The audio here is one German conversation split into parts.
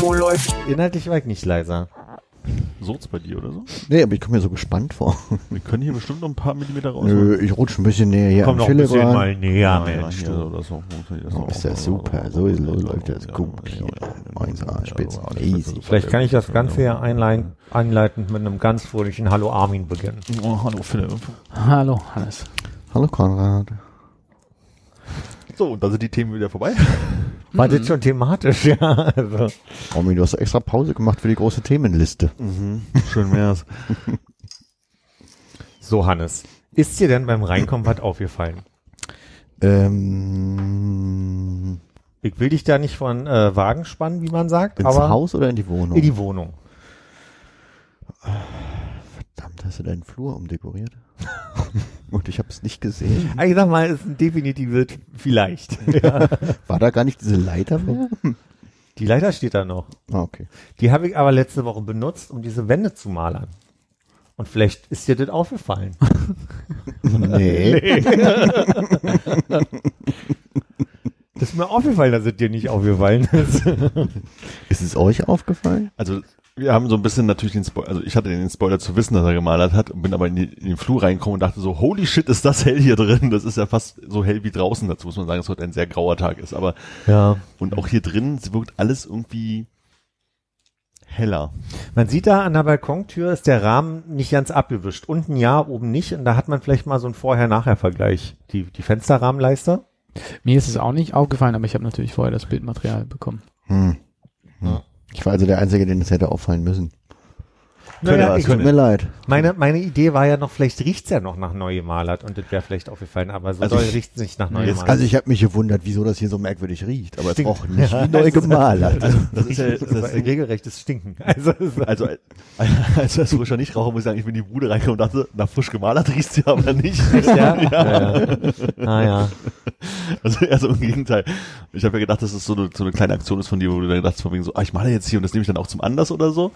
Wo läuft? Inhaltlich war ich nicht leiser. Surz bei dir oder so? Nee, aber ich komme mir so gespannt vor. Wir können hier bestimmt noch ein paar Millimeter raus. Nö, ich rutsche ein bisschen näher hier Komm am noch ein Philipp bisschen ran. mal näher, ja, Mensch. du. oder so. Oh, ist das super. So läuft das gut hier. 1A Spitzen. Easy. Vielleicht kann ich das Ganze ja einleiten, einleitend mit einem ganz fröhlichen Hallo Armin beginnen. Oh, hallo Philipp. Hallo, Hannes. Hallo Konrad. So, und da sind die Themen wieder vorbei. War das schon thematisch, ja. Also. Romy, du hast extra Pause gemacht für die große Themenliste. Schön wär's. So, Hannes. Ist dir denn beim Reinkommen was aufgefallen? Ähm, Ich will dich da nicht von äh, Wagen spannen, wie man sagt, ins aber Haus oder in die Wohnung? in die Wohnung. Verdammt, hast du deinen Flur umdekoriert? Und ich habe es nicht gesehen. Ich sag mal, ist ein definitives vielleicht. ja. War da gar nicht diese Leiter mehr? Die Leiter steht da noch. Ah, okay. Die habe ich aber letzte Woche benutzt, um diese Wände zu malern. Und vielleicht ist dir das aufgefallen. Nee. Das ist mir aufgefallen, dass es dir nicht aufgefallen ist. Ist es euch aufgefallen? Also, wir haben so ein bisschen natürlich den Spoiler, also ich hatte den Spoiler zu wissen, dass er gemalert hat und bin aber in, die, in den Flur reingekommen und dachte so, holy shit, ist das hell hier drin. Das ist ja fast so hell wie draußen. Dazu muss man sagen, dass heute ein sehr grauer Tag ist. Aber, Ja. und auch hier drin wirkt alles irgendwie heller. Man sieht da an der Balkontür ist der Rahmen nicht ganz abgewischt. Unten ja, oben nicht. Und da hat man vielleicht mal so einen Vorher-Nachher-Vergleich. Die, die Fensterrahmenleister. Mir ist es auch nicht aufgefallen, aber ich habe natürlich vorher das Bildmaterial bekommen. Hm. Ja. Ich war also der Einzige, den es hätte auffallen müssen. Naja, es ich, tut mir leid. meine, meine Idee war ja noch, vielleicht riecht's ja noch nach neu gemalert und das wäre vielleicht aufgefallen, aber so Also doll riecht's nicht nach neu Jetzt- gemalert. Also ich habe mich gewundert, wieso das hier so merkwürdig riecht. Aber es Stinkt. braucht nicht Ja. wie neu gemalert. Also, das ist ja, das das ist, ein regelrechtes Stinken. Also, es also, als als frischer Nichtraucher muss ich sagen, ich bin in die Bude reingekommen und dachte, nach frisch gemalert riecht sie aber nicht. ja? ja. ja. Ah, ja. Also eher so im Gegenteil. Ich habe ja gedacht, dass es so eine, so eine kleine Aktion ist von dir, wo du dann gedacht hast, von wegen so, ah, ich male jetzt hier und das nehme ich dann auch zum Anlass oder so.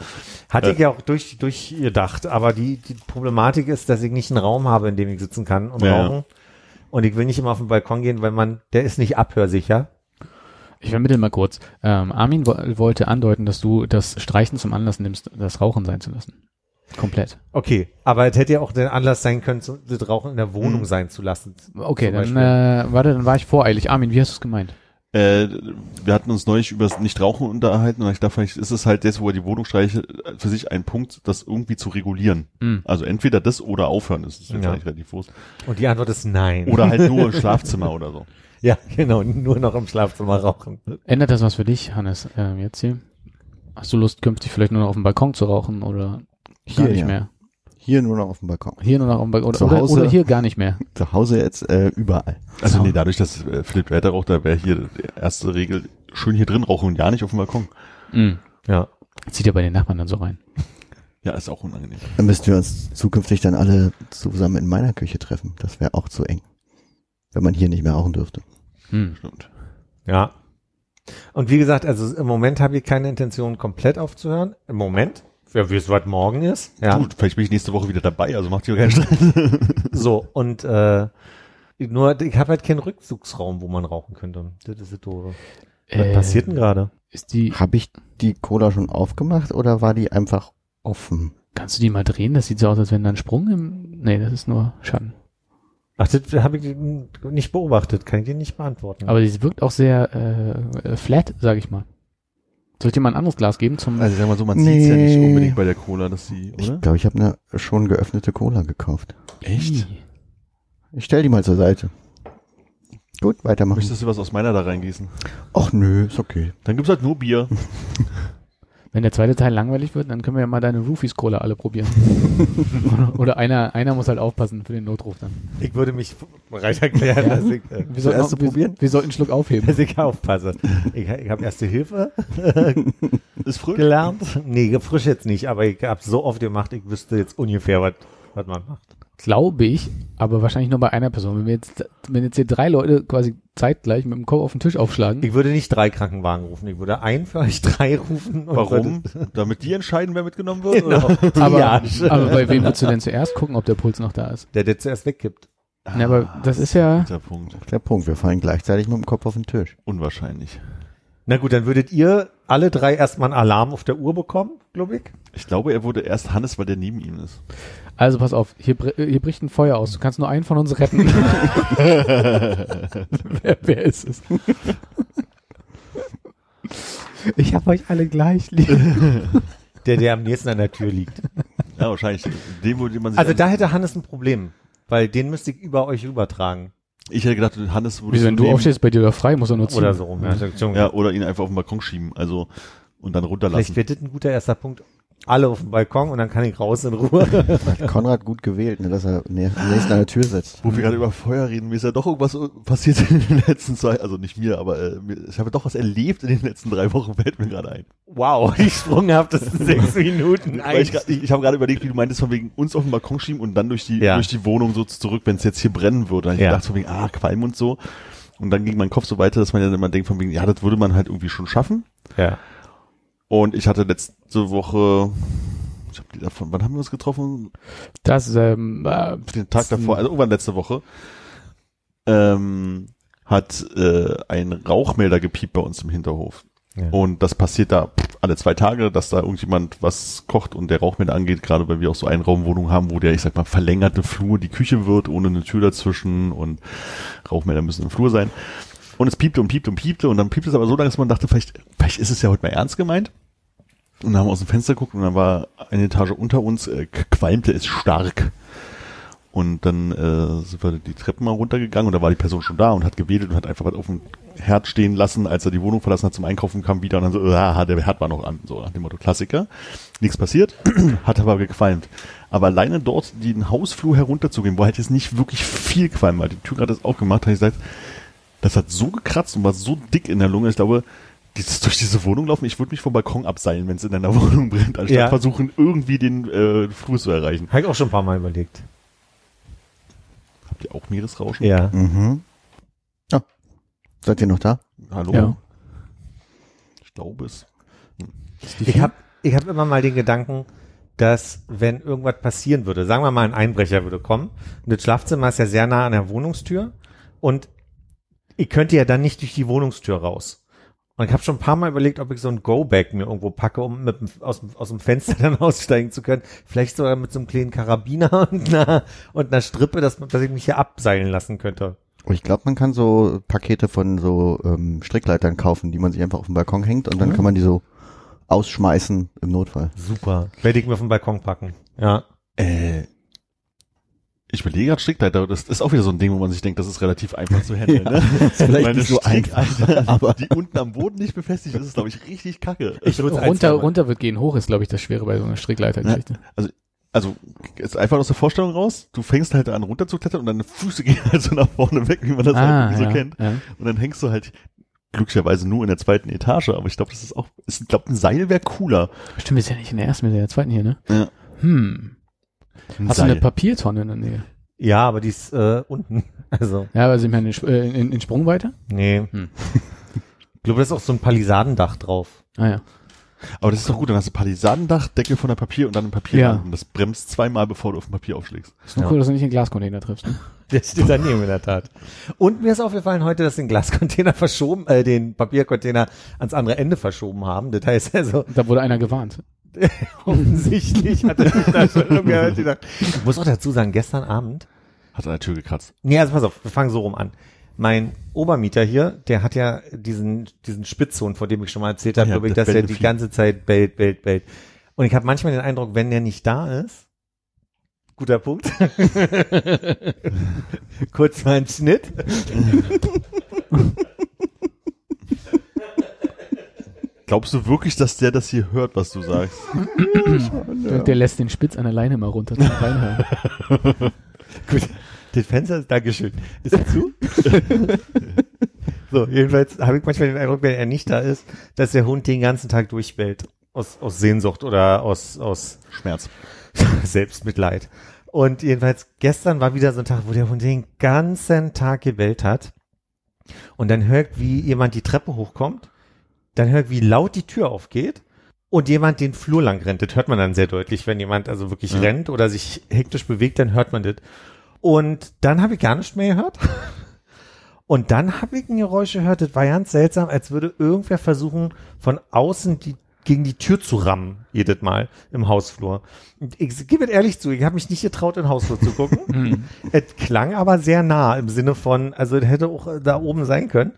Hatte Äh. ich ja auch durch, durchgedacht, aber die, die Problematik ist, dass ich nicht einen Raum habe, in dem ich sitzen kann und Ja. rauchen. Und ich will nicht immer auf den Balkon gehen, weil man, der ist nicht abhörsicher. Ich vermittle mal kurz. Ähm, Armin wo wollte andeuten, dass du das Streichen zum Anlass nimmst, das Rauchen sein zu lassen. Komplett. Okay, aber es hätte ja auch der Anlass sein können, so- das Rauchen in der Wohnung Hm. sein zu lassen. Okay, dann äh, warte, dann war ich voreilig. Armin, wie hast du es gemeint? Äh, wir hatten uns neulich über das Nichtrauchen unterhalten und ich dachte, vielleicht ist es halt das, wo er die Wohnung streiche, für sich ein Punkt, das irgendwie zu regulieren. Hm. Also entweder das oder aufhören, das ist jetzt Ja. eigentlich relativ groß. Und die Antwort ist nein. Oder halt nur im Schlafzimmer oder so. ja, genau, nur noch im Schlafzimmer rauchen. Ändert das was für dich, Hannes, ähm, jetzt hier? Hast du Lust, künftig vielleicht nur noch auf dem Balkon zu rauchen oder Hier, gar nicht ja. mehr? Hier nur noch auf dem Balkon. Hier nur noch auf dem Balkon oder, Zu Hause? oder hier gar nicht mehr? Zu Hause jetzt äh, überall. Also So. nee, dadurch, dass äh, Philipp weiter raucht, da wäre hier die erste Regel, schön hier drin rauchen und ja nicht auf dem Balkon. Mhm. Ja. Zieht ja bei den Nachbarn dann so rein. Ja, ist auch unangenehm. Dann müssten wir uns zukünftig dann alle zusammen in meiner Küche treffen. Das wäre auch zu eng. Wenn man hier nicht mehr rauchen dürfte. Hm. Stimmt. Ja. Und wie gesagt, also im Moment habe ich keine Intention, komplett aufzuhören. Im Moment. Ja, wie es was morgen ist. Ja. Gut, vielleicht bin ich nächste Woche wieder dabei, also macht dir keinen Stress. So, und äh, nur, ich habe halt keinen Rückzugsraum, wo man rauchen könnte. Das ist das Doofe. Was Äh, passiert denn gerade? Ist die, Habe ich die Cola schon aufgemacht oder war die einfach offen? kannst du die mal drehen? Das sieht so aus, als wenn da ein Sprung im, nee, das ist nur Schatten. Ach, das habe ich nicht beobachtet. Kann ich dir nicht beantworten. Aber die wirkt auch sehr äh, äh, flat, sag ich mal. Soll ich dir mal ein anderes Glas geben zum, Also ich sag mal so, man Nee. sieht's ja nicht unbedingt bei der Cola, dass sie, Ich oder? glaube, ich habe eine schon geöffnete Cola gekauft. Echt? Ich stell die mal zur Seite. Gut, weitermachen. Möchtest du was aus meiner da reingießen? Ach nö, ist okay. Dann gibt's halt nur Bier. Wenn der zweite Teil langweilig wird, dann können wir ja mal deine Roofies-Cola alle probieren. oder, einer, einer muss halt aufpassen für den Notruf dann. Ich würde mich bereit erklären, Ja. dass ich, äh, Wir sollten, Zuerst auch, wir, probieren? wir sollten einen Schluck aufheben. dass ich aufpasse. Ich, ich habe Erste Hilfe Ist frisch. gelernt. Nee, frisch jetzt nicht, aber ich habe so oft gemacht, ich wüsste jetzt ungefähr, was was man macht. Glaube ich, aber wahrscheinlich nur bei einer Person. Wenn wir jetzt, wenn jetzt hier drei Leute quasi zeitgleich mit dem Kopf auf den Tisch aufschlagen, Ich würde nicht drei Krankenwagen rufen, ich würde einen für euch drei rufen. Warum? Damit die entscheiden, wer mitgenommen wird? Genau. Oder? aber, aber bei wem würdest du denn zuerst gucken, ob der Puls noch da ist? Der, der zuerst wegkippt. Na, aber das ist ja, Der Punkt. Der Punkt, wir fallen gleichzeitig mit dem Kopf auf den Tisch. Unwahrscheinlich. Na gut, dann würdet ihr alle drei erstmal einen Alarm auf der Uhr bekommen, glaube ich. Ich glaube, er wurde erst Hannes, weil der neben ihm ist. Also pass auf, hier, hier bricht ein Feuer aus. Du kannst nur einen von uns retten. wer, wer ist es? Ich habe euch alle gleich lieb. Der, der am nächsten an der Tür liegt. Ja, wahrscheinlich. Dem, wo man sich Also da hätte Hannes ein Problem, weil den müsste ich über euch übertragen. ich hätte gedacht, Hannes würde Wieso, wenn du aufstehst, bei dir da frei, muss er nur ziehen. Oder so rum. Ja. Ja, oder ihn einfach auf den Balkon schieben. Also, und dann Vielleicht runterlassen. wird das ein guter erster Punkt. Alle auf dem Balkon und dann kann ich raus in Ruhe. Konrad gut gewählt, ne, dass er nä- nächst an der Tür sitzt. Wo wir gerade über Feuer reden, mir ist ja doch irgendwas passiert in den letzten zwei, also nicht mir, aber äh, ich habe doch was erlebt in den letzten drei Wochen, fällt mir gerade ein. Wow, die sprunghaftesten sechs Minuten. Weil ich, grad- ich, ich habe gerade überlegt, wie du meintest, von wegen uns auf den Balkon schieben und dann durch die, Ja. durch die Wohnung so zurück, wenn es jetzt hier brennen würde. Dann hab ich Ja. gedacht, von wegen, ah, Qualm und so. Und dann ging mein Kopf so weiter, dass man ja immer denkt, von wegen, ja, das würde man halt irgendwie schon schaffen. Ja. Und ich hatte letzte Woche, ich habe die davon, wann haben wir uns getroffen? Das, ähm, äh, Den Tag davor, also irgendwann letzte Woche, ähm, hat äh, ein Rauchmelder gepiept bei uns im Hinterhof. Ja. Und das passiert da alle zwei Tage, dass da irgendjemand was kocht und der Rauchmelder angeht, gerade weil wir auch so Einraumwohnungen haben, wo der, ich sag mal, verlängerte Flur die Küche wird, ohne eine Tür dazwischen und Rauchmelder müssen im Flur sein. Und es piepte und piepte und piepte und dann piepte es aber so lange, dass man dachte, vielleicht, vielleicht ist es ja heute mal ernst gemeint. Und dann haben wir aus dem Fenster geguckt und dann war eine Etage unter uns, äh, qualmte es stark. Und dann äh, sind wir die Treppen mal runtergegangen und da war die Person schon da und hat gewedelt und hat einfach was auf dem Herd stehen lassen, als er die Wohnung verlassen hat zum Einkaufen, kam wieder und dann so, ah, der Herd war noch an, so nach dem Motto Klassiker. Nichts passiert, hat aber gequalmt. Aber alleine dort den Hausflur herunterzugehen, wo halt jetzt nicht wirklich viel Qualm war, die Tür gerade ist aufgemacht, habe ich gesagt, das hat so gekratzt und war so dick in der Lunge, ich glaube, dieses durch diese Wohnung laufen, ich würde mich vom Balkon abseilen, wenn es in deiner Wohnung brennt, anstatt Ja. versuchen, irgendwie den äh, Flur zu erreichen. Habe ich auch schon ein paar Mal überlegt. Habt ihr auch Meeresrauschen? Ja. Mhm. Ja. Seid ihr noch da? Hallo? Ja. Ich glaube es. Ich habe ich hab immer mal den Gedanken, dass wenn irgendwas passieren würde, sagen wir mal, ein Einbrecher würde kommen, und das Schlafzimmer ist ja sehr nah an der Wohnungstür und ich könnte ja dann nicht durch die Wohnungstür raus. Und ich habe schon ein paar Mal überlegt, ob ich so ein Go-Bag mir irgendwo packe, um mit dem, aus, dem- aus dem Fenster dann aussteigen zu können. Vielleicht sogar mit so einem kleinen Karabiner und einer, und einer Strippe, dass, dass ich mich hier abseilen lassen könnte. Ich glaube, man kann so Pakete von so ähm, Strickleitern kaufen, die man sich einfach auf den Balkon hängt und dann kann man die so ausschmeißen im Notfall. Super. Werde ich mir auf den Balkon packen. Ja. Äh, ich überlege gerade Strickleiter, das ist auch wieder so ein Ding, wo man sich denkt, das ist relativ einfach zu handeln. ne? vielleicht Meine nicht so Strickleiter, aber- die unten am Boden nicht befestigt ist, ist glaube ich richtig kacke. Ich würde runter, runter wird gehen, hoch ist, glaube ich, das Schwere bei so einer Strickleitergeschichte. Also, jetzt einfach aus der Vorstellung raus, du fängst halt an runterzuklettern und deine Füße gehen halt so nach vorne weg, wie man das halt irgendwie so Ah, ja, kennt. ja. Und dann hängst du halt glücklicherweise nur in der zweiten Etage, aber ich glaube, das ist auch, ich glaube, ein Seil wäre cooler. Stimmt, ist ja nicht in der ersten, mit der zweiten hier, ne? Ja. Hm. Ein Hast du Seil. eine Papiertonne in der Nähe? Ja, aber die ist äh, unten. Also, Ja, aber sind wir in, äh, in, in Sprungweite? nee. Hm. Ich glaube, da ist auch so ein Palisadendach drauf. Ah ja. Aber das ist doch gut, dann hast du Palisadendach, Deckel von der Papier und dann ein Papier Ja. an. Das bremst zweimal, bevor du auf dem Papier aufschlägst. Ist nur Ja. cool, dass du nicht in den Glascontainer triffst. Ne? Der steht daneben in der Tat. Und mir ist aufgefallen heute, dass den Glascontainer verschoben, äh, den Papiercontainer ans andere Ende verschoben haben. Das heißt also, Da wurde einer gewarnt. offensichtlich hatte ich da schon umgehört gedacht. Ich muss auch dazu sagen, gestern Abend, Hat an der Tür gekratzt. nee, also pass auf, wir fangen so rum an. Mein Obermieter hier, der hat ja diesen, diesen Spitzhund, von dem ich schon mal erzählt habe, Ja, glaube ich, das dass er die ganze Zeit bellt, bellt, bellt. Und ich habe manchmal den Eindruck, wenn der nicht da ist, guter Punkt, kurz mal ein Schnitt, Glaubst du wirklich, dass der das hier hört, was du sagst? Der, der lässt den Spitz an der Leine mal runter zum Reinhören. Gut, das Fenster ist, Dankeschön. Ist er zu? so, jedenfalls habe ich manchmal den Eindruck, wenn er nicht da ist, dass der Hund den ganzen Tag durchbellt. Aus, aus Sehnsucht oder aus, aus Schmerz. Selbstmitleid. Und jedenfalls gestern war wieder so ein Tag, wo der Hund den ganzen Tag gebellt hat. Und dann hört, wie jemand die Treppe hochkommt. Dann hört, wie laut die Tür aufgeht. Und jemand den Flur lang rennt. Das hört man dann sehr deutlich. Wenn jemand also wirklich Ja. rennt oder sich hektisch bewegt, dann hört man das. Und dann habe ich gar nicht mehr gehört. Und dann habe ich ein Geräusch gehört, das war ganz seltsam, als würde irgendwer versuchen, von außen die gegen die Tür zu rammen, jedes Mal im Hausflur. Und ich gebe ehrlich zu, ich habe mich nicht getraut, in den Hausflur zu gucken. es klang aber sehr nah im Sinne von, also es hätte auch da oben sein können.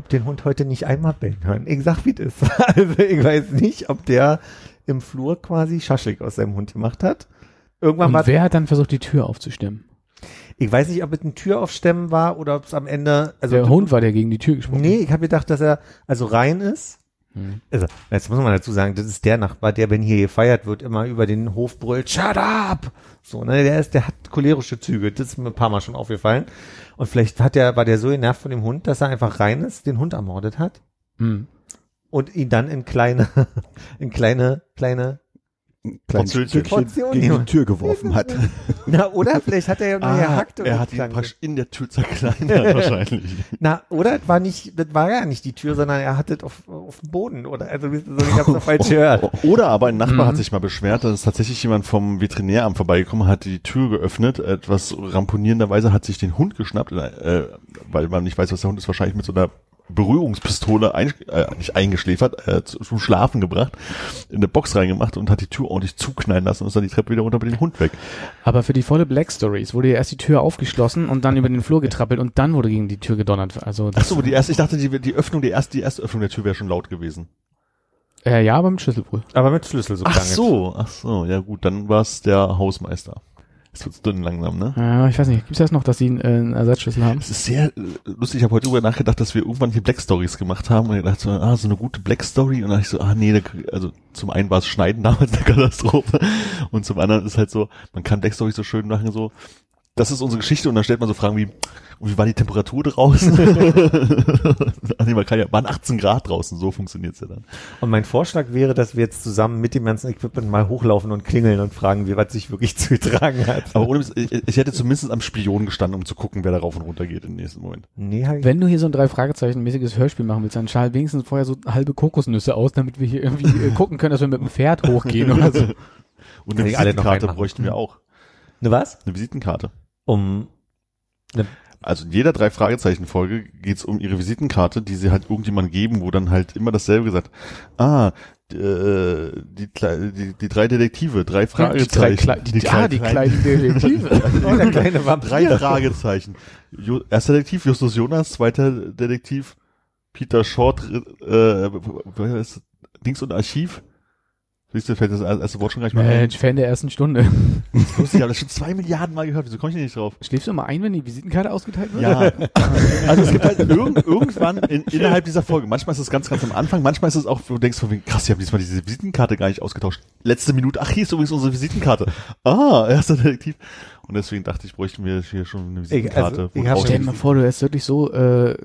Hab den Hund heute nicht einmal bellen hören. Ich sag, wie das ist. Also ich weiß nicht, ob der im Flur quasi Schaschlik aus seinem Hund gemacht hat. Irgendwann war Und wer hat dann versucht, die Tür aufzustemmen? ich weiß nicht, ob es ein Türaufstemmen war oder ob es am Ende, also der Hund war der gegen die Tür gesprungen. Nee, ich habe gedacht, dass er also rein ist. Hm. Also, jetzt muss man dazu sagen, das ist der Nachbar, der, wenn hier gefeiert wird, immer über den Hof brüllt, shut up! So, ne, der ist, der hat cholerische Züge. Das ist mir ein paar Mal schon aufgefallen. Und vielleicht hat der, war der so genervt von dem Hund, dass er einfach rein ist, den Hund ermordet hat Hm. und ihn dann in kleine, in kleine, kleine, Kleines Portion- Stückchen gegen die. Tür geworfen hat. na, oder vielleicht hat er ja nur gehackt und Ah, er hat ihn in der Tür zerkleinert wahrscheinlich. Na, oder es war nicht, das war ja nicht die Tür, sondern er hat es auf, auf dem Boden, oder? Also, ich hab's noch falsch gehört. Oder aber ein Nachbar Mhm. hat sich mal beschwert, dass tatsächlich jemand vom Veterinäramt vorbeigekommen hat, die Tür geöffnet, etwas ramponierenderweise hat sich den Hund geschnappt, äh, weil man nicht weiß, was der Hund ist, wahrscheinlich mit so einer Berührungspistole ein, äh, nicht eingeschläfert, äh, zu- zum Schlafen gebracht, in eine Box reingemacht und hat die Tür ordentlich zuknallen lassen und ist dann die Treppe wieder runter mit dem Hund weg. Aber für die volle Black Stories wurde ja erst die Tür aufgeschlossen und dann über den Flur getrappelt und dann wurde gegen die Tür gedonnert. Also Ach so, die erste, ich dachte, die, die Öffnung, die erste, die erste Öffnung der Tür wäre schon laut gewesen. äh, ja, aber mit Schlüssel wohl. Aber mit Schlüssel so Ach so, ach so, ja gut, dann war es der Hausmeister. Es wird dünn langsam, ne? Ja, ich weiß nicht, gibt's das noch, dass sie einen, äh, einen Ersatzschlüssel haben? Es ist sehr äh, lustig. Ich habe heute darüber nachgedacht, dass wir irgendwann hier Black Stories gemacht haben und ich dachte so, ah, so eine gute Black Story und dann dachte ich so, ah nee, da, also zum einen war es Schneiden damals eine Katastrophe und zum anderen ist halt so, man kann Black Stories so schön machen, so, das ist unsere Geschichte und dann stellt man so Fragen wie, und wie war die Temperatur draußen? Ach nee, man kann ja, waren 18 Grad draußen, so funktioniert's ja dann. Und mein Vorschlag wäre, dass wir jetzt zusammen mit dem ganzen Equipment mal hochlaufen und klingeln und fragen, wie was sich wirklich zugetragen hat. Aber ohne, ich, ich hätte zumindest am Spion gestanden, um zu gucken, wer da rauf und runter geht im nächsten Moment. Nee, ich Wenn du hier so ein drei Fragezeichen mäßiges Hörspiel machen willst, dann schal wenigstens vorher so halbe Kokosnüsse aus, damit wir hier irgendwie äh, gucken können, dass wir mit dem Pferd hochgehen oder so. Und eine Visitenkarte bräuchten wir auch. Ne was? Eine Visitenkarte. Um Also in jeder drei Fragezeichen Folge geht's um ihre Visitenkarte, die sie halt irgendjemand geben, wo dann halt immer dasselbe gesagt. Ah, äh, die, die, die drei Detektive, drei Die drei Fragezeichen. Kle die, ah, die kleinen Detektive. oh, der kleine Vampir. drei Fragezeichen. Erster Detektiv Justus Jonas, zweiter Detektiv Peter Short, äh, wer ist das? Dings und Archiv. Siehst du, fällt das erste Wort schon gleich mal ein. Mensch, Fan der ersten Stunde. Das ist lustig, ich habe das schon zwei Milliarden Mal gehört. Wieso komme ich denn nicht drauf? Schläfst du mal ein, wenn die Visitenkarte ausgeteilt wird? Ja. Also es gibt halt irgend, irgendwann in, innerhalb dieser Folge, manchmal ist es ganz, ganz am Anfang, manchmal ist es auch, wo du denkst, von wegen, krass, die haben diesmal diese Visitenkarte gar nicht ausgetauscht. Letzte Minute, ach, hier ist übrigens unsere Visitenkarte. Ah, erster Detektiv. Und deswegen dachte ich, bräuchten wir hier schon eine Visitenkarte. also, ich wo hab drauf Stell dir mal vor, du wärst wirklich so, äh,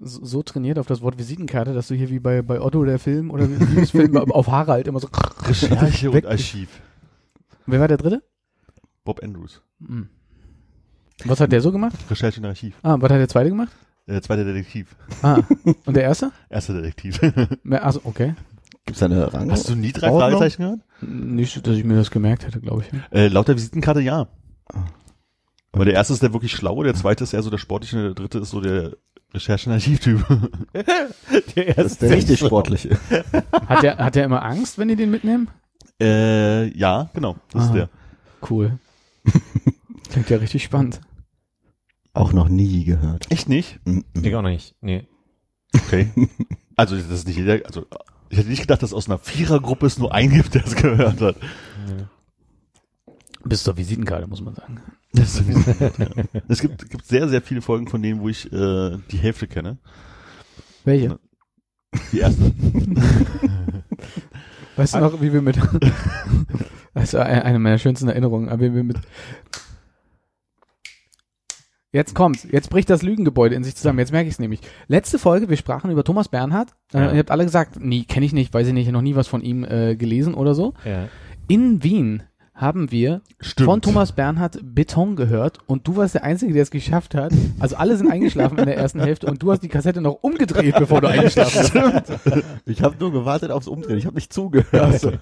so, so trainiert auf das Wort Visitenkarte, dass du hier wie bei, bei Otto der Film oder wie Film auf Harald immer so. Recherche und Archiv. Wer war der dritte? Bob Andrews. Hm. Was hat der so gemacht? Recherche und Archiv. Ah, was hat der zweite gemacht? Äh, zweiter Detektiv. Ah, und der erste? Erster Detektiv. Also, okay. Gibt's da eine Rang? Hast du nie drei? Fragezeichen gehört? Nicht, dass ich mir das gemerkt hätte, glaube ich. Äh, laut der Visitenkarte ja. Aber der erste ist der wirklich schlaue, der zweite ist eher so der sportliche, und der dritte ist so der Recherche- und Archivtyp. Der Das ist der richtig sportliche. Hat der, hat der immer Angst, wenn die den mitnehmen? äh, ja, genau. Das ist Ah. der. Cool. Klingt ja richtig spannend. Auch noch nie gehört. Echt nicht? Mhm. Ich auch nicht. Nee. Okay. Also das ist nicht jeder, also ich hätte nicht gedacht, dass aus einer Vierergruppe es nur einen gibt, der es gehört hat. Bis zur Visitenkarte, muss man sagen. Es gibt, gibt sehr, sehr viele Folgen von denen, wo ich äh, die Hälfte kenne. Welche? Die erste. Weißt du noch, wie wir mit, das war eine meiner schönsten Erinnerungen, aber wie wir mit, Jetzt kommt's. Jetzt bricht das Lügengebäude in sich zusammen. Jetzt merke ich es nämlich. Letzte Folge, wir sprachen über Thomas Bernhard. Äh, Ja. Ihr habt alle gesagt, nee, kenne ich nicht, weiß ich nicht, noch nie was von ihm äh, gelesen oder so. Ja. In Wien haben wir Stimmt. von Thomas Bernhard Beton gehört und du warst der Einzige, der es geschafft hat. Also alle sind eingeschlafen in der ersten Hälfte und du hast die Kassette noch umgedreht, bevor du eingeschlafen bist. Ich habe nur gewartet aufs Umdrehen, ich habe nicht zugehört.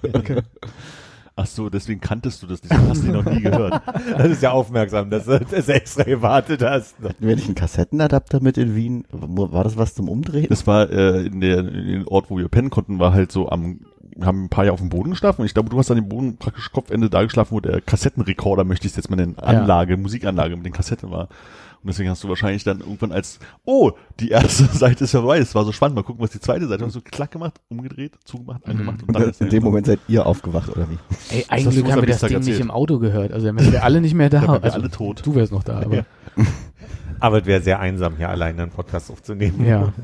Ach so, deswegen kanntest du das nicht. Du hast ihn noch nie gehört. Das ist ja aufmerksam, dass du das extra gewartet hast. Wenn ich einen Kassettenadapter mit in Wien, war das was zum Umdrehen? Das war äh, in, der, in dem Ort, wo wir pennen konnten, war halt so am, haben ein paar Jahre auf dem Boden geschlafen und ich glaube, du hast an dem Boden praktisch Kopfende da geschlafen, wo der Kassettenrekorder, möchte ich es jetzt mal nennen, Anlage, Musikanlage mit den Kassetten war. Und deswegen hast du wahrscheinlich dann irgendwann als, oh, die erste Seite ist ja vorbei, es war so spannend, mal gucken, was die zweite Seite, hast du klack gemacht, umgedreht, zugemacht, angemacht und Und dann ist in dem Moment seid ihr aufgewacht, oder wie? Ey, hast du eigentlich haben wir das Ding nicht erzählt. im Auto gehört. Also dann wären wir alle nicht mehr da. Dann wären wir also, alle tot. Du wärst noch da, aber Ja. Aber es wäre sehr einsam, hier alleine einen Podcast aufzunehmen. ja.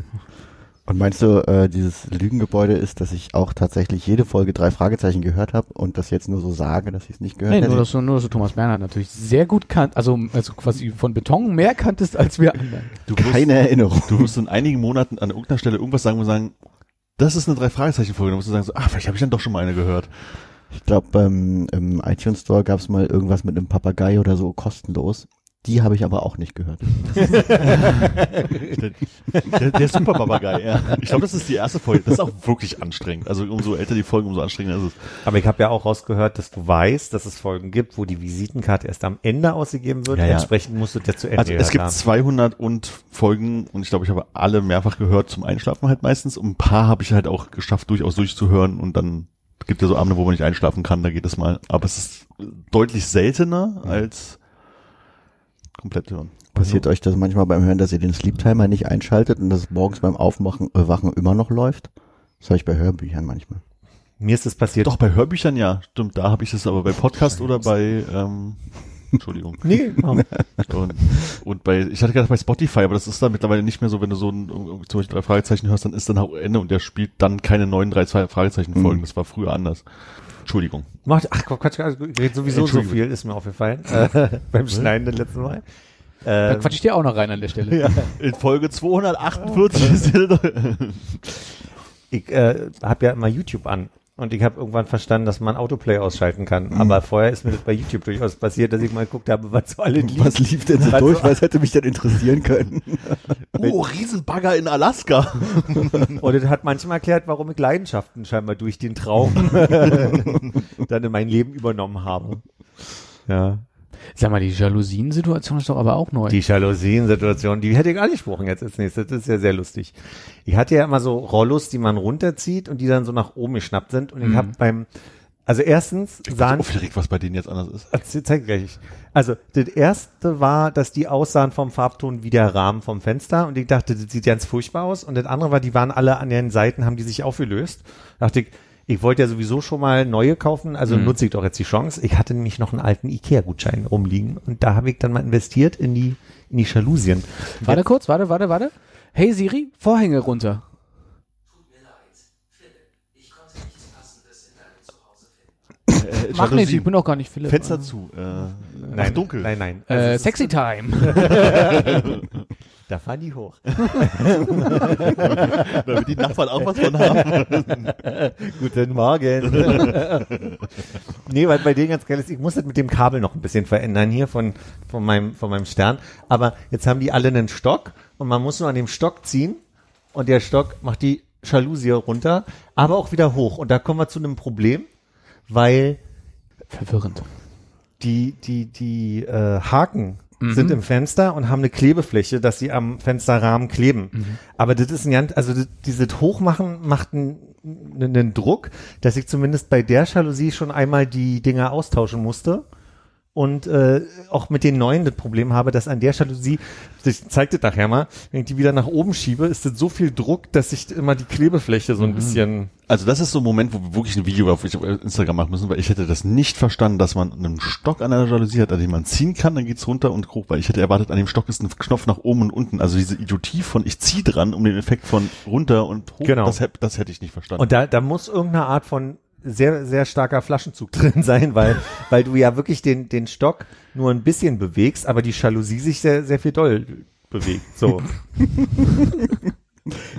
Und meinst du, äh, dieses Lügengebäude ist, dass ich auch tatsächlich jede Folge drei Fragezeichen gehört habe und das jetzt nur so sage, dass ich es nicht gehört Nee, hätte? nur dass, du, nur, dass du Thomas Bernhard natürlich sehr gut kannt, also, also quasi von Beton mehr kanntest als wir anderen. Du Keine Erinnerung. du wirst in einigen Monaten an irgendeiner Stelle irgendwas sagen und sagen, das ist eine drei Fragezeichen Folge, dann musst du sagen so, ah, vielleicht habe ich dann doch schon mal eine gehört. Ich glaube, ähm, im iTunes Store gab es mal irgendwas mit einem Papagei oder so kostenlos. Die habe ich aber auch nicht gehört. Der, der, der Super-Papagei, ja. Ich glaube, das ist die erste Folge. Das ist auch wirklich anstrengend. Also umso älter die Folgen, umso anstrengender ist es. Aber ich habe ja auch rausgehört, dass du weißt, dass es Folgen gibt, wo die Visitenkarte erst am Ende ausgegeben wird. Ja, ja. Entsprechend musst du das zu Ende Also es gibt haben. 200 und Folgen und ich glaube, ich habe alle mehrfach gehört zum Einschlafen halt meistens. Und ein paar habe ich halt auch geschafft, durchaus durchzuhören und dann gibt ja so Abende, wo man nicht einschlafen kann, da geht es mal. Aber es ist deutlich seltener als komplett hören. Passiert euch das manchmal beim Hören, dass ihr den Sleep Timer nicht einschaltet und dass es morgens beim Aufmachen, äh, Wachen immer noch läuft? Das habe ich bei Hörbüchern manchmal. Mir ist es passiert. Doch, bei Hörbüchern ja, stimmt, da habe ich es aber bei Podcast oder bei, ähm, Entschuldigung. Nee, komm. Und, und bei, ich hatte gedacht bei Spotify, aber das ist dann mittlerweile nicht mehr so, wenn du so ein, zum Beispiel drei Fragezeichen hörst, dann ist dann auch Ende und der spielt dann keine neuen drei zwei Fragezeichen Folgen. Mhm. Das war früher anders. Entschuldigung. Macht, ach Quatsch, also, ich rede sowieso so viel, ist mir aufgefallen, äh, beim Schneiden das letzte Mal. Da Äh, quatsch ich dir auch noch rein an der Stelle. Ja, in Folge 248 ist wieder ich äh, habe ja immer YouTube an und ich habe irgendwann verstanden, dass man Autoplay ausschalten kann. Aber vorher ist mir das bei YouTube durchaus passiert, dass ich mal geguckt habe, was so alle lief. Was lief denn so Was durch? so- Was hätte mich denn interessieren können? Oh, Riesenbagger in Alaska. Und das hat manchmal erklärt, warum ich Leidenschaften scheinbar durch den Traum dann in mein Leben übernommen habe. Ja. Sag mal, die Jalousien-Situation ist doch aber auch neu. Die Jalousien-Situation, die hätte ich angesprochen jetzt als nächstes. Das ist ja sehr lustig. Ich hatte ja immer so Rollos, die man runterzieht und die dann so nach oben geschnappt sind. Und ich habe beim, also erstens sahen, Aufgeregt, was bei denen jetzt anders ist. Also, zeig gleich. Also, das erste war, dass die aussahen vom Farbton wie der Rahmen vom Fenster und ich dachte, das sieht ganz furchtbar aus. Und das andere war, die waren alle an den Seiten, haben die sich aufgelöst. dachte ich, ich wollte ja sowieso schon mal neue kaufen, also Mhm. nutze ich doch jetzt die Chance. Ich hatte nämlich noch einen alten Ikea-Gutschein rumliegen und da habe ich dann mal investiert in die, in die Jalousien. Warte kurz, warte, warte, warte. Hey Siri, Vorhänge runter. Äh, Mach nicht, ich bin doch gar nicht Philipp. Fenster zu. Äh, Nein, ach, dunkel. Nein, nein. Äh, sexy Time. Da fahren die hoch. Damit die Nachbarn auch was von haben. Guten Morgen. nee, weil bei denen ganz geil ist, ich muss das mit dem Kabel noch ein bisschen verändern hier von, von meinem, von meinem Stern. Aber jetzt haben die alle einen Stock und man muss nur an dem Stock ziehen und der Stock macht die Jalousie runter, aber auch wieder hoch. Und da kommen wir zu einem Problem, weil Verwirrend. die, die, die äh, Haken sind im Fenster und haben eine Klebefläche, dass sie am Fensterrahmen kleben. Aber das ist ein ganz, also das, dieses Hochmachen macht einen, einen Druck, dass ich zumindest bei der Jalousie schon einmal die Dinger austauschen musste. Und äh, auch mit den neuen das Problem habe, dass an der Jalousie, ich zeig das nachher mal, wenn ich die wieder nach oben schiebe, ist das so viel Druck, dass sich immer die Klebefläche so ein bisschen Also das ist so ein Moment, wo wir wirklich ein Video auf Instagram machen müssen, weil ich hätte das nicht verstanden, dass man einen Stock an einer Jalousie hat, an dem man ziehen kann, dann geht's runter und hoch, weil ich hätte erwartet, an dem Stock ist ein Knopf nach oben und unten. Also diese Idiotie von ich zieh dran, um den Effekt von runter und hoch, Genau. das, das hätte ich nicht verstanden. Und da, da muss irgendeine Art von sehr, sehr starker Flaschenzug drin sein, weil, weil du ja wirklich den, den Stock nur ein bisschen bewegst, aber die Jalousie sich sehr, sehr viel doll bewegt. So.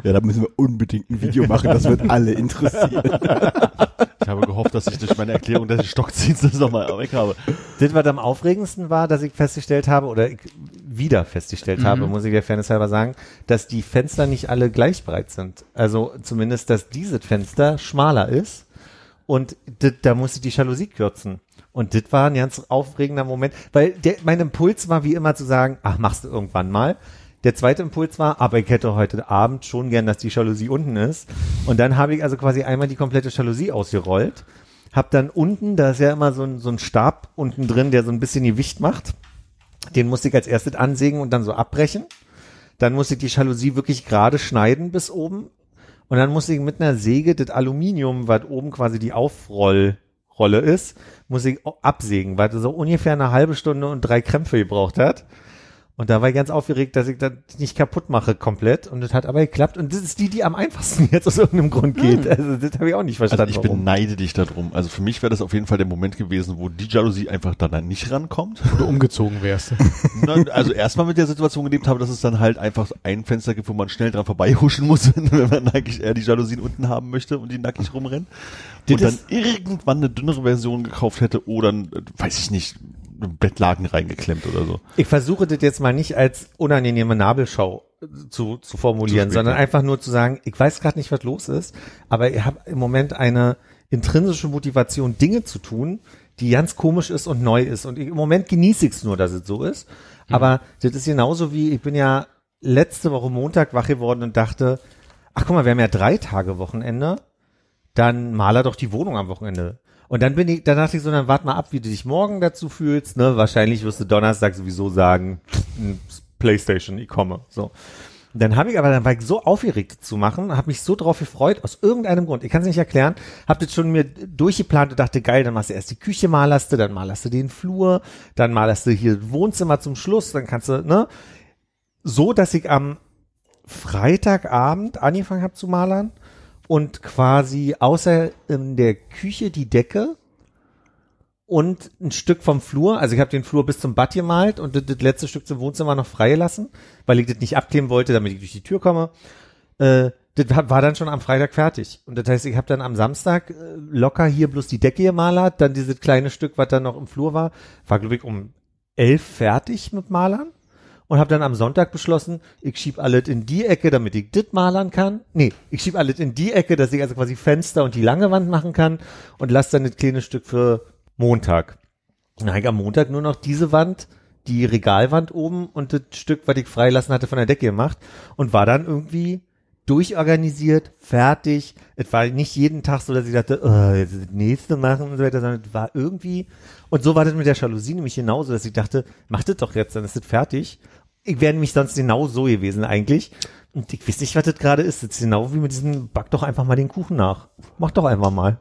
Ja, da müssen wir unbedingt ein Video machen, das wird alle interessieren. ich habe gehofft, dass ich durch meine Erklärung des Stockziehens das nochmal weg habe. das, was am aufregendsten war, dass ich festgestellt habe, oder ich wieder festgestellt habe, muss ich der Fairness halber sagen, dass die Fenster nicht alle gleich breit sind. Also zumindest, dass dieses Fenster schmaler ist und das, da muss ich die Jalousie kürzen. Und das war ein ganz aufregender Moment, weil der, mein Impuls war wie immer zu sagen, ach, machst du irgendwann mal. Der zweite Impuls war, aber ich hätte heute Abend schon gern, dass die Jalousie unten ist. Und dann habe ich also quasi einmal die komplette Jalousie ausgerollt, hab dann unten, da ist ja immer so ein, so ein Stab unten drin, der so ein bisschen Gewicht macht. Den musste ich als erstes ansägen und dann so abbrechen. Dann musste ich die Jalousie wirklich gerade schneiden bis oben. Und dann musste ich mit einer Säge das Aluminium, was oben quasi die Aufrollrolle ist, muss ich absägen, weil das so ungefähr eine halbe Stunde und drei Krämpfe gebraucht hat. Und da war ich ganz aufgeregt, dass ich das nicht kaputt mache komplett. Und das hat aber geklappt. Und das ist die, die am einfachsten jetzt aus irgendeinem Grund geht. Also das habe ich auch nicht Also verstanden. ich warum. beneide dich darum. Also für mich wäre das auf jeden Fall der Moment gewesen, wo die Jalousie einfach dann nicht rankommt. Du umgezogen wärst. Nein, also erstmal mit der Situation gelebt habe, dass es dann halt einfach ein Fenster gibt, wo man schnell dran vorbeihuschen muss, wenn man eigentlich eher die Jalousien unten haben möchte und die nackig rumrennen. Und dann irgendwann eine dünnere Version gekauft hätte oder, äh, weiß ich nicht, Bettlaken reingeklemmt oder so. Ich versuche das jetzt mal nicht als unangenehme Nabelschau zu, zu formulieren, Zu sondern einfach nur zu sagen, ich weiß gerade nicht, was los ist, aber ich habe im Moment eine intrinsische Motivation, Dinge zu tun, die ganz komisch ist und neu ist. Und ich, im Moment genieße ich es nur, dass es so ist. Aber das ist genauso wie, ich bin ja letzte Woche Montag wach geworden und dachte, ach guck mal, wir haben ja drei Tage Wochenende, dann maler doch die Wohnung am Wochenende. Und dann bin ich, dann dachte ich so, dann warte mal ab, wie du dich morgen dazu fühlst, ne? Wahrscheinlich wirst du Donnerstag sowieso sagen, "Hm, Playstation, ich komme, so. Dann habe ich aber, dann war ich so aufgeregt zu machen, habe mich so drauf gefreut, aus irgendeinem Grund, ich kann es nicht erklären, habe das schon mir durchgeplant und dachte, geil, dann machst du erst die Küche malerst du, dann malerst du den Flur, dann malerst du hier Wohnzimmer zum Schluss, dann kannst du, ne? So, dass ich am Freitagabend angefangen habe zu malern und quasi außer in der Küche die Decke und ein Stück vom Flur, also ich habe den Flur bis zum Bad gemalt und das, das letzte Stück zum Wohnzimmer noch freigelassen, weil ich das nicht abkleben wollte, damit ich durch die Tür komme. Äh, das war dann schon am Freitag fertig. Und das heißt, ich habe dann am Samstag äh, locker hier bloß die Decke gemalert, dann dieses kleine Stück, was dann noch im Flur war, war glaube ich um elf fertig mit Malern und habe dann am Sonntag beschlossen, ich schieb alles in die Ecke, damit ich dit malern kann. Nee, ich schieb alles in die Ecke, dass ich also quasi Fenster und die lange Wand machen kann und lass dann das kleine Stück für Montag. Ich am Montag nur noch diese Wand, die Regalwand oben und das Stück, was ich freilassen hatte, von der Decke gemacht und war dann irgendwie durchorganisiert, fertig. Es war nicht jeden Tag so, dass ich dachte, oh, jetzt das nächste machen und so weiter, sondern es war irgendwie, und so war das mit der Jalousie nämlich genauso, dass ich dachte, mach das doch jetzt, dann ist das fertig. Ich wäre nämlich sonst genau so gewesen eigentlich. Und ich weiß nicht, was das gerade ist. Das ist genau wie mit diesem, back doch einfach mal den Kuchen nach. Mach doch einfach mal.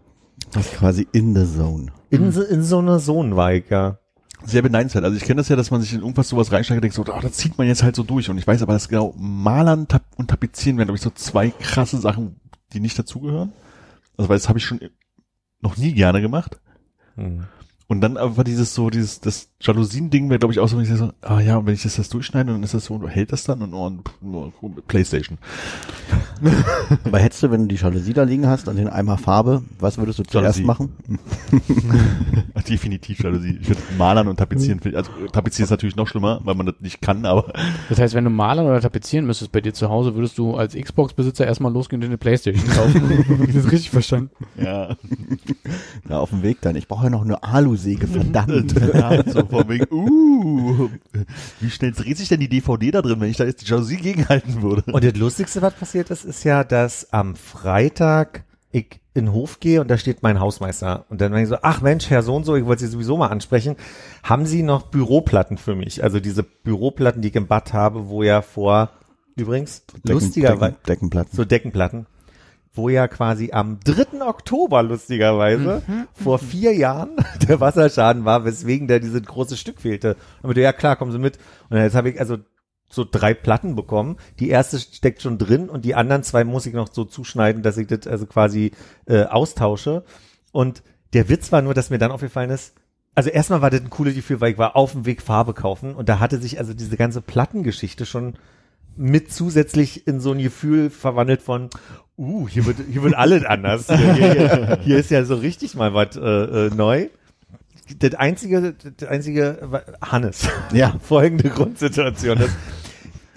Das ist quasi in the zone. In, so- in so einer Zone war ich, ja. Sehr beneidenswert. Also ich kenne das ja, dass man sich in irgendwas sowas reinsteigt und denkt so, oh, das zieht man jetzt halt so durch. Und ich weiß aber, dass genau Malern und Tapezieren wären, glaube ich, so zwei krasse Sachen, die nicht dazugehören. Also weil das habe ich schon noch nie gerne gemacht. Hm. Und dann aber dieses so, dieses, das Jalousien-Ding wäre, glaube ich, auch so, wenn ich so, ah ja, und wenn ich das, das durchschneide, dann ist das so, hält das dann und, oh, und Playstation. Aber hättest du, wenn du die Jalousie da liegen hast und den Eimer Farbe, was würdest du zuerst Jalousie. machen? Definitiv Jalousie. Ich finde Malern und Tapezieren, also Tapezieren ist natürlich noch schlimmer, weil man das nicht kann, aber Das heißt, wenn du malern oder tapezieren müsstest bei dir zu Hause, würdest du als Xbox-Besitzer erstmal losgehen und eine Playstation kaufen. Hab ich das richtig verstanden? ja. Ja, auf dem Weg dann. Ich brauche ja noch eine Alusäge, verdammt. ja, so von wegen, uh, wie schnell dreht sich denn die DVD da drin, wenn ich da jetzt die Jalousie gegenhalten würde? Und das Lustigste, was passiert ist, ist ja, dass am Freitag ich in den Hof gehe und da steht mein Hausmeister. Und dann meine ich so, ach Mensch, Herr so und so, ich wollte Sie sowieso mal ansprechen. Haben Sie noch Büroplatten für mich? Also diese Büroplatten, die ich im Bad habe, wo ja vor, übrigens, lustigerweise, Decken, Deckenplatten. so Deckenplatten, wo ja quasi am 3. Oktober lustigerweise vor vier Jahren der Wasserschaden war, weswegen da dieses große Stück fehlte. Aber ja klar, kommen Sie mit. Und jetzt habe ich also so drei Platten bekommen. Die erste steckt schon drin und die anderen zwei muss ich noch so zuschneiden, dass ich das also quasi äh, austausche. Und der Witz war nur, dass mir dann aufgefallen ist, also erstmal war das ein cooles Gefühl, weil ich war auf dem Weg Farbe kaufen und da hatte sich also diese ganze Plattengeschichte schon mit zusätzlich in so ein Gefühl verwandelt von, uh, hier wird, hier wird alles anders. Hier, hier, hier, ist ja so richtig mal was äh, äh, neu. Das einzige, das einzige, Hannes. Ja. Folgende Grundsituation ist,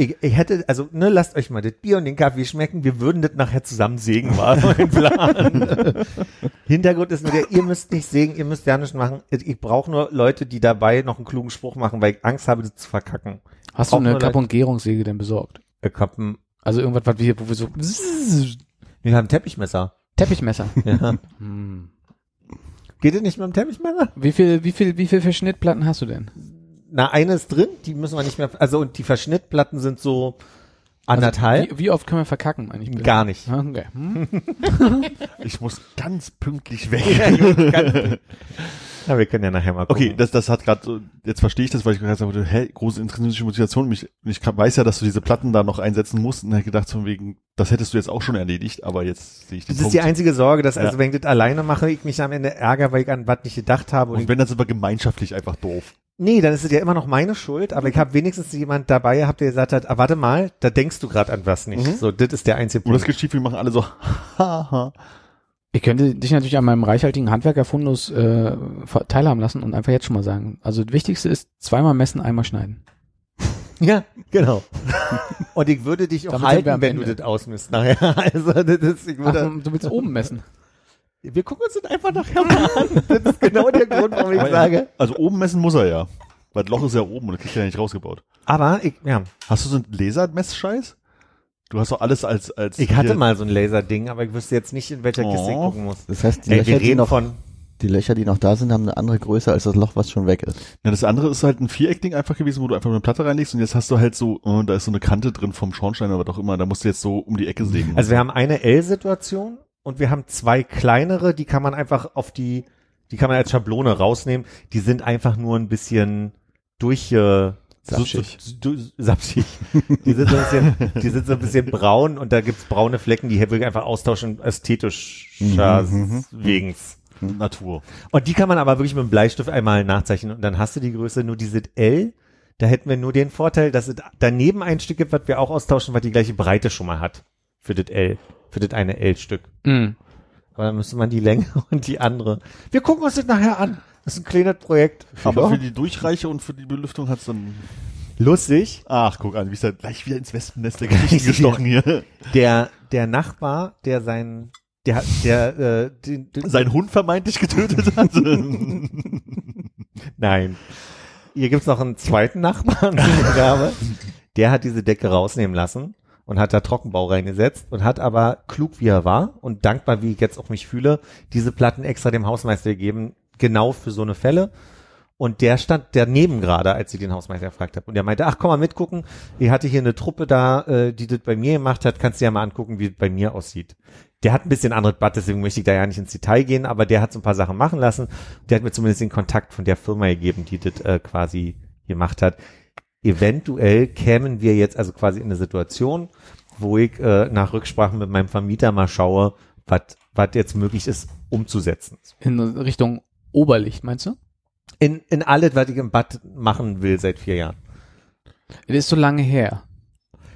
ich, ich hätte, also, ne, lasst euch mal das Bier und den Kaffee schmecken, wir würden das nachher zusammen sägen, war mein Plan. Hintergrund ist nur der, ihr müsst nicht sägen, ihr müsst ja nichts machen. Ich brauche nur Leute, die dabei noch einen klugen Spruch machen, weil ich Angst habe, das zu verkacken. Hast du eine nur Kapp- und Gärungssäge denn besorgt? Hab ein, Also irgendwas, was wir, wo wir so wir haben Teppichmesser. Teppichmesser. Ja. Hm. Geht es nicht mit dem Teppichmesser? Wie viel, wie viel, wie viel Verschnittplatten hast du denn? Na, eine ist drin, die müssen wir nicht mehr, also und die Verschnittplatten sind so anderthalb. Also, wie, wie oft können wir verkacken, meine ich? bitte? Gar nicht. Okay. Hm? Ich muss ganz pünktlich weg. Ja, wir können ja nachher mal gucken. Okay, das, das hat gerade so, jetzt verstehe ich das, weil ich gerade sagte, hä, große intrinsische Motivation. Mich, ich kann- weiß ja, dass du diese Platten da noch einsetzen musst und habe gedacht, von wegen, das hättest du jetzt auch schon erledigt, aber jetzt sehe ich den Das ist die Punkt. einzige Sorge, dass also Ja. wenn ich das alleine mache, ich mich am Ende ärgere, weil ich an was nicht gedacht habe. Und Und wenn, dann sind wir gemeinschaftlich einfach doof. nee, dann ist es ja immer noch meine Schuld, aber ich habe wenigstens jemand dabei gehabt, der gesagt hat, ah, warte mal, da denkst du gerade an was nicht. So, das ist der einzige Und das Punkt. geschieht, wir machen alle so, haha. Ich könnte dich natürlich an meinem reichhaltigen Handwerkerfundus äh, teilhaben lassen und einfach jetzt schon mal sagen. Also das Wichtigste ist zweimal messen, einmal schneiden. Ja, genau. Und ich würde dich auch Damit halten, wenn Ende. du das ausmisst nachher. Also, das ist, ich Ach, würde, du willst oben messen. wir gucken uns das einfach nachher mal an. Das ist genau der Grund, warum ich sage. Also oben messen muss er ja. Weil das Loch ist ja oben und das kriegt er ja nicht rausgebaut. Aber ich, ja, Hast du so einen Lasermessscheiß? Du hast doch alles als, als. ich hatte mal so ein Laserding, aber ich wüsste jetzt nicht, in welcher Oh. Kiste ich gucken muss. Das heißt, die Ey, Löcher, wir die reden noch, von, die Löcher, die noch da sind, haben eine andere Größe als das Loch, was schon weg ist. Ja, das andere ist halt ein Viereckding einfach gewesen, wo du einfach eine Platte reinlegst und jetzt hast du halt so, oh, da ist so eine Kante drin vom Schornstein oder was auch immer, da musst du jetzt so um die Ecke sägen. Also wir haben eine L-Situation und wir haben zwei kleinere, die kann man einfach auf die, die kann man als Schablone rausnehmen. Die sind einfach nur ein bisschen durch, äh, Sapschig. So, so, sapschig. Die sind so ein bisschen, die sind so ein bisschen braun und da gibt's braune Flecken, die will ich einfach austauschen, ästhetischer wegens. Natur. Und die kann man aber wirklich mit dem Bleistift einmal nachzeichnen und dann hast du die Größe nur diese L. Da hätten wir nur den Vorteil, dass es daneben ein Stück gibt, was wir auch austauschen, was die gleiche Breite schon mal hat. Für das L. Für das eine L-Stück. Mhm. Aber dann müsste man die Länge und die andere. Wir gucken uns das nachher an. Das ist ein kleines Projekt. Aber für die Durchreiche und für die Belüftung hat's dann, lustig. ach, guck an, wie ist er gleich wieder ins Wespennest der Geschichten gestochen hier. Der, der Nachbar, der sein, der, der, äh, den, den, Sein Hund vermeintlich getötet hat. Nein. Hier gibt's noch einen zweiten Nachbarn. Der hat diese Decke rausnehmen lassen und hat da Trockenbau reingesetzt und hat aber klug wie er war und dankbar wie ich jetzt auch mich fühle, diese Platten extra dem Hausmeister gegeben, genau für so eine Fälle. Und der stand daneben gerade, als ich den Hausmeister gefragt habe. Und der meinte, ach komm mal mitgucken, ich hatte hier eine Truppe da, äh, die das bei mir gemacht hat, kannst du ja mal angucken, wie es bei mir aussieht. Der hat ein bisschen anderes Bad, deswegen möchte ich da ja nicht ins Detail gehen, aber der hat so ein paar Sachen machen lassen. Der hat mir zumindest den Kontakt von der Firma gegeben, die das äh, quasi gemacht hat. Eventuell kämen wir jetzt also quasi in eine Situation, wo ich äh, nach Rücksprachen mit meinem Vermieter mal schaue, was was jetzt möglich ist, umzusetzen. In Richtung Oberlicht, meinst du? In, in alles, was ich im Bad machen will seit vier Jahren. Das ist so lange her.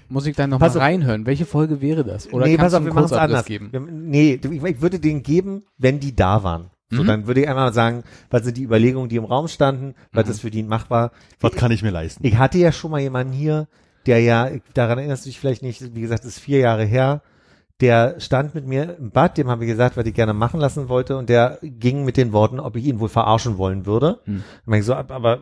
Muss ich da noch mal Pass auf. reinhören? Welche Folge wäre das? Oder nee, kannst pass auf, du wir einen machen es Kurzabriss anders. geben? Wir, nee, ich, ich würde den geben, wenn die da waren. So, Mhm. dann würde ich einmal sagen, was sind die Überlegungen, die im Raum standen, was Mhm. ist für die machbar. Was kann ich mir leisten? Ich hatte ja schon mal jemanden hier, der ja, daran erinnerst du dich vielleicht nicht, wie gesagt, das ist vier Jahre her, der stand mit mir im Bad, dem habe ich gesagt, was ich gerne machen lassen wollte und der ging mit den Worten, ob ich ihn wohl verarschen wollen würde. Hm. Dann ich so, ab- aber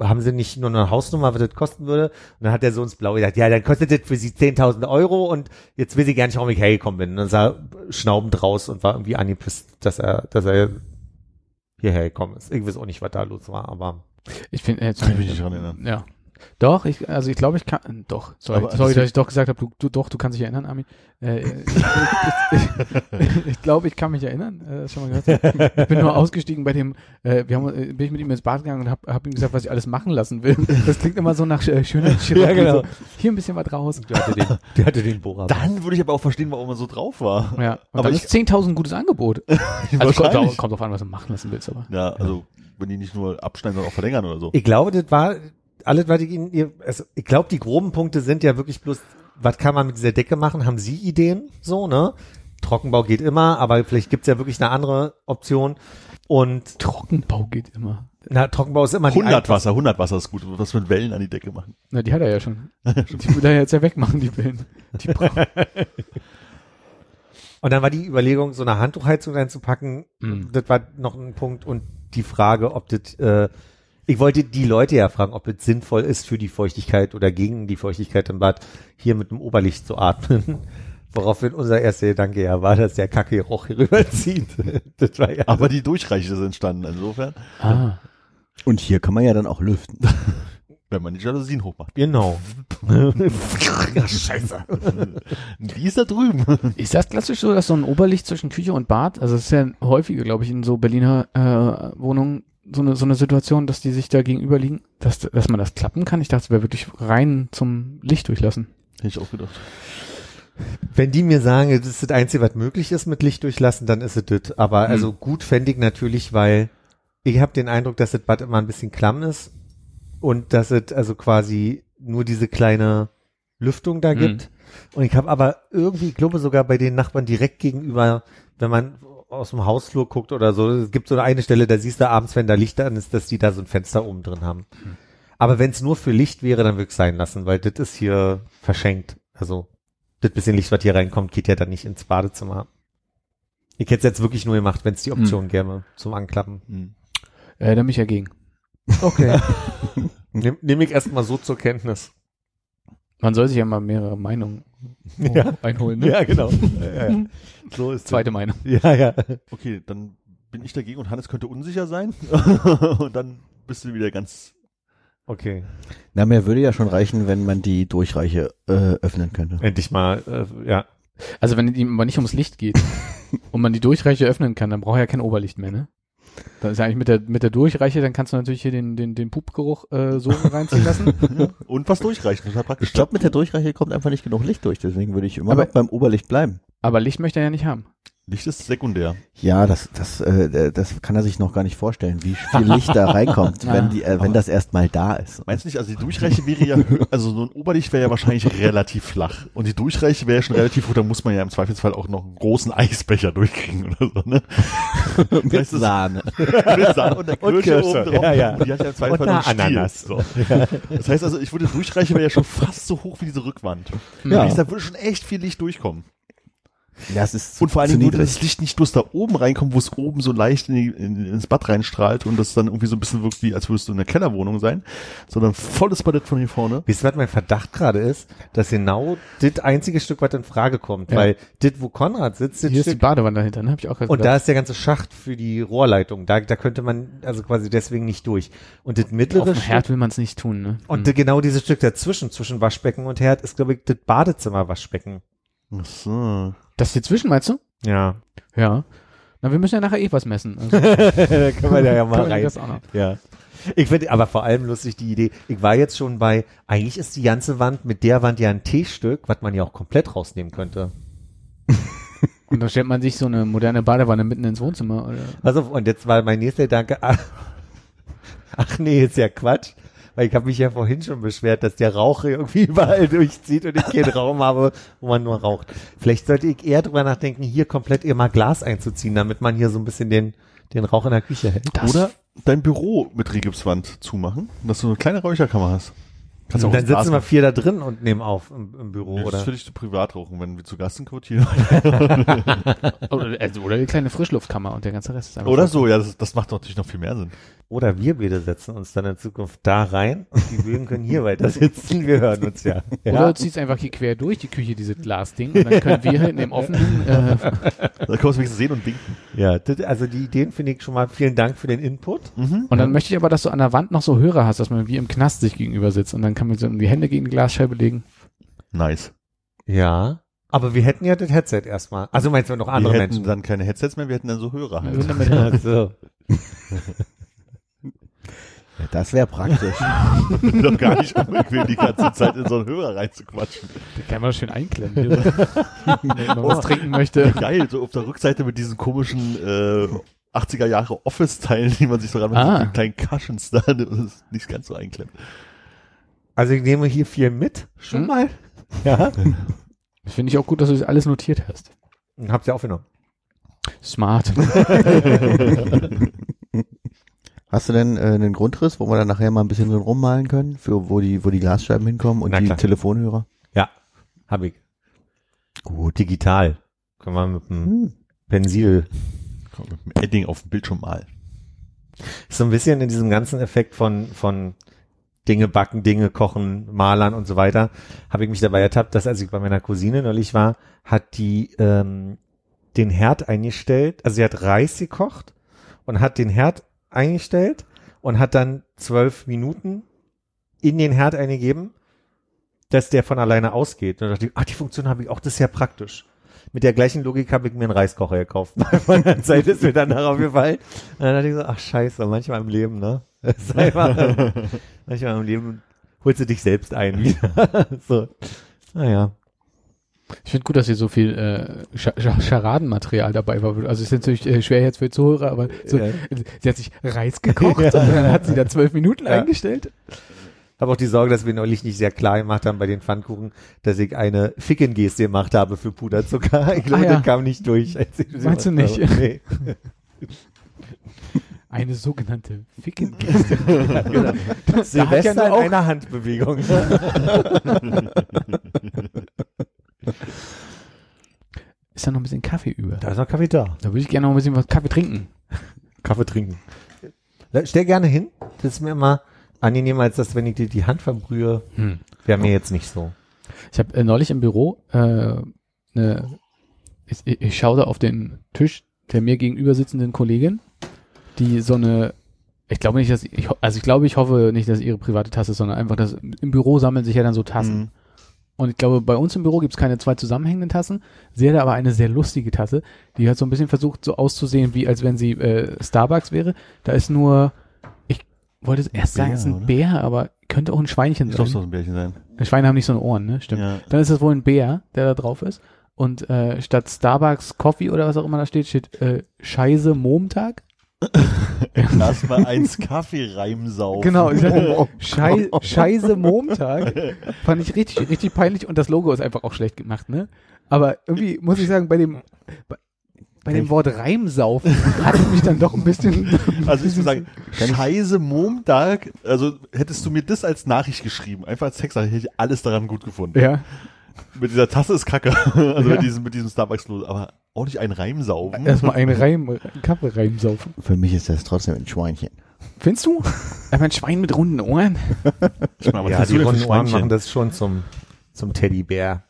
haben sie nicht nur eine Hausnummer, was das kosten würde? Und dann hat er so ins Blaue gesagt, ja, dann kostet das für sie 10.000 Euro und jetzt will sie gar nicht, warum ich hergekommen bin. Und dann sag, schnaubend raus und war irgendwie angepisst, dass er, dass er hierher gekommen ist. Ich weiß auch nicht, was da los war, aber Ich finde, äh, Kann ich mich nicht dran erinnern. Ja. Doch, ich, also ich glaube, ich kann, äh, doch, sorry, Aber sorry, das- dass ich doch gesagt habe, du, du, doch, du kannst dich erinnern, Armin. Äh, ich ich, ich, ich glaube, ich kann mich erinnern, äh, schon mal gehört. Ich bin nur ausgestiegen bei dem, äh, wir haben, äh, bin ich mit ihm ins Bad gegangen und habe hab ihm gesagt, was ich alles machen lassen will. Das klingt immer so nach äh, Schönheitschirurgie. Ja, genau. so, hier ein bisschen was raus. der hatte den, der hatte den Bohrer. Dann würde ich aber auch verstehen, warum man so drauf war. Ja, und Aber dann ich- ist 10.000 ein gutes Angebot. Also kommt, auch- kommt drauf an, was du machen lassen willst, aber. Ja, also wenn die nicht nur abschneiden, sondern auch verlängern oder so. Ich glaube, das war alles, was ich Ihnen, ihr- also ich glaube, die groben Punkte sind ja wirklich bloß, was kann man mit dieser Decke machen? Haben Sie Ideen? So, ne? Trockenbau geht immer, aber vielleicht gibt's ja wirklich eine andere Option. Und Trockenbau geht immer. na, Trockenbau ist immer die 100 einfachste- Wasser, 100 Wasser ist gut. Was mit Wellen an die Decke machen. Na, die hat er ja schon. Die will er jetzt ja wegmachen, die Pillen. Die Und dann war die Überlegung, so eine Handtuchheizung reinzupacken. Mhm. Das war noch ein Punkt. Und die Frage, ob das, äh, ich wollte die Leute ja fragen, ob es sinnvoll ist für die Feuchtigkeit oder gegen die Feuchtigkeit im Bad, hier mit dem Oberlicht zu atmen. Woraufhin unser erster Gedanke ja war, dass der Kacke-Geruch hier rüberzieht. das war ja. Aber die Durchreiche ist entstanden. Insofern, ah. Und hier kann man ja dann auch lüften. wenn man die Jalousien hochmacht. Genau. ja, scheiße. Die ist da drüben. Ist das klassisch so, dass so ein Oberlicht zwischen Küche und Bad, also es ist ja häufiger, glaube ich, in so Berliner äh, Wohnungen so eine, so eine Situation, dass die sich da gegenüber liegen, dass, dass man das klappen kann? Ich dachte, es wäre wirklich rein zum Licht durchlassen. Hätte ich auch gedacht. Wenn die mir sagen, das ist das Einzige, was möglich ist mit Licht durchlassen, dann ist es das. Aber also gut fände ich natürlich, weil ich habe den Eindruck, dass das Bad immer ein bisschen klamm ist und dass es also quasi nur diese kleine Lüftung da Mhm. gibt. Und ich habe aber irgendwie, ich glaube sogar bei den Nachbarn direkt gegenüber, wenn man aus dem Hausflur guckt oder so, es gibt so eine Stelle, da siehst du abends, wenn da Licht an ist, dass die da so ein Fenster oben drin haben. Aber wenn es nur für Licht wäre, dann würde ich sein lassen, weil das ist hier verschenkt. Also das bisschen Licht, was hier reinkommt, geht ja dann nicht ins Badezimmer. Ich hätte es jetzt wirklich nur gemacht, wenn es die Option gäbe zum Anklappen. Hm. Äh, da bin ich ja gegen. Okay. Nimm, nimm ich erstmal so zur Kenntnis. Man soll sich ja mal mehrere Meinungen Ja. einholen. Ne? Ja, genau. Ja, ja. So ist Zweite Meinung. Ja, ja. Okay, dann bin ich dagegen und Hannes könnte unsicher sein. und dann bist du wieder ganz. Okay. Na, mir würde ja schon reichen, wenn man die Durchreiche äh, öffnen könnte. Endlich mal, äh, ja. Also wenn es ihm aber nicht ums Licht geht und man die Durchreiche öffnen kann, dann braucht er ja kein Oberlicht mehr, ne? Dann ist eigentlich mit der, mit der Durchreiche, dann kannst du natürlich hier den, den, den Pupgeruch äh, so reinziehen lassen. Und was durchreichen, total praktisch. Ich glaube, mit der Durchreiche kommt einfach nicht genug Licht durch, deswegen würde ich immer Aber- beim Oberlicht bleiben. Aber Licht möchte er ja nicht haben. Licht ist sekundär. Ja, das, das, äh, das kann er sich noch gar nicht vorstellen, wie viel Licht da reinkommt, wenn, die, äh, wenn das erstmal da ist. Meinst du nicht, also die Durchreiche wäre ja, also so ein Oberlicht wäre ja wahrscheinlich relativ flach. Und die Durchreiche wäre ja schon relativ hoch, da muss man ja im Zweifelsfall auch noch einen großen Eisbecher durchkriegen oder so, ne? Mit Sahne. Mit Sahne und der Und Kirsche oben drauf. ja, ja. Und die hat ja im Zweifelsfall einen eine Stiel. Ananas. So. Das heißt also, ich würde, Durchreiche wäre ja schon fast so hoch wie diese Rückwand. Ja. Das heißt, da würde schon echt viel Licht durchkommen. Ja, es ist Und vor allen Dingen niedrig. das Licht nicht bloß da oben reinkommen, wo es oben so leicht in die, in, ins Bad reinstrahlt und das dann irgendwie so ein bisschen wirkt, wie als würdest du in einer Kellerwohnung sein, sondern volles Bad von hier vorne. Wisst ihr, was mein Verdacht gerade ist? Dass genau das einzige Stück, was in Frage kommt. Ja. Weil das, wo Konrad sitzt, das Hier ist die Stück, Badewanne dahinter, ne? Hab ich auch gerade und da gedacht. ist der ganze Schacht für die Rohrleitung. Da, da könnte man also quasi deswegen nicht durch. Und das mittlere Auf dem Stück, Herd will man es nicht tun, ne? und genau dieses Stück dazwischen, zwischen Waschbecken und Herd, ist, glaube ich, das Badezimmer-Waschbecken. Ach so. Das hier zwischen, meinst du? Ja. Ja. Na, wir müssen ja nachher eh was messen. Also, da können wir da ja mal rein. Ja. Ich finde aber vor allem lustig die Idee. Ich war jetzt schon bei, eigentlich ist die ganze Wand mit der Wand ja ein T-Stück, was man ja auch komplett rausnehmen könnte. Und dann stellt man sich so eine moderne Badewanne mitten ins Wohnzimmer. Oder? Also, und jetzt war mein nächster Gedanke, ach, ach nee, ist ja Quatsch. Weil ich habe mich ja vorhin schon beschwert, dass der Rauch irgendwie überall durchzieht und ich keinen Raum habe, wo man nur raucht. Vielleicht sollte ich eher drüber nachdenken, hier komplett immer Glas einzuziehen, damit man hier so ein bisschen den, den Rauch in der Küche hält. Das- Oder dein Büro mit Rigipswand zumachen, dass du eine kleine Räucherkammer hast. Kannst du auch dann sitzen wir vier da drin und nehmen auf im, im Büro, Nee, das oder? ist für dich zu privat rauchen, wenn wir zu Gast sind, Quartier. Oder, also, oder die kleine Frischluftkammer und der ganze Rest ist einfach Oder so, ja, das, das macht natürlich noch viel mehr Sinn. Oder wir beide setzen uns dann in Zukunft da rein und die Bögen können hier weiter sitzen. Wir hören uns ja. Oder ja. du ziehst einfach hier quer durch die Küche, diese Glasding, und dann können wir hinten im offenen, äh, Da kannst du wenigstens sehen und winken. ja, das, also die Ideen finde ich schon mal. Vielen Dank für den Input. Mhm. und dann möchte ich aber, dass du an der Wand noch so Hörer hast, dass man wie im Knast sich gegenüber sitzt und dann kann man so die Hände gegen die Glasscheibe legen. Nice. Ja. Aber wir hätten ja das Headset erstmal. Also meinst du noch andere wir hätten Menschen? dann keine Headsets mehr, wir hätten dann so Hörer halt. Ach so. Ja, das wäre praktisch. doch gar nicht unbequem, die ganze Zeit in so einen Hörer reinzuquatschen. Den kann man schön einklemmen. Wenn man was trinken möchte. Geil, so auf der Rückseite mit diesen komischen äh, 80er Jahre Office-Teilen, die man sich so ran Ah. mit den kleinen Cushions da, das ist nicht ganz so einklemmt. Also ich nehme hier viel mit, schon Hm? mal. Ja. Finde ich auch gut, dass du das alles notiert hast. Habt ihr aufgenommen. Smart. Hast du denn äh, einen Grundriss, wo wir dann nachher mal ein bisschen so rummalen können, für wo die, wo die Glasscheiben hinkommen und Na die klar. Telefonhörer? Ja, hab ich. Gut, digital. Können wir mit dem Hm. Pensil. Komm, mit dem Edding auf dem Bildschirm malen. So ein bisschen in diesem ganzen Effekt von, von Dinge backen, Dinge kochen, malern und so weiter, habe ich mich dabei ertappt, dass als ich bei meiner Cousine neulich war, hat die ähm, den Herd eingestellt, also sie hat Reis gekocht und hat den Herd eingestellt und hat dann zwölf Minuten in den Herd eingegeben, dass der von alleine ausgeht. Und da dachte ich, ach, die Funktion habe ich auch, das ist ja praktisch. Mit der gleichen Logik habe ich mir einen Reiskocher gekauft. Von der Zeit ist mir dann darauf gefallen. Und dann dachte ich so, ach scheiße, manchmal im Leben, ne? Das ist einfach, manchmal im Leben holst du dich selbst ein wieder. so. Naja. Ich finde gut, dass hier so viel äh, Scha Scha Scharadenmaterial dabei war. Also es ist natürlich äh, schwer jetzt für Zuhörer, aber so, Ja. sie hat sich Reis gekocht Ja. und dann hat sie da zwölf Minuten Ja. eingestellt. Habe auch die Sorge, dass wir neulich nicht sehr klar gemacht haben bei den Pfannkuchen, dass ich eine Ficken-Geste gemacht habe für Puderzucker. Ich glaube, Ah, ja. das kam nicht durch. Meinst du nicht? Nee. Eine sogenannte Ficken-Geste. Ja, genau. Da hat ja Silvester nur in einer Handbewegung. ist da noch ein bisschen Kaffee über. Da ist noch Kaffee da. Da würde ich gerne noch ein bisschen was Kaffee trinken. Kaffee trinken. Stell gerne hin. Das ist mir immer angenehmer, als dass, wenn ich dir die Hand verbrühe, Hm. wäre mir jetzt nicht so. Ich habe äh, neulich im Büro äh, ne, ich, ich, ich schaute auf den Tisch der mir gegenüber sitzenden Kollegin, die so eine, ich glaube nicht, dass ich, also ich glaube, ich hoffe nicht, dass ihre private Tasse ist, sondern einfach, dass im Büro sammeln sich ja dann so Tassen. Mhm. Und ich glaube, bei uns im Büro gibt es keine zwei zusammenhängenden Tassen. Sie hatte aber eine sehr lustige Tasse, die hat so ein bisschen versucht, so auszusehen, wie als wenn sie äh, Starbucks wäre. Da ist nur, ich wollte erst sagen, es ist ein oder? Bär, aber könnte auch ein Schweinchen Das muss sein. doch ein Bärchen sein. Schweine haben nicht so eine Ohren, ne? Stimmt. Ja. Dann ist es wohl ein Bär, der da drauf ist. Und äh, statt Starbucks Coffee oder was auch immer da steht, steht äh, Scheiße Momtag. Lass mal eins Kaffee reimsaufen. Genau, ich dachte, Schei Scheiße Momtag. Fand ich richtig, richtig peinlich und das Logo ist einfach auch schlecht gemacht, ne? Aber irgendwie muss ich sagen, bei dem bei, bei dem Wort Reimsaufen hat mich dann doch ein bisschen. Also ich muss sagen, scheiße Montag, also hättest du mir das als Nachricht geschrieben, einfach als Text, hätte ich alles daran gut gefunden. ja. Mit dieser Tasse ist kacke, also Ja. mit diesem, mit diesem Starbucks-Los, aber auch nicht ein Reimsaufen. Erstmal einen Reim, einen Kaffee reimsaufen. Für mich ist das trotzdem ein Schweinchen. Findest du? Aber ein Schwein mit runden Ohren. Ich meine, ja, die runden Ohren machen das schon zum, zum Teddybär.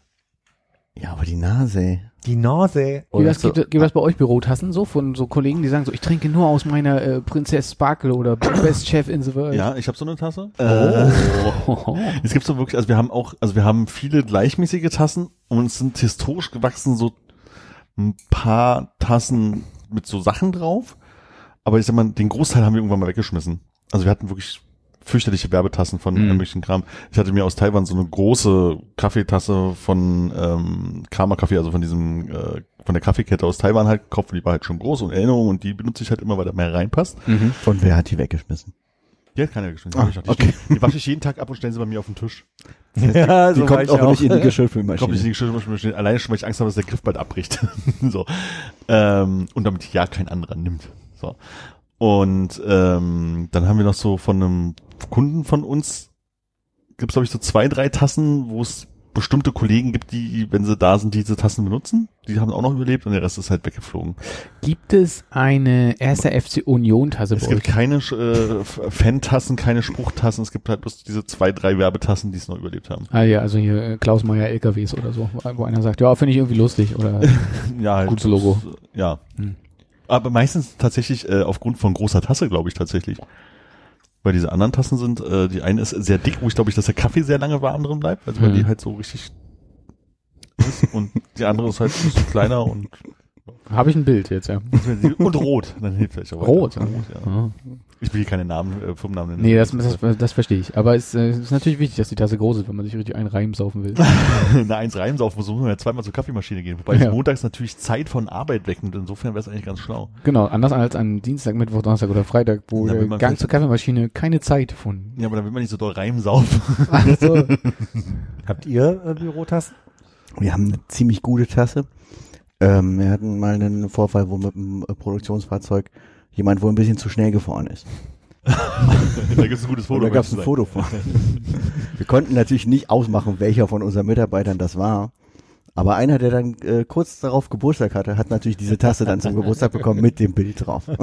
Ja, aber die Nase. Die Nase. Oder das, so- gibt, gibt das bei euch Bürotassen so von so Kollegen, die sagen so, ich trinke nur aus meiner äh, Prinzess Sparkle oder Best Chef in the World. Ja, ich habe so eine Tasse. Oh. Es gibt so wirklich, also wir haben auch, also wir haben viele gleichmäßige Tassen und es sind historisch gewachsen so ein paar Tassen mit so Sachen drauf. Aber ich sag mal, den Großteil haben wir irgendwann mal weggeschmissen. Also wir hatten wirklich fürchterliche Werbetassen von Mhm. irgendwelchen Kram. Ich hatte mir aus Taiwan so eine große Kaffeetasse von ähm, Karma Kaffee, also von diesem äh, von der Kaffeekette aus Taiwan halt gekauft. Die war halt schon groß und Erinnerung und die benutze ich halt immer, weil da mehr reinpasst. Mhm. Und wer hat die weggeschmissen? Die hat keiner geschmissen. Ah, Die, hab ich noch. die, die wasche ich jeden Tag ab und stelle sie bei mir auf den Tisch. Ja, Die so kommt auch, auch. nicht in die Kommt Geschirrspülmaschine. nicht in die Geschirrmaschine, alleine schon, weil ich Angst habe, dass der Griff bald abbricht. so. Ähm, und damit ja kein anderer nimmt. So. Und ähm, dann haben wir noch so von einem Kunden von uns gibt es, glaube ich, so zwei, drei Tassen, wo es bestimmte Kollegen gibt, die, wenn sie da sind, diese Tassen benutzen. Die haben auch noch überlebt und der Rest ist halt weggeflogen. Gibt es eine erste FC Union Tasse Es gibt euch? keine äh, Fan-Tassen, keine Spruchtassen. Es gibt halt bloß diese zwei, drei Werbetassen, die es noch überlebt haben. Ah ja, also hier äh, Klaus Meier LKWs oder so, wo einer sagt, ja, finde ich irgendwie lustig oder Ja, halt. Gutes Logo. Ja. Hm. Aber meistens tatsächlich äh, aufgrund von großer Tasse, glaube ich tatsächlich. Weil diese anderen Tassen sind, äh, die eine ist sehr dick, wo ich glaube ich, dass der Kaffee sehr lange warm drin bleibt, also weil Mhm. die halt so richtig ist. Und die andere ist halt ein bisschen kleiner und habe ich ein Bild jetzt, ja. und rot. Dann hilft vielleicht auch weiter. Rot. ja. Ich will hier keine Namen, äh, Firmennamen nennen. Nee, das, das, das verstehe ich. Aber es äh, ist natürlich wichtig, dass die Tasse groß ist, wenn man sich richtig einen reinsaufen will. Eine eins reinsaufen, muss man ja zweimal zur Kaffeemaschine gehen. Wobei Ja. montags natürlich Zeit von Arbeit wegnimmt. Insofern wäre es eigentlich ganz schlau. genau, anders als an Dienstag, Mittwoch, Donnerstag oder Freitag, wo der man Gang zur Kaffeemaschine keine Zeit von. Ja, aber dann will man nicht so doll reinsaufen. Ach so. Habt ihr äh, Bürotassen? Wir haben eine ziemlich gute Tasse. Ähm, wir hatten mal einen Vorfall, wo mit einem äh, Produktionsfahrzeug jemand wohl ein bisschen zu schnell gefahren ist. da gibt es ein gutes Und Foto. da gab es ein möchte Foto von. Wir konnten natürlich nicht ausmachen, welcher von unseren Mitarbeitern das war. Aber einer, der dann äh, kurz darauf Geburtstag hatte, hat natürlich diese Tasse dann zum Geburtstag bekommen mit dem Bild drauf.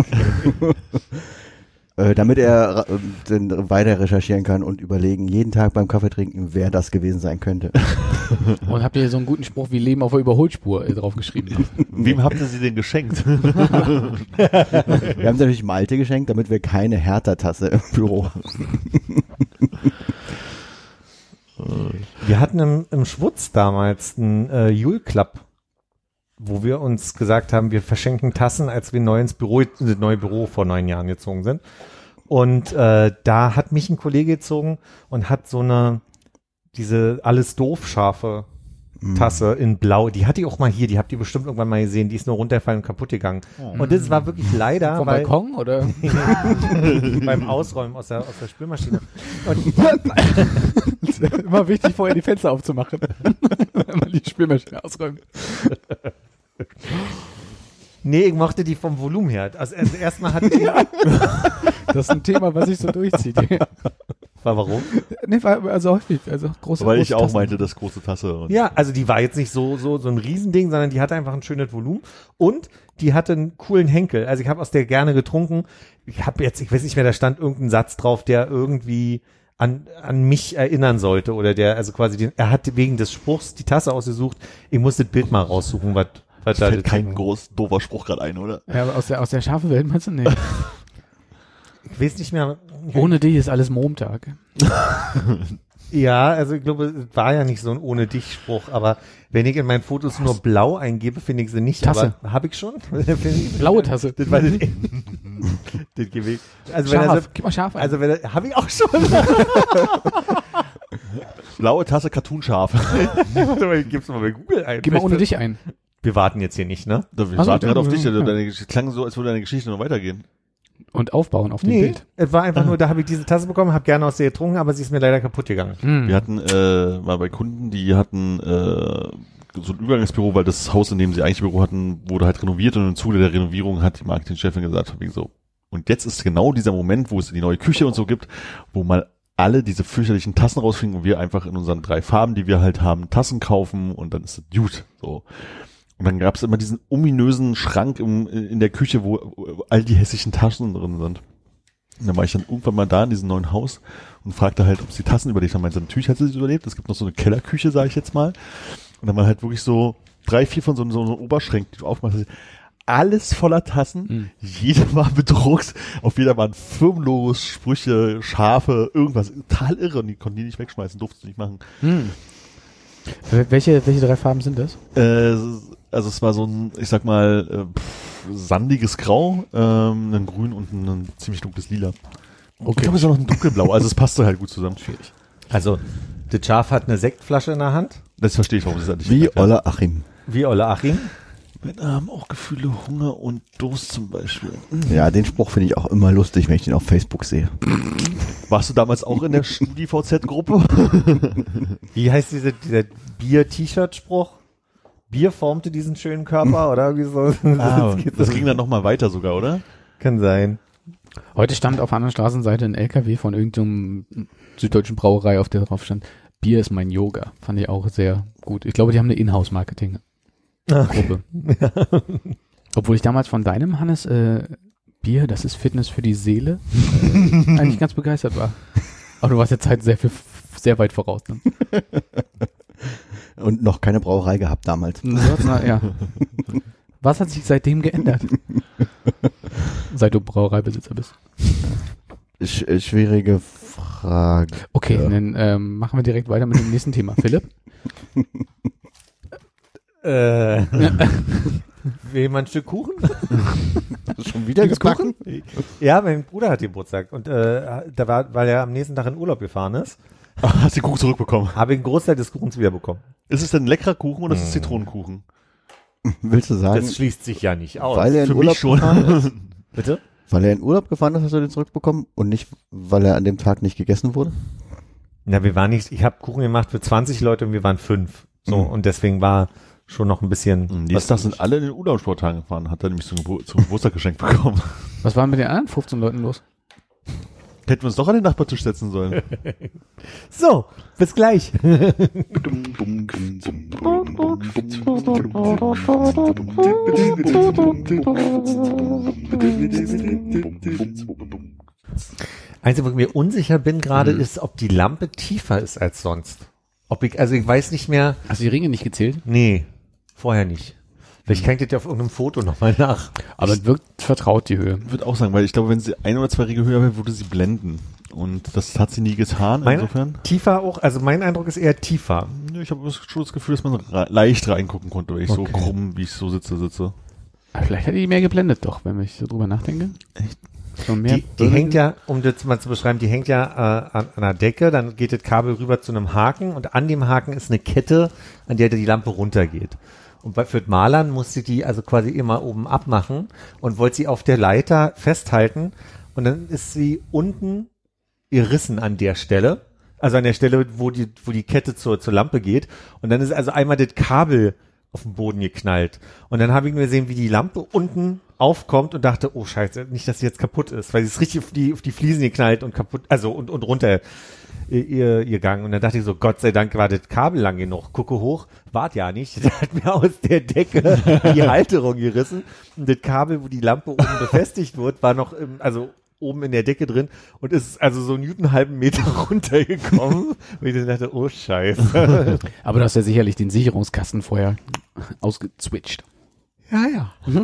äh, damit er äh, dann weiter recherchieren kann und überlegen, jeden Tag beim Kaffee trinken, wer das gewesen sein könnte. Und habt ihr so einen guten Spruch wie Leben auf der Überholspur äh, draufgeschrieben? Wem habt ihr sie denn geschenkt? Wir haben natürlich Malte geschenkt, damit wir keine Hertha-Tasse im Büro haben. Wir hatten im, im Schwutz damals einen äh, Jule Club, wo wir uns gesagt haben, wir verschenken Tassen, als wir neu ins Büro, ins neue Büro vor neun Jahren gezogen sind. Und äh, da hat mich ein Kollege gezogen und hat so eine diese alles doof scharfe Tasse in Blau. Die hatte ich auch mal hier. Die habt ihr bestimmt irgendwann mal gesehen. Die ist nur runtergefallen und kaputt geganng. Und das war wirklich leider, Vom weil Balkon oder? beim Ausräumen aus der, aus der Spülmaschine. Und Immer wichtig, vorher die Fenster aufzumachen. Wenn man die Spülmaschine ausräumt. Nee, ich mochte die vom Volumen her. Also, also erstmal hatte die, Das ist ein Thema, was sich so durchzieht. war warum? nee, war also häufig, also große Weil große ich auch Tassen. meinte, das große Tasse. Und Ja, also die war jetzt nicht so so so ein Riesending, sondern die hatte einfach ein schönes Volumen und die hatte einen coolen Henkel. Also ich habe aus der gerne getrunken. Ich habe jetzt, ich weiß nicht mehr, da stand irgendein Satz drauf, der irgendwie an, an mich erinnern sollte oder der, also quasi, den, er hat wegen des Spruchs die Tasse ausgesucht. Ich muss das Bild mal raussuchen, was, was da fällt das- kein groß doofer Spruch gerade ein, oder? Ja, aus der, aus der scharfen Welt meinst du? Nee. Ich weiß nicht mehr. Ohne dich ist alles Montag. Ja, also ich glaube, es war ja nicht so ein ohne dich Spruch, aber wenn ich in meinen Fotos nur blau eingebe, finde ich sie nicht. Tasse. Aber habe ich schon? Ich- Blaue Tasse. Das war das, das Gewicht. Also wenn er Scharf. so, Gib mal scharf ein. also wenn er, habe ich auch schon. Blaue Tasse, Cartoonscharf. Warte mal, gib's mal bei Google ein. Gib mal ohne dich ein. Wir warten jetzt hier nicht, ne? Wir Ach so, warten gerade auf dich. ja. Deine, Gesch- klang so, als würde deine Geschichte noch weitergehen. Und aufbauen auf dem Nee, Bild. es war einfach nur, da habe ich diese Tasse bekommen, habe gerne aus der getrunken, aber sie ist mir leider kaputt gegangen. Hm. Wir hatten äh, mal bei Kunden, die hatten äh, so ein Übergangsbüro, weil das Haus, in dem sie eigentlich ein Büro hatten, wurde halt renoviert und im Zuge der Renovierung hat die Marketingchefin gesagt, wegen so, und jetzt ist genau dieser Moment, wo es die neue Küche und so gibt, wo mal alle diese fürchterlichen Tassen rausfliegen und wir einfach in unseren drei Farben, die wir halt haben, Tassen kaufen und dann ist es gut. So. Und dann gab es immer diesen ominösen Schrank im, in der Küche, wo, wo all die hässlichen Taschen drin sind. Und dann war ich dann irgendwann mal da in diesem neuen Haus und fragte halt, ob sie Tassen überlebt haben. Meinte, natürlich hat sie sie überlebt. Es gibt noch so eine Kellerküche, sage ich jetzt mal. Und dann war halt wirklich so drei, vier von so, so, so Oberschränken, die du aufmachst. Alles voller Tassen. Mhm. Jeder war bedruckt. Auf jeder waren Firmenlogos, Sprüche, Schafe, irgendwas. Total irre. Und die konnten die nicht wegschmeißen, durften sie nicht machen. Hm. Welche, welche drei Farben sind das? Äh, also es war so ein, ich sag mal, äh, pff, sandiges Grau, ähm, ein Grün und ein, ziemlich dunkles Lila. Ich glaube, es war noch ein dunkelblau. Also es passte halt gut zusammen. Schwierig. Also, das Schaf hat eine Sektflasche in der Hand, Das verstehe ich, warum sie es nicht Wie. Olle Achim. wie Olle Achim. Männer haben auch Gefühle, Hunger und Durst zum Beispiel. Ja, den Spruch finde ich auch immer lustig, wenn ich den auf Facebook sehe. Warst du damals auch in der StudiVZ-Gruppe? Wie heißt diese, dieser Bier-T-Shirt-Spruch? Bier formte diesen schönen Körper, oder wie so? Ah, das so. ging dann nochmal weiter sogar, oder? Kann sein. Heute stand auf der anderen Straßenseite ein LKW von irgendeinem süddeutschen Brauerei, auf der drauf stand, Bier ist mein Yoga. Fand ich auch sehr gut. Ich glaube, die haben eine Inhouse-Marketing-Gruppe. Obwohl ich damals von deinem, Hannes, äh, Bier, das ist Fitness für die Seele, eigentlich ganz begeistert war. Aber du warst ja Zeit sehr, viel, sehr weit voraus. Ne? Und noch keine Brauerei gehabt damals. Na, ja. Was hat sich seitdem geändert? Seit du Brauereibesitzer bist. Sch äh, schwierige Frage. Okay, dann ähm, machen wir direkt weiter mit dem nächsten Thema. Philipp? Äh, will jemand ein Stück Kuchen? Schon wieder Gibt's gebacken? Ja, mein Bruder hat Geburtstag und äh, da war, weil er am nächsten Tag in Urlaub gefahren ist, Hast du den Kuchen zurückbekommen? habe ich einen Großteil des Kuchens wiederbekommen. Ist es denn ein leckerer Kuchen oder ist es Zitronenkuchen? Willst du sagen, Das schließt sich ja nicht aus. weil er in Für Urlaub mich schon. gefahren ist? Bitte? Weil er in Urlaub gefahren ist, hast du den zurückbekommen und nicht, weil er an dem Tag nicht gegessen wurde? Na, wir waren nicht, ich habe Kuchen gemacht für 20 Leute und wir waren fünf. So, Mhm. und deswegen war schon noch ein bisschen. Nächsten Tag sind alle in den Urlaubssporttagen gefahren, hat er nämlich zum, Gebur zum Geburtstag geschenkt bekommen. Was war mit den anderen 15 Leuten los? Hätten wir uns doch an den Nachbartisch setzen sollen. So, bis gleich. Einzige, wo ich mir unsicher bin gerade, ist, ob die Lampe tiefer ist als sonst. Ob ich, also ich weiß nicht mehr, Hast du die Ringe nicht gezählt? nee, vorher nicht. Vielleicht kann ich das ja auf irgendeinem Foto nochmal nach. Aber es wirkt vertraut, die Höhe. Ich würde auch sagen, weil ich glaube, wenn sie ein oder zwei Riege höher wäre, würde sie blenden. Und das hat sie nie getan, Meine- insofern. Tiefer auch, also mein Eindruck ist eher tiefer. Nö, Ich habe schon das Gefühl, dass man re leicht reingucken konnte, weil ich so Okay. krumm, wie ich so sitze, sitze. Aber vielleicht hätte die mehr geblendet doch, wenn ich so drüber nachdenke. Echt? So mehr Die, die hängt ja, um das mal zu beschreiben, die hängt ja äh, an, an der Decke, dann geht das Kabel rüber zu einem Haken und an dem Haken ist eine Kette, an der die Lampe runtergeht. Und bei, für Malern musste die also quasi immer oben abmachen und wollte sie auf der Leiter festhalten. Und dann ist sie unten gerissen an der Stelle, also an der Stelle, wo die, wo die Kette zur, zur Lampe geht. Und dann ist also einmal das Kabel auf den Boden geknallt. Und dann habe ich nur gesehen, wie die Lampe unten aufkommt und dachte, oh scheiße, nicht, dass sie jetzt kaputt ist, weil sie ist richtig auf die, auf die Fliesen geknallt und kaputt, also und, und runter ihr, ihr gegangen. Und dann dachte ich so, Gott sei Dank war das Kabel lang genug. Gucke hoch, wart ja nicht. Der hat mir aus der Decke die Halterung gerissen. Und das Kabel, wo die Lampe oben befestigt wird, war noch im, also oben in der Decke drin und ist also so einen Newton halben Meter runtergekommen. und ich dachte, oh scheiße. Aber du hast ja sicherlich den Sicherungskasten vorher ausgezwitcht. Ja, ja.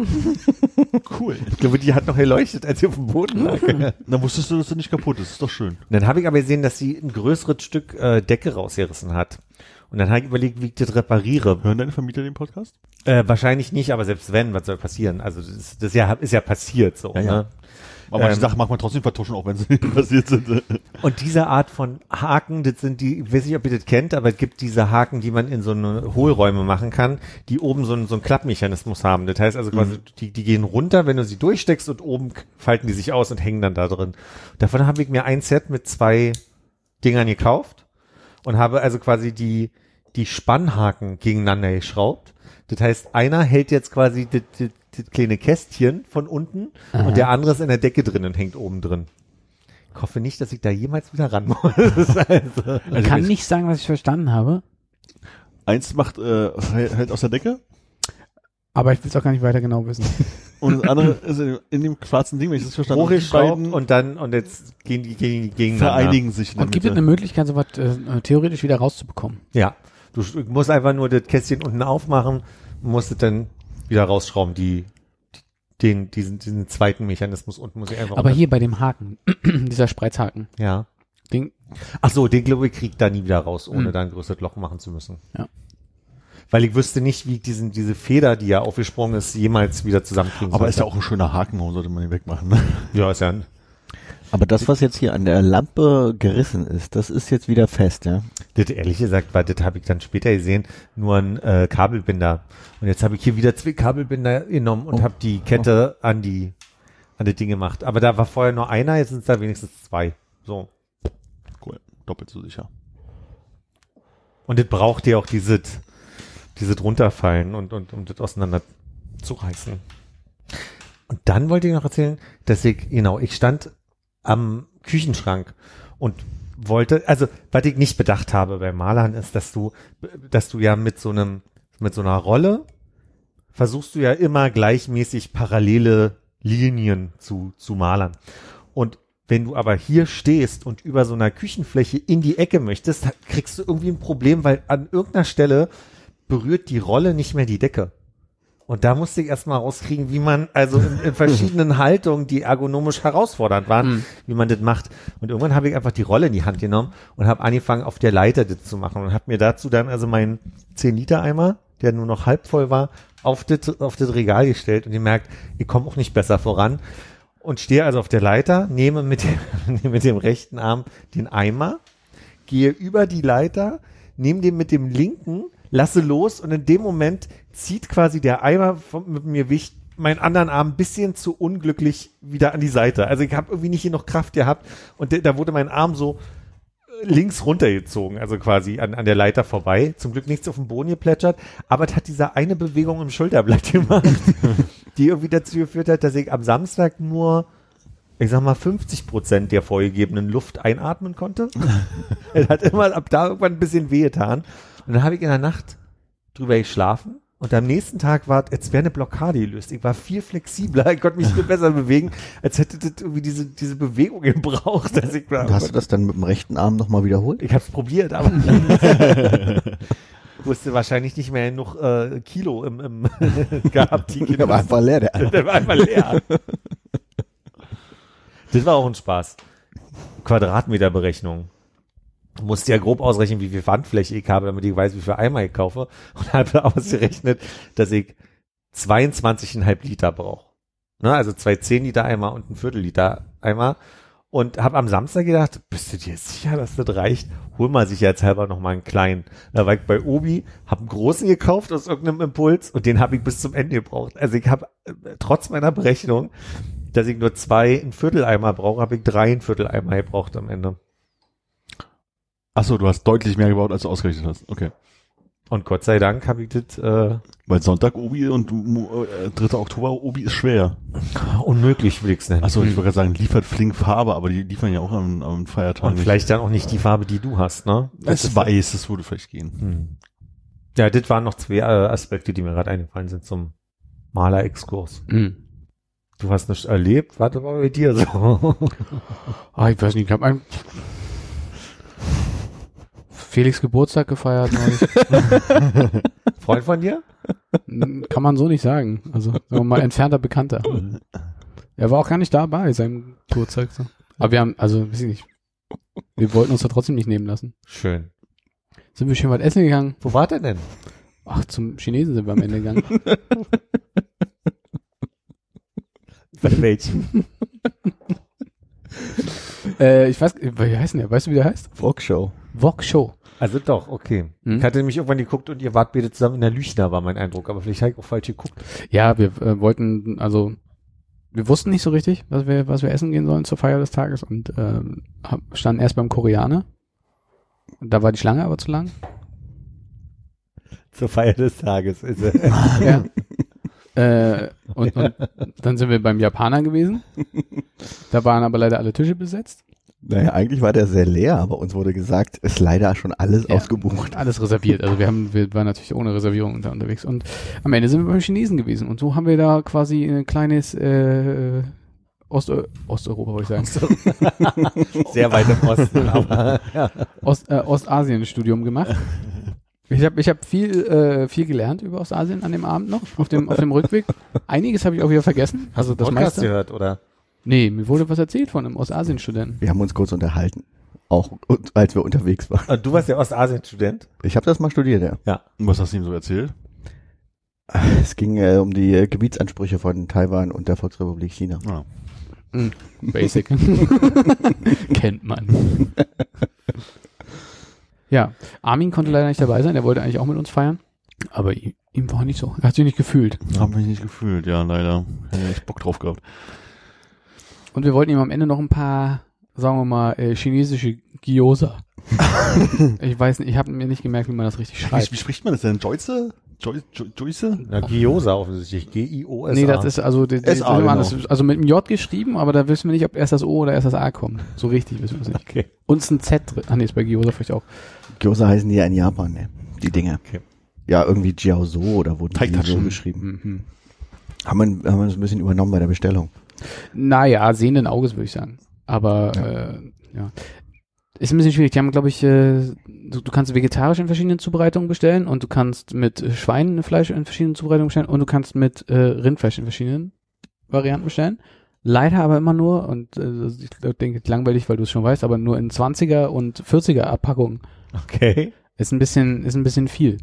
Cool. Ich glaube, die hat noch erleuchtet, als sie auf dem Boden lag. Und Dann wusstest du, dass sie nicht kaputt ist. Ist doch schön. dann habe ich aber gesehen, dass sie ein größeres Stück äh, Decke rausgerissen hat. Und dann habe ich überlegt, wie ich das repariere. Hören deine Vermieter den Podcast? Äh, wahrscheinlich nicht, aber selbst wenn, was soll passieren? Also das, ist- das ist, ja, ist ja passiert so. Ja, ja. Aber manche Ähm. Sachen mag man trotzdem vertuschen, auch wenn sie nicht passiert sind. Und diese Art von Haken, das sind die, ich weiß nicht, ob ihr das kennt, aber es gibt diese Haken, die man in so eine Hohlräume machen kann, die oben so einen, so einen Klappmechanismus haben. Das heißt also quasi, die, die gehen runter, wenn du sie durchsteckst und oben falten die sich aus und hängen dann da drin. Davon habe ich mir ein Set mit zwei Dingern gekauft und habe also quasi die, die Spannhaken gegeneinander geschraubt. Das heißt, einer hält jetzt quasi das, das kleine Kästchen von unten und der andere ist in der Decke drin und hängt oben drin. Ich hoffe nicht, dass ich da jemals wieder ran muss. also, Ich kann nicht sagen, was ich verstanden habe, Eins macht, äh, hält aus der Decke aber ich will es auch gar nicht weiter genau wissen. und das andere ist in, in dem schwarzen Ding, wenn ich das verstanden habe. hochgeschraubt und dann, und jetzt gehen die, die gegeneinander. vereinigen sich Und gibt es eine Möglichkeit, sowas äh, theoretisch wieder rauszubekommen? Ja. Du musst einfach nur das Kästchen unten aufmachen musst es dann wieder rausschrauben, die, die- den, diesen, diesen zweiten Mechanismus unten muss ich einfach Aber runter- hier bei dem Haken, dieser Spreizhaken, Ja. den, Ach so, den glaube ich kriegt da nie wieder raus, ohne Mhm. da ein größeres Loch machen zu müssen. Ja. Weil ich wüsste nicht, wie ich diesen, diese Feder, die ja aufgesprungen ist, jemals wieder zusammenkriegen Aber sollte. ist ja auch ein schöner Haken, warum sollte man ihn wegmachen? Ne? Ja, ist ja ein, Aber das, was jetzt hier an der Lampe gerissen ist, das ist jetzt wieder fest, ja? das ehrlich gesagt, weil das habe ich dann später gesehen, nur ein äh, Kabelbinder. Und jetzt habe ich hier wieder zwei Kabelbinder genommen und Oh. habe die Kette an die, an das Ding gemacht. Aber da war vorher nur einer, jetzt sind es da wenigstens zwei. So. Cool. Doppelt so sicher. Und das braucht ja auch dieses, dieses runterfallen und, und um das auseinander zu reißen. Und dann wollte ich noch erzählen, dass ich, genau, ich stand am Küchenschrank und wollte, also was ich nicht bedacht habe bei Malern ist, dass du, dass du ja mit so einem, mit so einer Rolle versuchst du ja immer gleichmäßig parallele Linien zu, zu malern. Und wenn du aber hier stehst und über so einer Küchenfläche in die Ecke möchtest, kriegst du irgendwie ein Problem, weil an irgendeiner Stelle berührt die Rolle nicht mehr die Decke. Und da musste ich erstmal rauskriegen, wie man, also in, in verschiedenen Haltungen, die ergonomisch herausfordernd waren, Mhm. wie man das macht. Und irgendwann habe ich einfach die Rolle in die Hand genommen und habe angefangen, auf der Leiter das zu machen und habe mir dazu dann also meinen 10-Liter-Eimer, der nur noch halb voll war, auf das, auf das Regal gestellt und gemerkt, ich komme auch nicht besser voran. Und stehe also auf der Leiter, nehme mit dem, nehme mit dem rechten Arm den Eimer, gehe über die Leiter, nehme den mit dem linken, lasse los und in dem Moment zieht quasi der Eimer vom, mit mir Wicht meinen anderen Arm ein bisschen zu unglücklich wieder an die Seite. Also ich habe irgendwie nicht genug Kraft gehabt und de- da wurde mein Arm so äh, links runtergezogen, also quasi an, an der Leiter vorbei. Zum Glück nichts auf dem Boden geplätschert, aber es hat diese eine Bewegung im Schulterblatt gemacht, die irgendwie dazu geführt hat, dass ich am Samstag nur ich sag mal, 50 Prozent der vorgegebenen Luft einatmen konnte. es hat immer ab da irgendwann ein bisschen wehgetan. Und dann habe ich in der Nacht drüber geschlafen. Und am nächsten Tag war, als wäre eine Blockade gelöst. Ich war viel flexibler, ich konnte mich viel besser bewegen, als hätte das irgendwie diese, diese Bewegung gebraucht. Dass ich, Und hast du das dann mit dem rechten Arm nochmal wiederholt? ich habe es probiert, aber wusste wahrscheinlich nicht mehr genug äh, Kilo im, im gehabt. Die Der war einfach leer, der Arm. der war einfach leer. Das war auch ein Spaß. Quadratmeterberechnung. Musste ja grob ausrechnen, wie viel Wandfläche ich habe, damit ich weiß, wie viel Eimer ich kaufe. Und habe ausgerechnet, dass ich 22,5 Liter brauche. Ne, also zwei 10 Liter Eimer und ein Viertel Liter Eimer. Und habe am Samstag gedacht, bist du dir sicher, dass das reicht? Hol mal sicherheitshalber noch mal einen kleinen. Da war ich bei Obi, habe einen großen gekauft aus irgendeinem Impuls und den habe ich bis zum Ende gebraucht. Also ich habe äh, trotz meiner Berechnung, dass ich nur zwei ein Vierteleimer brauche, habe ich drei ein Vierteleimer gebraucht am Ende. Achso, du hast deutlich mehr gebaut, als du ausgerechnet hast. Okay. Und Gott sei Dank habe ich das äh, Weil Sonntag Obi und äh, 3. Oktober Obi ist schwer. unmöglich, will ich's nennen. Achso, ich wollte gerade sagen, liefert flink Farbe, aber die liefern ja auch am, am Feiertag. und nicht. vielleicht dann auch nicht die Farbe, die du hast, ne? es weiß, es würde vielleicht gehen. Hm. Ja, das waren noch zwei äh, Aspekte, die mir gerade eingefallen sind zum Maler-Exkurs. Mhm. Du hast nichts erlebt, warte mal bei dir so. Ah, ich weiß nicht, ich habe einen Felix Geburtstag gefeiert. Freund von dir? Kann man so nicht sagen. Also, mal, entfernter Bekannter. Er war auch gar nicht da bei seinem Geburtstag. So. Aber wir haben, also, weiß ich nicht. Wir wollten uns da trotzdem nicht nehmen lassen. Schön. Sind wir schön was essen gegangen? Wo war der denn? Ach, zum Chinesen sind wir am Ende gegangen. Bei welchem? äh, ich weiß, wie heißt denn der? Weißt du, wie der heißt? Vlogshow. Wok Show. Also doch, okay. Hm? Ich hatte nämlich irgendwann geguckt und ihr wart beide zusammen in der Lüchner, war mein Eindruck, aber vielleicht habe ich auch falsch geguckt. Ja, wir äh, wollten, also wir wussten nicht so richtig, was wir, was wir essen gehen sollen zur Feier des Tages und ähm, standen erst beim Koreaner. Da war die Schlange aber zu lang. Zur Feier des Tages. Ist er. Ja. äh, und, und dann sind wir beim Japaner gewesen. Da waren aber leider alle Tische besetzt. Naja, eigentlich war der sehr leer, aber uns wurde gesagt, ist leider schon alles Ja. ausgebucht. Alles reserviert. Also wir haben, wir waren natürlich ohne Reservierung da unterwegs. Und am Ende sind wir beim Chinesen gewesen. Und so haben wir da quasi ein kleines äh, Ost Osteuropa, wollte ich sagen. Sehr weit im Osten, aber ja. Ost, äh, Ostasien-Studium gemacht. Ich habe ich hab viel, äh, viel gelernt über Ostasien an dem Abend noch, auf dem, auf dem Rückweg. Einiges habe ich auch wieder vergessen. Also das Podcast meiste. gehört, oder? Nee, mir wurde was erzählt von einem Ostasien-Studenten. Wir haben uns kurz unterhalten. Auch als wir unterwegs waren. Und Ah, du warst ja Ostasien-Student? Ich habe das mal studiert, ja. Ja. Und was hast du ihm so erzählt? Es ging äh, um die äh, Gebietsansprüche von Taiwan und der Volksrepublik China. Ja. Basic. Kennt man. ja, Armin konnte leider nicht dabei sein. Er wollte eigentlich auch mit uns feiern. Aber ihm, ihm war nicht so. Er hat sich nicht gefühlt. Hab mich nicht gefühlt, ja, leider. Hätte echt Bock drauf gehabt. Und wir wollten ihm am Ende noch ein paar, sagen wir mal, äh, chinesische Gyoza. ich weiß nicht, ich habe mir nicht gemerkt, wie man das richtig schreibt. wie spricht man das denn? Joyce? Joy, Joy, Joyce? Na, Gyoza offensichtlich. G-I-O-S-A. Nee, das ist also, das, das, SA, genau. das, also mit dem J geschrieben, aber da wissen wir nicht, ob erst das O oder erst das A kommt. So richtig wissen wir es nicht. Okay. Und es ist ein Z drin. Ah, nee, ist bei Gyoza vielleicht auch. Gyoza heißen die ja in Japan, ne? Die Dinge. Okay. Ja, irgendwie Jiaozo oder wurden die so geschrieben. Mhm. Haben wir, haben wir das ein bisschen übernommen bei der Bestellung. Naja, sehenden Auges würde ich sagen. Aber ja. Äh, ja. Ist ein bisschen schwierig. Die haben, glaube ich, äh, du, du kannst vegetarisch in verschiedenen Zubereitungen bestellen und du kannst mit Schweinefleisch in verschiedenen Zubereitungen bestellen und du kannst mit äh, Rindfleisch in verschiedenen Varianten bestellen. Leider aber immer nur, und äh, ich denke langweilig, weil du es schon weißt, aber nur in 20er und 40er Abpackungen. Okay. Ist ein bisschen, ist ein bisschen viel.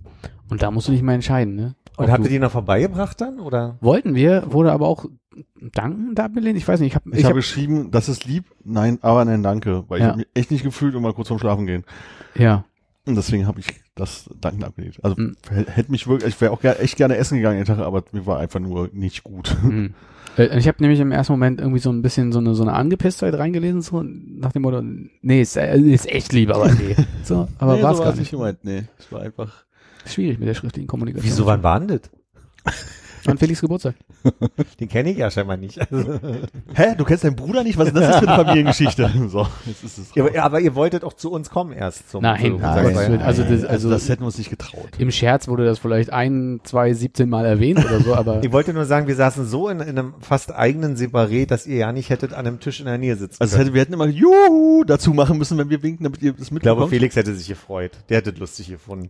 Und da musst du dich mal entscheiden, ne? Und habt ihr die noch vorbeigebracht dann, oder? Wollten wir, wurde aber auch dankend abgelehnt. Ich weiß nicht, ich habe Ich, ich habe hab, geschrieben, das ist lieb, nein, aber nein, danke, weil ich Ja. habe mich echt nicht gefühlt und mal kurz vorm Schlafen gehen. ja. Und deswegen habe ich das Danken abgelehnt. Also Mhm. hätte mich wirklich, ich wäre auch ger echt gerne essen gegangen den Tag, aber mir war einfach nur nicht gut. Mhm. Ich habe nämlich im ersten Moment irgendwie so ein bisschen so eine so eine Angepisstheit reingelesen, so nach dem Motto, nee, ist, äh, ist echt lieb, aber nee. So, aber Nee, war's so gar war's nicht. gemeint. Nee, es war einfach. Schwierig mit der schriftlichen Kommunikation. Wieso, wann war denn das? An Felix Geburtstag. Den kenne ich ja scheinbar nicht. Also, Hä, du kennst deinen Bruder nicht? Was ist das für eine Familiengeschichte? So, jetzt ist es. ja, aber, ihr wolltet auch zu uns kommen erst zum Nein, zur nein, Geburtstagsfeier. das also das- also das hätten wir uns nicht getraut. Im Scherz wurde das vielleicht ein, zwei, 17 Mal erwähnt oder so, aber Ich wollte nur sagen, wir saßen so in, in einem fast eigenen Separé, dass ihr ja nicht hättet an einem Tisch in der Nähe sitzen Also können. hätte, wir hätten immer Juhu dazu machen müssen, wenn wir winken, damit ihr das Ich glaube, mitbekommt. Felix hätte sich gefreut. Der hätte es lustig gefunden.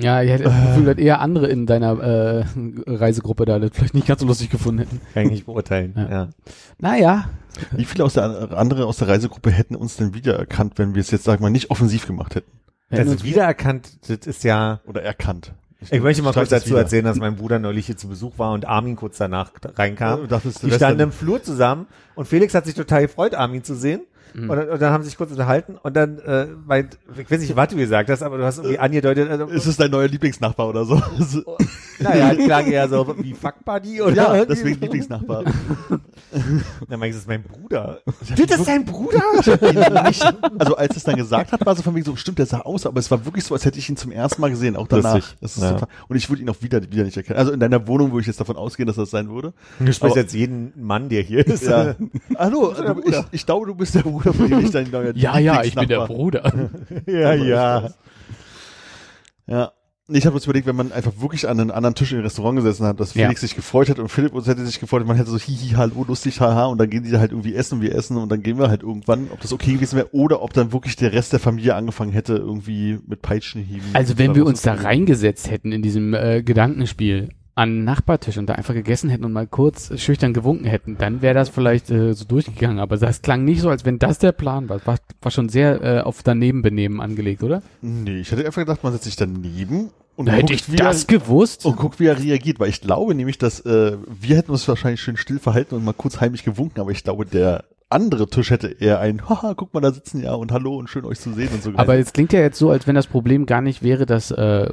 Ja, ich hätte das Gefühl, dass eher andere in deiner äh, Reisegruppe da das vielleicht nicht ganz so lustig gefunden hätten. Kann ich nicht beurteilen. Ja. ja. Naja, Wie viele aus der andere aus der Reisegruppe hätten uns denn wiedererkannt, wenn wir es jetzt, sag mal, nicht offensiv gemacht hätten? Also wiedererkannt, das ist ja. Oder erkannt. Ich möchte mal kurz dazu wieder. erzählen, dass mein Bruder neulich hier zu Besuch war und Armin kurz danach reinkam. Oh, das ist Die standen im Flur zusammen und Felix hat sich total gefreut, Armin zu sehen. Mhm. Und, dann, und dann haben sie sich kurz unterhalten und dann, äh, meint, ich weiß nicht, was du gesagt hast, aber du hast irgendwie angedeutet, also, Ist es dein neuer Lieblingsnachbar oder so? naja, klang eher so wie Fuck Buddy oder ja, deswegen so. Lieblingsnachbar. Dann meinst du, das ist mein Bruder. Das ist dein Bruder? nicht, also als es dann gesagt hat, war so von wegen so, stimmt, der sah aus, aber es war wirklich so, als hätte ich ihn zum ersten Mal gesehen, auch danach. Lustig. Das ist Ja. total, und ich würde ihn auch wieder, wieder nicht erkennen. Also in deiner Wohnung würde ich jetzt davon ausgehen, dass das sein würde. Du sprichst Aber- jetzt jeden Mann, der hier ist. Ja. Hallo, ich, ich glaube, du bist der Bruder ich dein neuer ja, ja, ich bin der. Bruder. ja. ja. Ja. Ich habe uns überlegt, wenn man einfach wirklich an einem anderen Tisch im Restaurant gesessen hat, dass Ja. Felix sich gefreut hat und Philipp uns hätte sich gefreut, man hätte so hihi, hallo, lustig, haha, und dann gehen die halt irgendwie essen und wir essen und dann gehen wir halt irgendwann, ob das okay gewesen wäre oder ob dann wirklich der Rest der Familie angefangen hätte, irgendwie mit Peitschenhieben. Also wenn wir uns da reingesetzt hätten in diesem äh, Gedankenspiel an Nachbartisch und da einfach gegessen hätten und mal kurz schüchtern gewunken hätten, dann wäre das vielleicht äh, so durchgegangen. Aber das klang nicht so, als wenn das der Plan war. War, war schon sehr äh, auf Danebenbenehmen angelegt, oder? Nee, ich hätte einfach gedacht, man setzt sich daneben und hätte guckt, ich wie das er, gewusst. und guckt, wie er reagiert, weil ich glaube nämlich, dass äh, wir hätten uns wahrscheinlich schön still verhalten und mal kurz heimlich gewunken, aber ich glaube, der andere Tisch hätte eher ein, haha, guck mal, da sitzen ja und hallo und schön euch zu sehen und so. Aber es klingt ja jetzt so, als wenn das Problem gar nicht wäre, dass äh,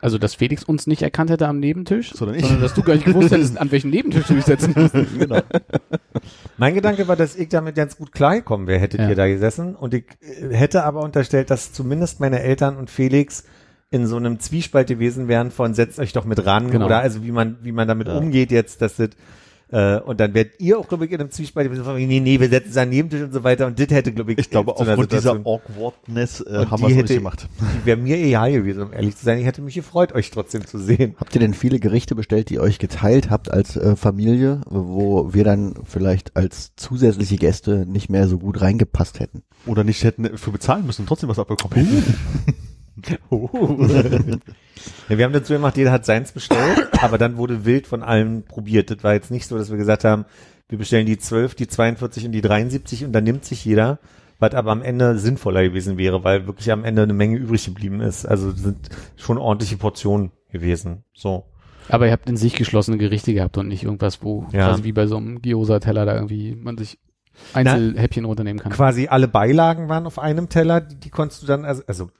also dass Felix uns nicht erkannt hätte am Nebentisch, Sondern ich. sondern dass du gar nicht gewusst hättest, an welchen Nebentisch du dich setzen musst. genau. Mein Gedanke war, dass ich damit ganz gut klargekommen wäre, hättet Ja. ihr da gesessen. Und ich äh, hätte aber unterstellt, dass zumindest meine Eltern und Felix in so einem Zwiespalt gewesen wären von setzt euch doch mit ran Genau. oder also wie man wie man damit Ja. umgeht jetzt, dass das äh, und dann werdet ihr auch, glaube ich, in einem Zwiespalt nee, nee, wir setzen es an den Nebentisch und so weiter und das hätte, glaube ich, Ich glaube, aufgrund dieser Awkwardness äh, Und haben die wir es nicht gemacht. die wäre mir egal gewesen, um ehrlich zu sein. Ich hätte mich gefreut, euch trotzdem zu sehen. Habt ihr denn viele Gerichte bestellt, die ihr euch geteilt habt als äh, Familie, wo wir dann vielleicht als zusätzliche Gäste nicht mehr so gut reingepasst hätten? Oder nicht hätten für bezahlen müssen und trotzdem was abbekommen hätten. Ja, wir haben dazu gemacht, jeder hat seins bestellt, aber dann wurde wild von allen probiert. Das war jetzt nicht so, dass wir gesagt haben, wir bestellen die 12, die 42 und die 73 und dann nimmt sich jeder, was aber am Ende sinnvoller gewesen wäre, weil wirklich am Ende eine Menge übrig geblieben ist. Also sind schon ordentliche Portionen gewesen. So. Aber ihr habt in sich geschlossene Gerichte gehabt und nicht irgendwas, wo Ja. quasi wie bei so einem Gyoza-Teller da irgendwie man sich Einzelhäppchen runternehmen kann. Quasi alle Beilagen waren auf einem Teller, die, die konntest du dann, also, also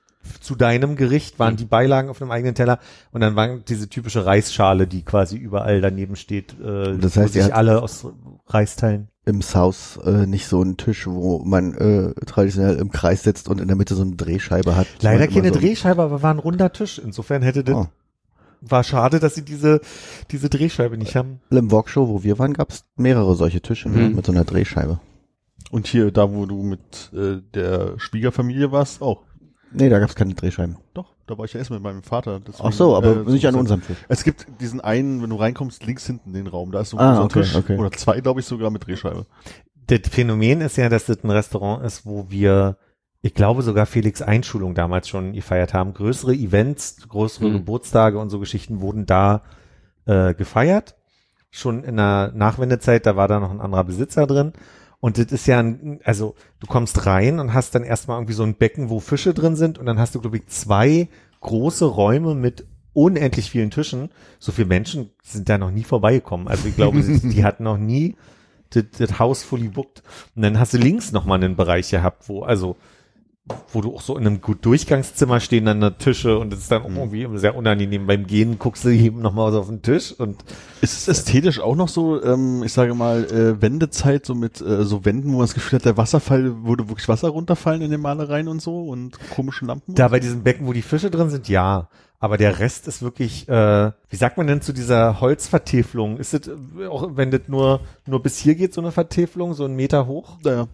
zu deinem Gericht waren die Beilagen auf einem eigenen Teller und dann waren diese typische Reisschale, die quasi überall daneben steht, äh, Das wo heißt, ihr sich alle aus Reis teilen. Im South äh, nicht so ein Tisch, wo man äh, traditionell im Kreis sitzt und in der Mitte so eine Drehscheibe hat. Leider keine so, Drehscheibe, aber war ein runder Tisch. Insofern hätte das, Oh. war schade, dass sie diese, diese Drehscheibe nicht haben. Im Walkshow, wo wir waren, gab es mehrere solche Tische ne, Mhm. mit so einer Drehscheibe. Und hier, da wo du mit äh, der Schwiegerfamilie warst, auch. Nee, da gab es keine Drehscheiben. Doch, da war ich ja erst mit meinem Vater. deswegen, Ach so, aber äh, nicht an unserem Tisch. Es gibt diesen einen, wenn du reinkommst, links hinten den Raum, da ist so ein Ah, großer okay, Tisch. okay. Oder zwei, glaube ich, sogar mit Drehscheibe. Das Phänomen ist ja, dass das ein Restaurant ist, wo wir, ich glaube sogar Felix Einschulung damals schon gefeiert haben. Größere Events, größere Mhm. Geburtstage und so Geschichten wurden da äh, gefeiert. Schon in der Nachwendezeit, da war da noch ein anderer Besitzer drin. Und das ist ja ein, also du kommst rein und hast dann erstmal irgendwie so ein Becken, wo Fische drin sind und dann hast du, glaube ich, zwei große Räume mit unendlich vielen Tischen. So viele Menschen sind da noch nie vorbeigekommen. Also ich glaube, die, die hatten noch nie das, das Haus fully booked. Und dann hast du links nochmal einen Bereich gehabt, wo, also, wo du auch so in einem gut Durchgangszimmer stehen dann da Tische und es ist dann auch irgendwie sehr unangenehm. Beim Gehen guckst du eben nochmal so auf den Tisch und Ist es ästhetisch auch noch so, ähm, ich sage mal, äh, Wendezeit, so mit äh, so Wänden, wo man das Gefühl hat, der Wasserfall würde wirklich Wasser runterfallen in den Malereien und so und komischen Lampen? da bei diesem Becken, wo die Fische drin sind, ja. Aber der Rest ist wirklich, äh, wie sagt man denn zu dieser Holzvertäfelung? Ist es, äh, auch wenn das nur, nur bis hier geht, so eine Vertäfelung, so einen Meter hoch? Naja.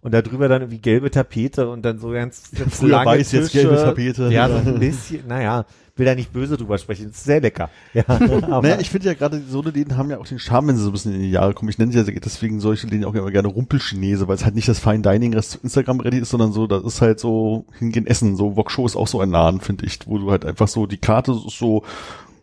Und da drüber dann irgendwie gelbe Tapete und dann so ganz, ganz Früher lange weiß, jetzt Tische. gelbe Tapete. Ja, so ein bisschen, naja, will da nicht böse drüber sprechen, ist sehr lecker. Ja, aber Naja, ich finde ja gerade, so eine Läden haben ja auch den Charme, wenn sie so ein bisschen in die Jahre kommen. Ich nenne sie ja deswegen solche Läden auch immer gerne Rumpelchinese, weil es halt nicht das Fine Dining, das zu Instagram ready ist, sondern so, das ist halt so hingehen essen. So Wokshow ist auch so ein Laden, finde ich, wo du halt einfach so, die Karte ist so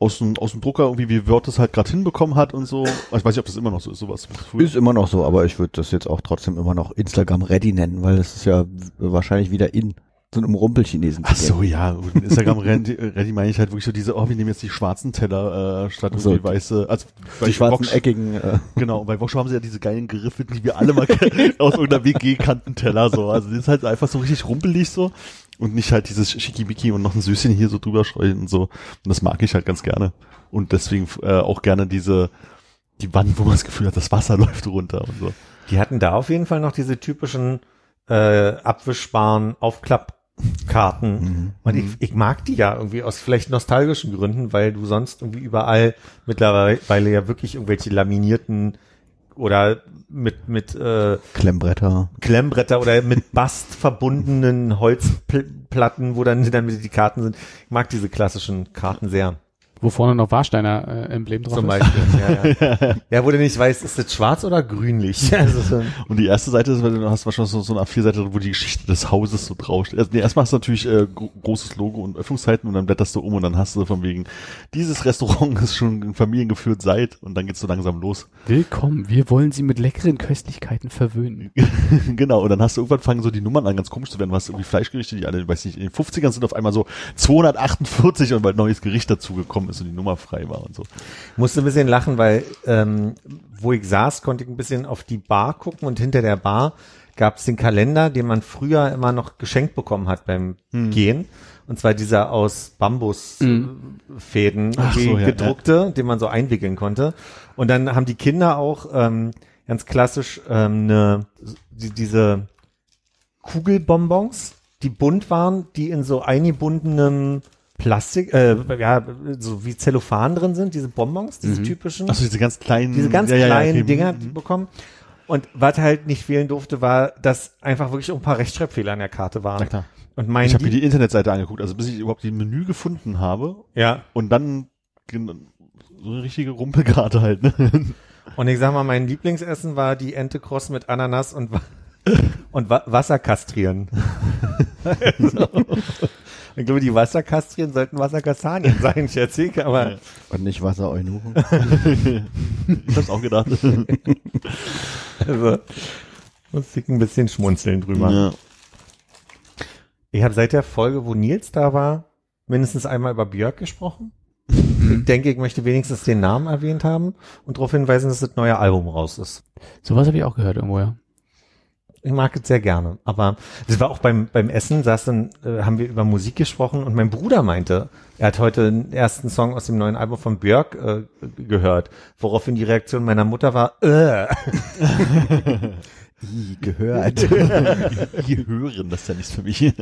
aus dem, aus dem Drucker irgendwie, wie Word das halt gerade hinbekommen hat und so. Ich weiß nicht, ob das immer noch so ist, sowas. Ist immer noch so, aber ich würde das jetzt auch trotzdem immer noch Instagram ready nennen, weil das ist ja wahrscheinlich wieder in so einem Rumpelchinesen. Ach so, ja, Instagram ready, ready meine ich halt wirklich so diese, oh, wir nehmen jetzt die schwarzen Teller äh, statt so, irgendwie weiße, also Die schwarzen Woksch- eckigen. Äh, Genau, bei Wokshow haben sie ja diese geilen Griffe, die wir alle mal aus irgendeiner WG kannten, Teller so. Also das ist halt einfach so richtig rumpelig so und nicht halt dieses Schickimicki und noch ein Süßchen hier so drüber streuen und so. Und das mag ich halt ganz gerne. Und deswegen äh, auch gerne diese, die Wand, wo man das Gefühl hat, das Wasser läuft runter und so. die hatten da auf jeden Fall noch diese typischen äh, abwischbaren Aufklappkarten. Mhm. Und ich, ich mag die ja irgendwie aus vielleicht nostalgischen Gründen, weil du sonst irgendwie überall mittlerweile ja wirklich irgendwelche laminierten oder mit mit äh, Klemmbretter. Klemmbretter oder mit Bast verbundenen Holzplatten, wo dann dann die Karten sind. Ich mag diese klassischen Karten sehr. Wo vorne noch Warsteiner äh, Emblem drauf Zum ist. Beispiel. Ja, ja. ja, wo du nicht weißt, ist das schwarz oder grünlich? Also so, Und die erste Seite ist, weil du hast wahrscheinlich so, so eine A4-Seite, wo die Geschichte des Hauses so draufsteht. Also, nee, erstmal hast du natürlich äh, gro großes Logo und Öffnungszeiten und dann blätterst du um und dann hast du von wegen, dieses Restaurant ist schon familiengeführt seit und dann geht's so langsam los. Willkommen, wir wollen Sie mit leckeren Köstlichkeiten verwöhnen. genau, und dann hast du irgendwann fangen so die Nummern an ganz komisch zu werden. Du hast irgendwie Fleischgerichte, die alle, weiß nicht, in den 50ern sind auf einmal so 248 und weil ein neues Gericht dazugekommen ist und die Nummer frei war und so. musste ein bisschen lachen, weil ähm, wo ich saß, konnte ich ein bisschen auf die Bar gucken und hinter der Bar gab es den Kalender, den man früher immer noch geschenkt bekommen hat beim Gehen. Und zwar dieser aus Bambusfäden irgendwie so, ja, gedruckte, den man so einwickeln konnte. Und dann haben die Kinder auch ähm, ganz klassisch ähm, eine, die, diese Kugelbonbons, die bunt waren, die in so eingebundenem Plastik, äh, ja, so wie Zellophan drin sind, diese Bonbons, diese typischen, Achso, diese ganz kleinen, diese ganz ja, ja, ja, kleinen okay. Dinger Mhm. bekommen. Und was halt nicht fehlen durfte, war, dass einfach wirklich ein paar Rechtschreibfehler an der Karte waren. Klar. Und mein Ich habe mir die Internetseite angeguckt, also bis ich überhaupt die Menü gefunden habe ja. und dann so eine richtige Rumpelkarte halt. Ne? Und ich sag mal, mein Lieblingsessen war die Ente Cross mit Ananas und, und Wa Wasser kastrieren. also, ich glaube, die Wasserkastrien sollten Wasserkastanien sein, schätze ich, aber Und nicht Wasser-Eunuchen. ich hab's auch gedacht. also, muss ich ein bisschen schmunzeln drüber. ja. Ich habe seit der Folge, wo Nils da war, mindestens einmal über Björk gesprochen. Ich denke, ich möchte wenigstens den Namen erwähnt haben und darauf hinweisen, dass das neue Album raus ist. Sowas habe ich auch gehört irgendwo, ja. Ich mag es sehr gerne. Aber das war auch beim, beim Essen, saß dann, äh, haben wir über Musik gesprochen und mein Bruder meinte, Er hat heute den ersten Song aus dem neuen Album von Björk äh, gehört, woraufhin die Reaktion meiner Mutter war, äh. I, gehört. Die hören, das ist ja nichts für mich.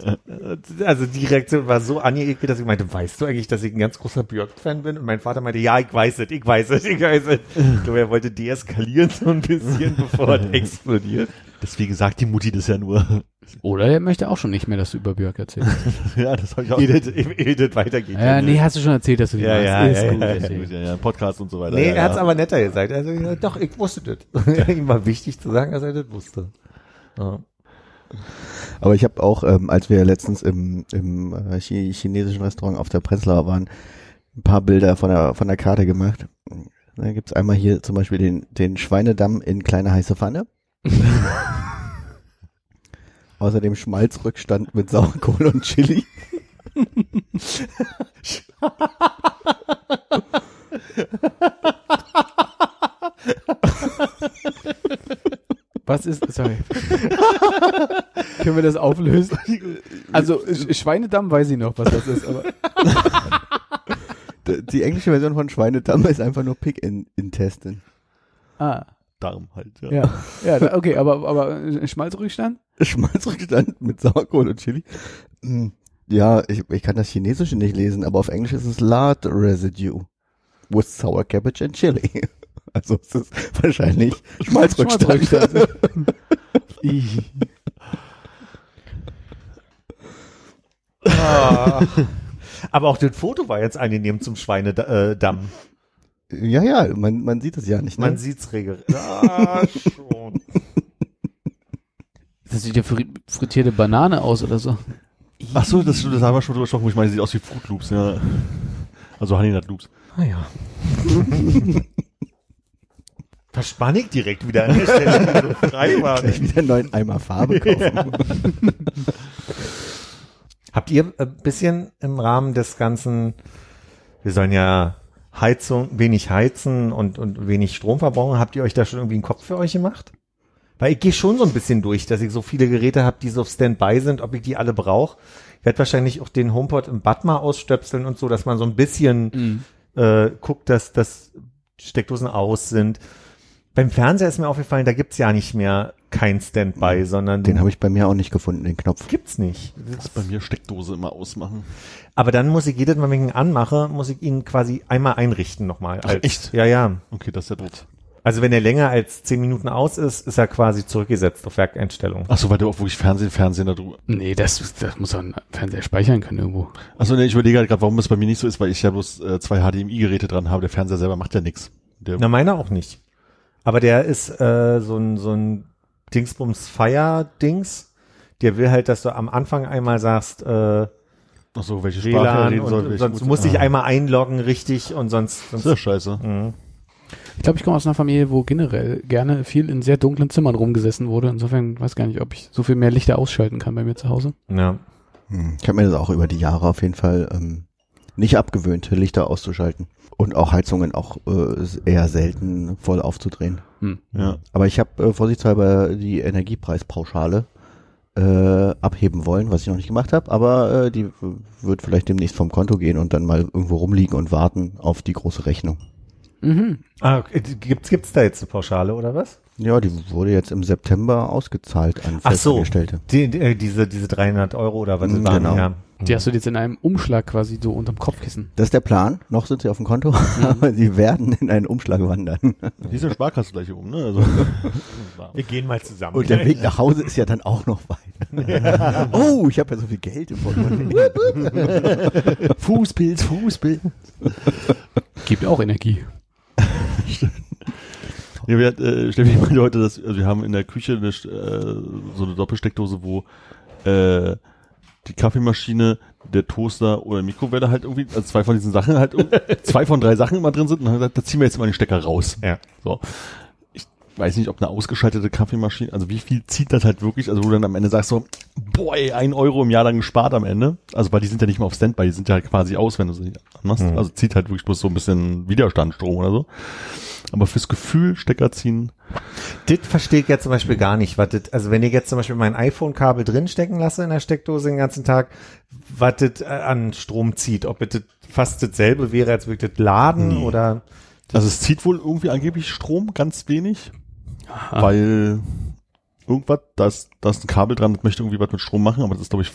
Also die Reaktion war so angeekelt, dass ich meinte, weißt du eigentlich, dass ich ein ganz großer Björk-Fan bin? Und mein Vater meinte, ja, ich weiß es, ich weiß es, ich weiß es. Ich glaube, er wollte deeskalieren so ein bisschen, bevor es explodiert. Deswegen sagt die Mutti das ja nur. Oder er möchte auch schon nicht mehr, dass du über Björk erzählst. ja, das habe ich auch. Edith, Edith weitergeht. ja, nee, hast du schon erzählt, dass du die Ja, ja, Ist ja, gut, ja, erzähl. Ja, ja, Podcast und so weiter. Nee, ja, er hat's aber netter gesagt. Also, ja, doch, ich wusste das. Ihm war wichtig zu sagen, dass er das wusste. Ja. Aber ich habe auch, ähm, als wir letztens im, im äh, chi chinesischen Restaurant auf der Prenzlauer waren, ein paar Bilder von der, von der Karte gemacht. Da gibt's einmal hier zum Beispiel den, den Schweinedamm in kleine heiße Pfanne. Außerdem Schmalzrückstand mit Sauerkohl und Chili. Was ist, sorry. Können wir das auflösen? Also, Sch- Schweinedamm weiß ich noch, was das ist, aber Die englische Version von Schweinedamm ist einfach nur Pig in, Intestine. ah, Darm halt. Ja. ja. Ja, okay, aber, aber äh, Schmalzrückstand? Schmalzrückstand mit Sauerkohl und Chili. Mm, Ja, ich, ich kann das Chinesische nicht lesen, aber auf Englisch ist es Lard Residue with sour cabbage and chili. Also es ist wahrscheinlich Schmalzrückstand. Schmalzrückstand. Ah. Aber auch das Foto war jetzt angenehm zum Schweinedamm. Ja, ja, man, man sieht es ja nicht. Ne? Man sieht's regelrecht. Ah, schon. Das sieht ja fri frittierte Banane aus oder so. Ach so, das, das haben wir schon drüber gesprochen, wo ich meine, sieht aus wie Fruit Loops, ja. Also Honey Nut Loops. Ah ja. Verspann ich direkt wieder an der Stelle, so frei war. Gleich wieder einen neuen Eimer Farbe kaufen. Habt ihr ein bisschen im Rahmen des ganzen, wir sollen ja Heizung, wenig heizen und, und wenig Strom verbrauchen, habt ihr euch da schon irgendwie einen Kopf für euch gemacht? Weil ich gehe schon so ein bisschen durch, dass ich so viele Geräte habe, die so auf Standby sind, ob ich die alle brauche. Ich werde wahrscheinlich auch den HomePod im Bad mal ausstöpseln und so, dass man so ein bisschen äh, guckt, dass, dass Steckdosen aus sind. Beim Fernseher ist mir aufgefallen, da gibt's ja nicht mehr kein Standby, sondern Den habe ich bei mir auch nicht gefunden, den Knopf. gibt's nicht. Das bei mir Steckdose immer ausmachen. Aber dann muss ich jedes Mal, wenn ich ihn anmache, muss ich ihn quasi einmal einrichten nochmal. Ach, Als- echt? Ja, ja. Okay, das ist ja doof. Also wenn er länger als zehn Minuten aus ist, ist er quasi zurückgesetzt auf Werkeinstellung. Ach so, weil du auch wirklich Fernsehen, Fernsehen da drüber. Nee, das, das muss ein Fernseher speichern können irgendwo. Achso, nee, ich überlege halt gerade, warum das bei mir nicht so ist, weil ich ja bloß äh, zwei HDMI-Geräte dran habe. Der Fernseher selber macht ja nichts. Der Na, meiner auch nicht. Aber der ist äh, so ein, so ein Dingsbums Fire-Dings. Der will halt, dass du am Anfang einmal sagst, äh, Ach so, welche Sprache WLAN reden soll. und welche sonst dich Ah, einmal einloggen richtig und sonst, Das sonst ist ja scheiße. Mhm. Ich glaube, ich komme aus einer Familie, wo generell gerne viel in sehr dunklen Zimmern rumgesessen wurde. Insofern weiß gar nicht, ob ich so viel mehr Lichter ausschalten kann bei mir zu Hause. ja. Hm, Ich habe mir das auch über die Jahre auf jeden Fall ähm, nicht abgewöhnt, Lichter auszuschalten. Und auch Heizungen auch äh, eher selten voll aufzudrehen. Ja. Aber ich habe äh, vorsichtshalber die Energiepreispauschale äh, abheben wollen, was ich noch nicht gemacht habe, aber äh, die wird vielleicht demnächst vom Konto gehen und dann mal irgendwo rumliegen und warten auf die große Rechnung. Mhm. Ah, okay. gibt's, gibt's da jetzt eine Pauschale oder was? Ja, die wurde jetzt im September ausgezahlt an Ach so. Die, die, äh, diese, diese 300 Euro oder was Mhm, waren, genau. ja. Die hast du jetzt in einem Umschlag quasi so unterm Kopfkissen. Das ist der Plan. Noch sind sie auf dem Konto, aber sie werden in einen Umschlag wandern. Die ist ja Sparkasse gleich oben, ne? Also, Wir gehen mal zusammen. Und der Weg nach Hause ist ja dann auch noch weit. oh, ich habe ja so viel Geld im Portemonnaie. Fußpilz, Fußpilz. Gibt auch Energie. Ja, wir, äh, Steffi meinte heute, dass also wir haben in der Küche eine, äh, so eine Doppelsteckdose, wo äh, die Kaffeemaschine, der Toaster oder Mikrowelle halt irgendwie, also zwei von diesen Sachen halt, zwei von drei Sachen immer drin sind und dann gesagt, da ziehen wir jetzt mal den Stecker raus. Ja. So. Weiß nicht, ob eine ausgeschaltete Kaffeemaschine, also wie viel zieht das halt wirklich, also wo du dann am Ende sagst so, boah, ey, ein Euro im Jahr lang gespart am Ende. Also weil die sind ja nicht mehr auf Standby, die sind ja halt quasi aus, wenn du sie anmachst. Mhm. Also zieht halt wirklich bloß so ein bisschen Widerstandsstrom oder so. Aber fürs Gefühl Stecker ziehen, Das verstehe ich jetzt zum Beispiel gar nicht. Was das, also wenn ich jetzt zum Beispiel mein iPhone-Kabel drinstecken lasse in der Steckdose den ganzen Tag, was das äh, an Strom zieht, ob das fast dasselbe wäre, als würde das laden Nee. oder Also es zieht wohl irgendwie angeblich Strom, ganz wenig, weil irgendwas, da ist, da ist ein Kabel dran, das möchte irgendwie was mit Strom machen, aber das ist, glaube ich,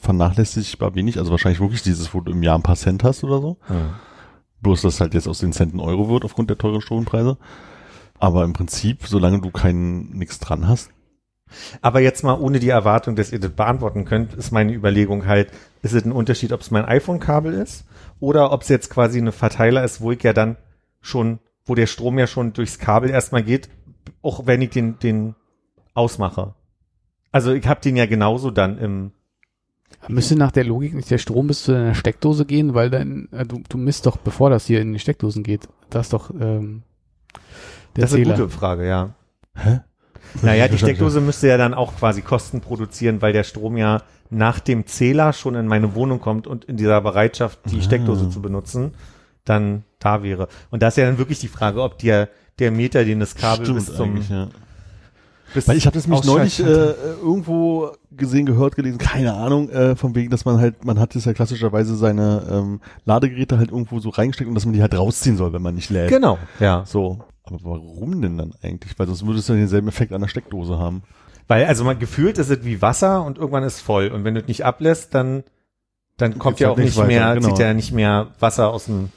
vernachlässigbar wenig. Also wahrscheinlich wirklich dieses, wo du im Jahr ein paar Cent hast oder so. Bloß, dass halt jetzt aus den Centen Euro wird aufgrund der teuren Strompreise. Aber im Prinzip, solange du kein nichts dran hast, Aber jetzt mal ohne die Erwartung, dass ihr das beantworten könnt, ist meine Überlegung halt, ist es ein Unterschied, ob es mein iPhone-Kabel ist oder ob es jetzt quasi eine Verteiler ist, wo ich ja dann schon, wo der Strom ja schon durchs Kabel erstmal geht, auch wenn ich den, den ausmache. Also ich habe den ja genauso dann im, Müsste nach der Logik nicht der Strom bis zu deiner Steckdose gehen, weil dann, äh, du, du misst doch, bevor das hier in die Steckdosen geht. Das ist doch ähm, der das ist eine Zähler. gute Frage, ja. Hä? Naja, die Steckdose müsste ja dann auch quasi Kosten produzieren, weil der Strom ja nach dem Zähler schon in meine Wohnung kommt und in dieser Bereitschaft, die Ah. Steckdose zu benutzen, dann da wäre. Und da ist ja dann wirklich die Frage, ob der, der Meter, den das Kabel Stimmt bis zum, ja. bis Weil ich habe das nämlich neulich äh, irgendwo gesehen, gehört, gelesen, keine Ahnung, äh, von wegen, dass man halt, man hat das ja klassischerweise seine ähm, Ladegeräte halt irgendwo so reingesteckt und dass man die halt rausziehen soll, wenn man nicht lädt. Genau, ja. So. Aber warum denn dann eigentlich? Weil sonst würdest du ja denselben Effekt an der Steckdose haben. Weil, also man gefühlt ist es wie Wasser und irgendwann ist voll. Und wenn du es nicht ablässt, dann, dann kommt ja halt auch nicht nicht weiter, mehr, genau. zieht ja nicht mehr Wasser aus dem,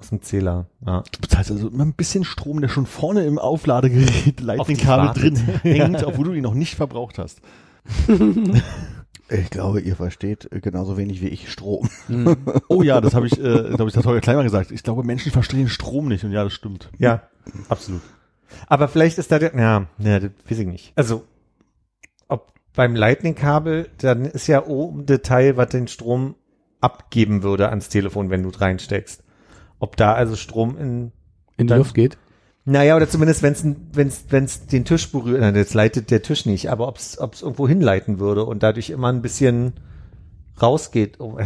aus dem Zähler. Ja. Du bezahlst also immer ein bisschen Strom, der schon vorne im Aufladegerät Lightning-Kabel drin hängt, obwohl du ihn noch nicht verbraucht hast. Ich glaube, ihr versteht genauso wenig wie ich Strom. Hm. Oh ja, das habe ich, äh, glaube ich, das Holger Klein mal gesagt. Ich glaube, Menschen verstehen Strom nicht. Und ja, das stimmt. Ja, absolut. Aber vielleicht ist da der, ja, ja, das weiß ich nicht. Also, ob beim Lightning-Kabel, dann ist ja oben Detail, was den Strom abgeben würde ans Telefon, wenn du es reinsteckst. Ob da also Strom in, In die Luft geht. naja, oder zumindest wenn es wenn's, wenn's den Tisch berührt, nein, jetzt leitet der Tisch nicht, aber ob es irgendwo hinleiten würde und dadurch immer ein bisschen rausgeht. Oh,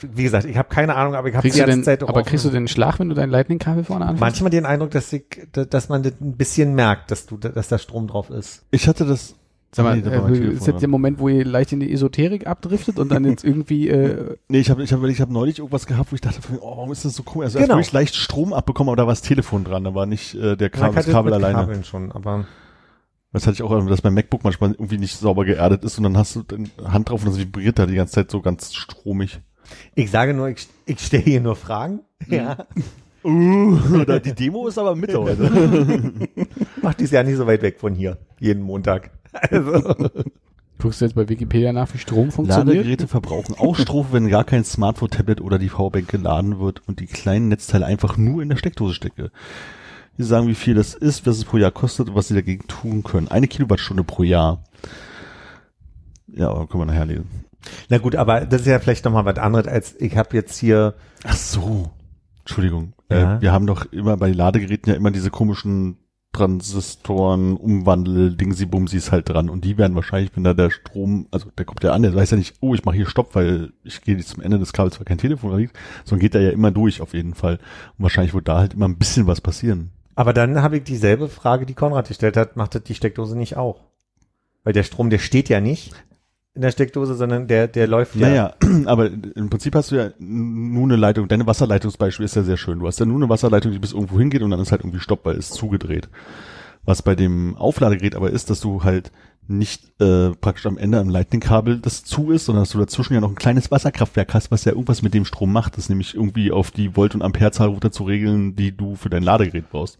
Wie gesagt, ich habe keine Ahnung, aber ich habe die ganze denn, Zeit auch aber auf kriegst du den Schlag, wenn du dein Lightning-Kabel vorne anfasst? manchmal den Eindruck, dass, ich, dass man das ein bisschen merkt, dass du, dass da Strom drauf ist. Ich hatte das. Sag mal, Nee, äh, ist dran. der Moment, wo ihr leicht in die Esoterik abdriftet und dann jetzt irgendwie, äh, Nee, ich habe ich hab, ich hab neulich irgendwas gehabt, wo ich dachte, oh, warum ist das so komisch? Also Genau. erst habe ich leicht Strom abbekommen, aber da war das Telefon dran, da war nicht äh, der Kabel, das Kabel alleine. Kabeln schon, aber Das hatte ich auch, dass mein MacBook manchmal irgendwie nicht sauber geerdet ist und dann hast du deine Hand drauf und das vibriert da die ganze Zeit so ganz stromig. ich sage nur, ich, ich stelle hier nur Fragen. Ja. Uh, oder die Demo ist aber Mitte heute. Ach, die ja nicht so weit weg von hier, jeden Montag. Also, guckst du jetzt bei Wikipedia nach, wie Strom funktioniert? Ladegeräte verbrauchen auch Strom, wenn gar kein Smartphone, Tablet oder die Powerbank geladen wird und die kleinen Netzteile einfach nur in der Steckdose stecke. Die sagen, wie viel das ist, was es pro Jahr kostet und was sie dagegen tun können. Eine Kilowattstunde pro Jahr. Ja, aber können wir nachher lesen. na gut, aber das ist ja vielleicht nochmal was anderes, als ich habe jetzt hier, Ach so. Entschuldigung. Ja. Äh, wir haben doch immer bei Ladegeräten ja immer diese komischen Transistoren, Umwandel, Dingsi-Bumsis halt dran. Und die werden wahrscheinlich, wenn da der Strom, also der kommt ja an, der weiß ja nicht, oh, ich mache hier Stopp, weil ich gehe jetzt zum Ende des Kabels, weil kein Telefon liegt, sondern geht er ja immer durch auf jeden Fall. Und wahrscheinlich wird da halt immer ein bisschen was passieren. aber dann habe ich dieselbe Frage, die Konrad gestellt hat, macht das die Steckdose nicht auch? Weil der Strom, der steht ja nicht in der Steckdose, sondern der, der läuft ja. Naja, aber im Prinzip hast du ja nur eine Leitung. Deine Wasserleitungsbeispiel ist ja sehr schön. Du hast ja nur eine Wasserleitung, die bis irgendwo hingeht und dann ist halt irgendwie Stopp, weil es zugedreht. Was bei dem Aufladegerät aber ist, dass du halt nicht äh, praktisch am Ende am Lightning-Kabel das zu ist, sondern dass du dazwischen ja noch ein kleines Wasserkraftwerk hast, was ja irgendwas mit dem Strom macht. Das ist nämlich irgendwie auf die Volt- und Amperezahl runter zu regeln, die du für dein Ladegerät brauchst.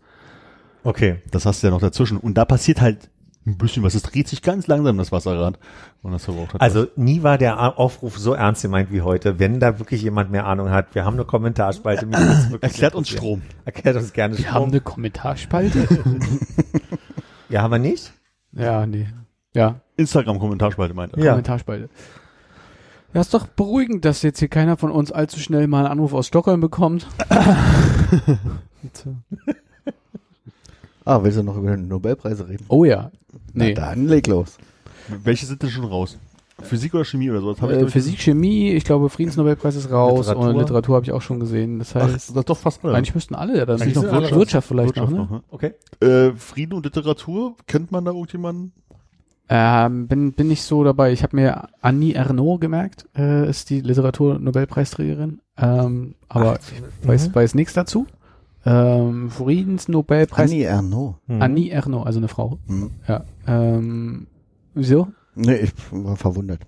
Okay. Das hast du ja noch dazwischen. Und da passiert halt ein bisschen was. Es dreht sich ganz langsam, das Wasserrad. Und das verbraucht halt Also nie war der Aufruf so ernst gemeint wie heute. Wenn da wirklich jemand mehr Ahnung hat, wir haben eine Kommentarspalte. Was. Erklärt uns. Strom. Erklärt uns gerne Wir haben Strom. eine Kommentarspalte? Ja, haben wir nicht? ja, nee. Ja, Instagram-Kommentarspalte meint er. Ja. Kommentarspalte. Ja, ist doch beruhigend, dass jetzt hier keiner von uns allzu schnell mal einen Anruf aus Stockholm bekommt. Ah, willst du noch über Nobelpreise reden? oh ja. Nee. Na dann leg los. Welche sind denn schon raus? Physik oder Chemie oder sowas? Hab ich, Äh, ich, Physik, Chemie, ich glaube Friedensnobelpreis ist raus Literatur. und Literatur habe ich auch schon gesehen. Das Ach, heißt, das ist doch fast alle. eigentlich müssten alle ja dann noch Wirtschaft. Wirtschaft vielleicht Wirtschaft noch, ne? noch, Okay. Äh, Frieden und Literatur, kennt man da irgendjemanden? Ähm, bin, bin nicht so dabei. Ich habe mir Annie Ernaux gemerkt, äh, ist die Literatur-Nobelpreisträgerin. Ähm, aber ich weiß, Mhm. weiß nichts dazu. Ähm, Friedensnobelpreis. Annie Ernaux. Mhm. Annie Ernaux, also eine Frau. Hm. Ja. Ähm, wieso? Nee, ich war verwundert.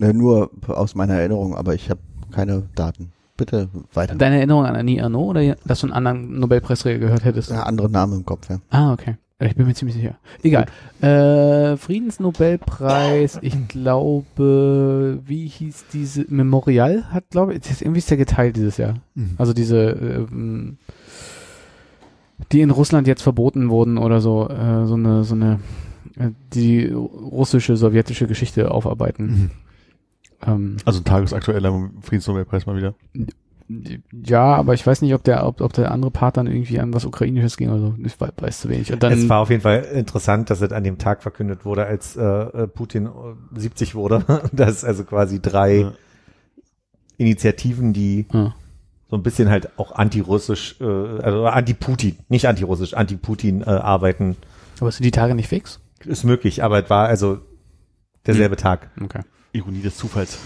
Äh, nur aus meiner Erinnerung, aber ich habe keine Daten. Bitte weiter. Deine Erinnerung an Annie Ernaux oder dass du einen anderen Nobelpreisträger gehört hättest? Ja, andere Name im Kopf, ja. Ah, okay. Ich bin mir ziemlich sicher. Egal. Äh, Friedensnobelpreis, ich glaube, wie hieß diese, Memorial hat, glaube ich, irgendwie ist der geteilt dieses Jahr. Also diese, ähm, die in Russland jetzt verboten wurden oder so, äh, so eine, so eine, äh, die russische, sowjetische Geschichte aufarbeiten. Mhm. Ähm, Also ein tagesaktueller Friedensnobelpreis mal wieder. ja, aber ich weiß nicht, ob der, ob, ob der andere Part dann irgendwie an was Ukrainisches ging oder so. Ich weiß, weiß zu wenig. Und dann, es war auf jeden Fall interessant, dass es an dem Tag verkündet wurde, als äh, äh, Putin äh, 70 wurde. dass also quasi drei Ja. Initiativen, die Ja. So ein bisschen halt auch anti-russisch, äh, also anti-Putin, nicht anti-russisch, anti-Putin äh, arbeiten. aber sind die Tage nicht fix? Ist möglich, aber es war also derselbe Tag. Okay. Ironie des Zufalls.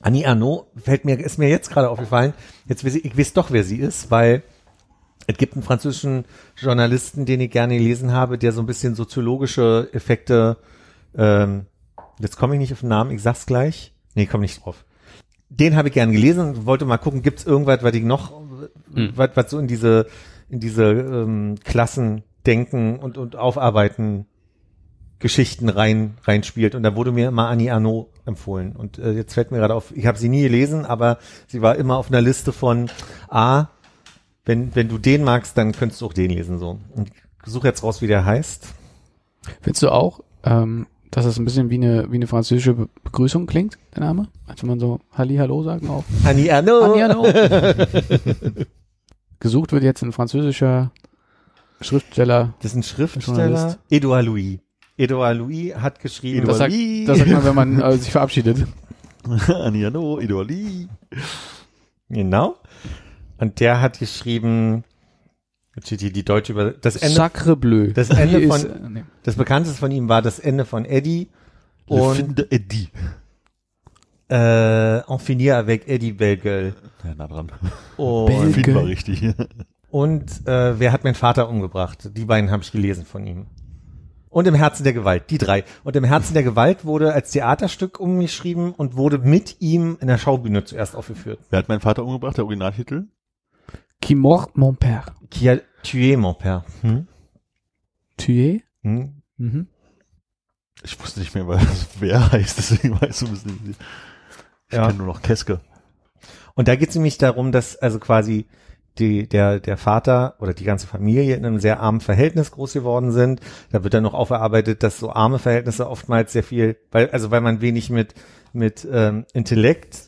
Annie Arnaud fällt mir, ist mir jetzt gerade aufgefallen. Jetzt weiß ich, ich weiß doch, wer sie ist, weil es gibt einen französischen Journalisten, den ich gerne gelesen habe, der so ein bisschen soziologische Effekte, ähm, jetzt komme ich nicht auf den Namen, ich sag's gleich. Nee, komme nicht drauf. Den habe ich gerne gelesen und wollte mal gucken, gibt's irgendwas, was ich noch, Hm. was, was so in diese, in diese ähm, Klassen denken und, und aufarbeiten Geschichten rein reinspielt und da wurde mir immer Annie Arnaud empfohlen und äh, jetzt fällt mir gerade auf, ich habe sie nie gelesen, aber sie war immer auf einer Liste von A, wenn wenn du den magst, dann könntest du auch den lesen so. Und ich suche jetzt raus, wie der heißt. Findest du auch, ähm, dass das ein bisschen wie eine, wie eine französische Be Begrüßung klingt, der Name? Als wenn man so Halli, Hallo sagen auf. Arnaud. Gesucht wird jetzt ein französischer Schriftsteller. Das ist ein Schriftsteller. Edouard Louis. Edouard Louis hat geschrieben. Das sagt, Louis. das sagt man, wenn man äh, sich verabschiedet. Aniano, Idoli. Genau. Und der hat geschrieben, steht hier die deutsche über das Ende. Sacre bleu. Das Ende von- ist, äh, nee. Das bekannteste von ihm war das Ende von Eddie und Finde Eddie. äh, En finir avec Eddie Belgueul. Ja, nah dran. Und, Bel- Finn war richtig. und äh, Wer hat meinen Vater umgebracht? Die beiden habe ich gelesen von ihm. Und im Herzen der Gewalt, die drei. Und im Herzen der Gewalt wurde als Theaterstück umgeschrieben und wurde mit ihm in der Schaubühne zuerst aufgeführt. Wer hat meinen Vater umgebracht? Der Originaltitel? Qui mort mon père. Qui a tué mon père? Hm? Tué? Hm? Mhm. Ich wusste nicht mehr, was wer heißt, deswegen weiß ich ein bisschen. Ich Ja. kenne nur noch Keske. Und da geht es nämlich darum, dass also quasi die, der, der Vater oder die ganze Familie in einem sehr armen Verhältnis groß geworden sind. Da wird dann noch aufgearbeitet, dass so arme Verhältnisse oftmals sehr viel, weil, also weil man wenig mit, mit ähm, Intellekt,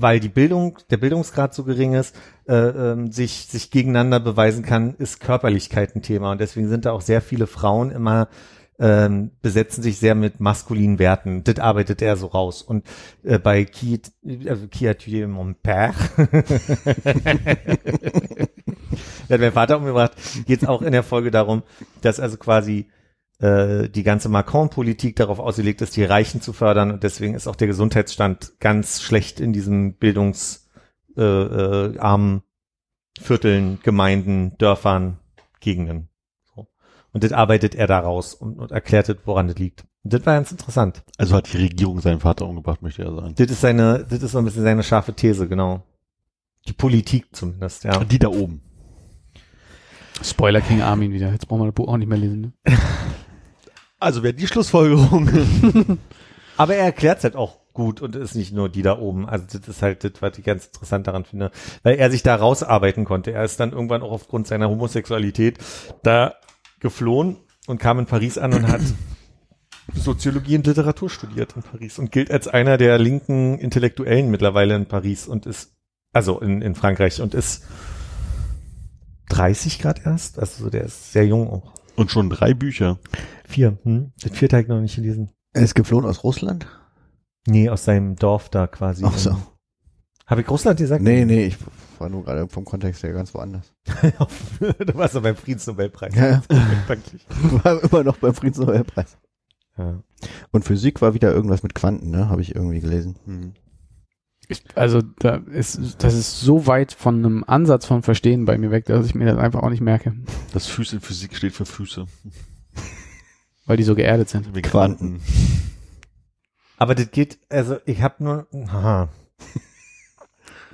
weil die Bildung, der Bildungsgrad so gering ist, äh, ähm, sich, sich gegeneinander beweisen kann, ist Körperlichkeit ein Thema. Und deswegen sind da auch sehr viele Frauen immer ähm, besetzen sich sehr mit maskulinen Werten. Das arbeitet er so raus. Und äh, bei Qui, also Qui a tué mon père, der hat meinen Vater umgebracht, geht es auch in der Folge darum, dass also quasi äh, die ganze Macron-Politik darauf ausgelegt ist, die Reichen zu fördern und deswegen ist auch der Gesundheitsstand ganz schlecht in diesen bildungsarmen äh, äh, armen Vierteln, Gemeinden, Dörfern, Gegenden. So. Und das arbeitet er daraus und, und erklärt, das, woran das liegt. Und das war ganz interessant. Also hat die Regierung seinen Vater umgebracht, möchte er sagen. Das ist seine, das ist so ein bisschen seine scharfe These, genau. Die Politik zumindest, ja. Die da oben. Spoiler King Armin wieder. Jetzt brauchen wir das Buch auch nicht mehr lesen. Ne? Also wer die Schlussfolgerung. Aber er erklärt es halt auch gut und ist nicht nur die da oben. Also das ist halt das, was ich ganz interessant daran finde, weil er sich da rausarbeiten konnte. Er ist dann irgendwann auch aufgrund seiner Homosexualität da geflohen und kam in Paris an und hat Soziologie und Literatur studiert in Paris und gilt als einer der linken Intellektuellen mittlerweile in Paris und ist, also in, in Frankreich und ist 30 Grad erst. Also so, der ist sehr jung auch. Und schon drei Bücher. Vier. Hm? Das vierte habe ich noch nicht gelesen. Er ist geflohen aus Russland. Nee, aus seinem Dorf da quasi. Ach so. Habe ich Russland gesagt? Nee, nee, ich war nur gerade vom Kontext her ganz woanders. du warst doch beim Friedensnobelpreis. Ja, ja. War immer noch beim Friedensnobelpreis. Ja. Und Physik war wieder irgendwas mit Quanten, ne? Habe ich irgendwie gelesen. Hm. Ich, also da ist, das ist so weit von einem Ansatz von Verstehen bei mir weg, dass ich mir das einfach auch nicht merke, Das Füße in Physik steht für Füße. Weil die so geerdet sind. Wegen Quanten. Aber das geht, also ich habe nur, aha.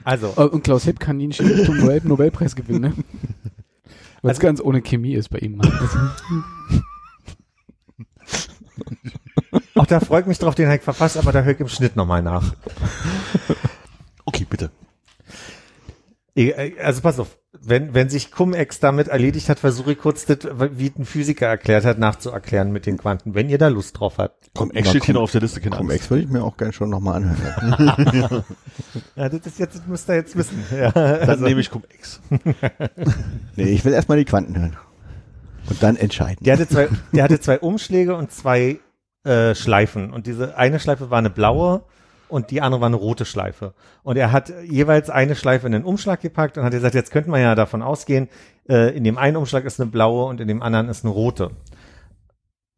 Also, Und Klaus Hipp kann Chemie- Nobel Nobelpreis gewinnen, ne? Weil es Also- ganz ohne Chemie ist bei ihm. Also, auch da freut mich drauf, den ich verfasst, aber da höre ich im Schnitt nochmal nach. Okay, bitte. Ich- Also pass auf, wenn, wenn sich Cum-Ex damit erledigt hat, versuche ich kurz das, wie ein Physiker erklärt hat, nachzuerklären mit den Quanten, wenn ihr da Lust drauf habt. Komm, Ex steht hier noch auf der Liste, keine Komm, Angst. Ex würde ich mir auch gerne schon nochmal anhören. Ja, das ist jetzt, das müsst ihr jetzt wissen. Ja, Dann also, nehme ich Cum Ex. nee, ich will erstmal die Quanten hören. Und dann entscheiden. der hatte zwei, der hatte zwei Umschläge und zwei äh, Schleifen. Und diese eine Schleife war eine blaue und die andere war eine rote Schleife. Und er hat jeweils eine Schleife in den Umschlag gepackt und hat gesagt, jetzt könnte man ja davon ausgehen, äh, in dem einen Umschlag ist eine blaue und in dem anderen ist eine rote.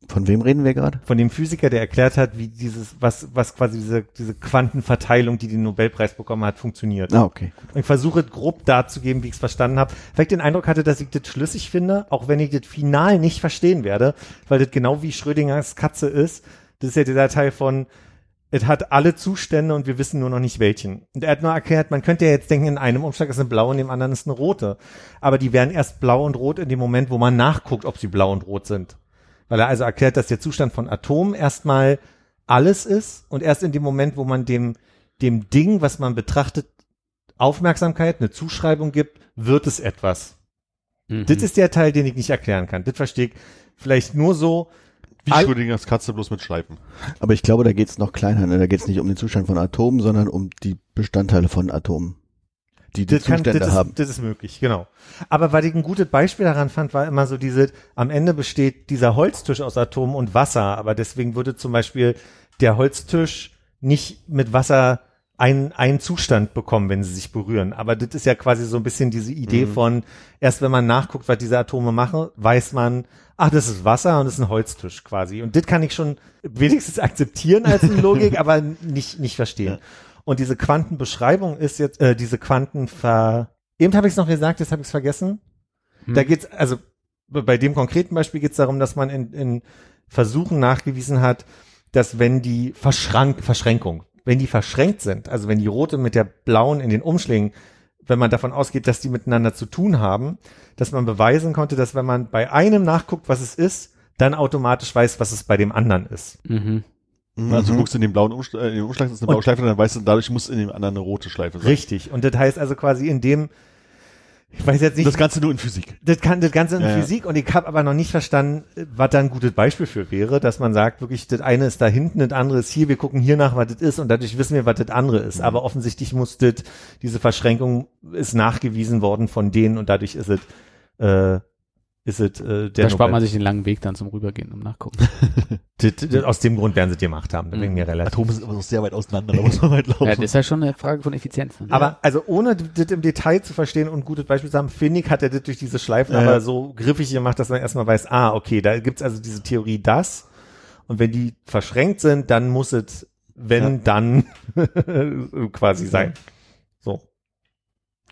Von wem reden wir gerade? Von dem Physiker, der erklärt hat, wie dieses, was, was quasi diese, diese Quantenverteilung, die den Nobelpreis bekommen hat, funktioniert. Ah, okay. Und ich versuche grob darzugeben, wie ich es verstanden habe, weil ich den Eindruck hatte, dass ich das schlüssig finde, auch wenn ich das final nicht verstehen werde, weil das genau wie Schrödingers Katze ist. Das ist ja dieser Teil von, es hat alle Zustände und wir wissen nur noch nicht welchen. Und er hat nur erklärt, man könnte ja jetzt denken, in einem Umschlag ist eine blaue, in dem anderen ist eine rote. Aber die werden erst blau und rot in dem Moment, wo man nachguckt, ob sie blau und rot sind. Weil er also erklärt, dass der Zustand von Atomen erstmal alles ist und erst in dem Moment, wo man dem, dem Ding, was man betrachtet, Aufmerksamkeit, eine Zuschreibung gibt, wird es etwas. Mhm. Das ist der Teil, den ich nicht erklären kann. Das verstehe ich vielleicht nur so. Wie All- Schrödingers Katze bloß mit Schleifen. Aber ich glaube, da geht's noch kleiner. Ne? Da geht's nicht um den Zustand von Atomen, sondern um die Bestandteile von Atomen, die die Das, kann, Zustände das, ist, haben. das ist möglich, genau. Aber was ich ein gutes Beispiel daran fand, war immer so diese, am Ende besteht dieser Holztisch aus Atomen und Wasser, aber deswegen würde zum Beispiel der Holztisch nicht mit Wasser einen, einen Zustand bekommen, wenn sie sich berühren. Aber das ist ja quasi so ein bisschen diese Idee von, erst wenn man nachguckt, was diese Atome machen, weiß man, ach, das ist Wasser und das ist ein Holztisch quasi. Und das kann ich schon wenigstens akzeptieren als eine Logik, aber nicht, nicht verstehen. Und diese Quantenbeschreibung ist jetzt, äh, diese Quantenver... Eben habe ich es noch gesagt, jetzt habe ich es vergessen. Da geht's, also bei dem konkreten Beispiel geht es darum, dass man in, in Versuchen nachgewiesen hat, dass wenn die Verschrank, Verschränkung, wenn die verschränkt sind, also wenn die rote mit der blauen in den Umschlägen, wenn man davon ausgeht, dass die miteinander zu tun haben, dass man beweisen konnte, dass wenn man bei einem nachguckt, was es ist, dann automatisch weiß, was es bei dem anderen ist. Mhm. Also du guckst in den blauen Umschlag, äh, in den Umschlag ist eine blaue Und- Schleife, dann weißt du, dadurch muss in dem anderen eine rote Schleife sein. Richtig. Und das heißt also quasi in dem, ich weiß jetzt nicht, Das Ganze nur in Physik. Das kann das Ganze in Ja, ja. Physik und ich habe aber noch nicht verstanden, was da ein gutes Beispiel für wäre, dass man sagt, wirklich, das eine ist da hinten, das andere ist hier, wir gucken hier nach, was das ist und dadurch wissen wir, was das andere ist. Aber offensichtlich muss das, diese Verschränkung ist nachgewiesen worden von denen und dadurch ist es, äh, ist es äh, der Da spart man Nobel- sich den langen Weg dann zum Rübergehen und Nachgucken. Aus dem Grund werden sie es gemacht haben, da bin ich mir relativ. Atome sind aber noch sehr weit auseinander, da muss man weit laufen. ja, das ist ja schon eine Frage von Effizienz. Ne? Aber also ohne das im Detail zu verstehen und ein gutes Beispiel zu haben, finde ich, hat er das durch diese Schleifen Ja, aber ja. so griffig gemacht, dass man erstmal weiß, ah, okay, da gibt's also diese Theorie das. Und wenn die verschränkt sind, dann muss es, wenn, dann quasi sein.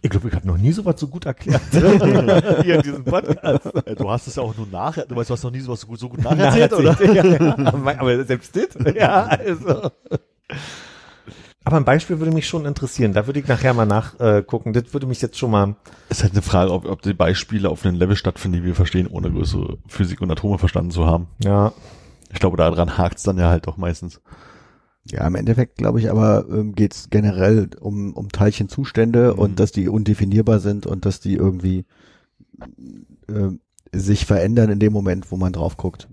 Ich glaube, ich habe noch nie sowas so gut erklärt. Hier in diesem Podcast. Du hast es ja auch nur nachher, du weißt, du hast noch nie sowas so gut, so gut nacherzählt, oder? Ja, ja. Aber, aber selbst das? Ja, also. Aber ein Beispiel würde mich schon interessieren. Da würde ich nachher mal nachgucken. Äh, das würde mich jetzt schon mal. Es ist halt eine Frage, ob, ob die Beispiele auf einem Level stattfinden, die wir verstehen, ohne größere Physik und Atome verstanden zu haben. Ja. Ich glaube, daran hakt's dann ja halt doch meistens. Ja, im Endeffekt glaube ich aber ähm, geht's generell um, um Teilchenzustände Mhm. und dass die undefinierbar sind und dass die irgendwie äh, sich verändern in dem Moment, wo man drauf guckt.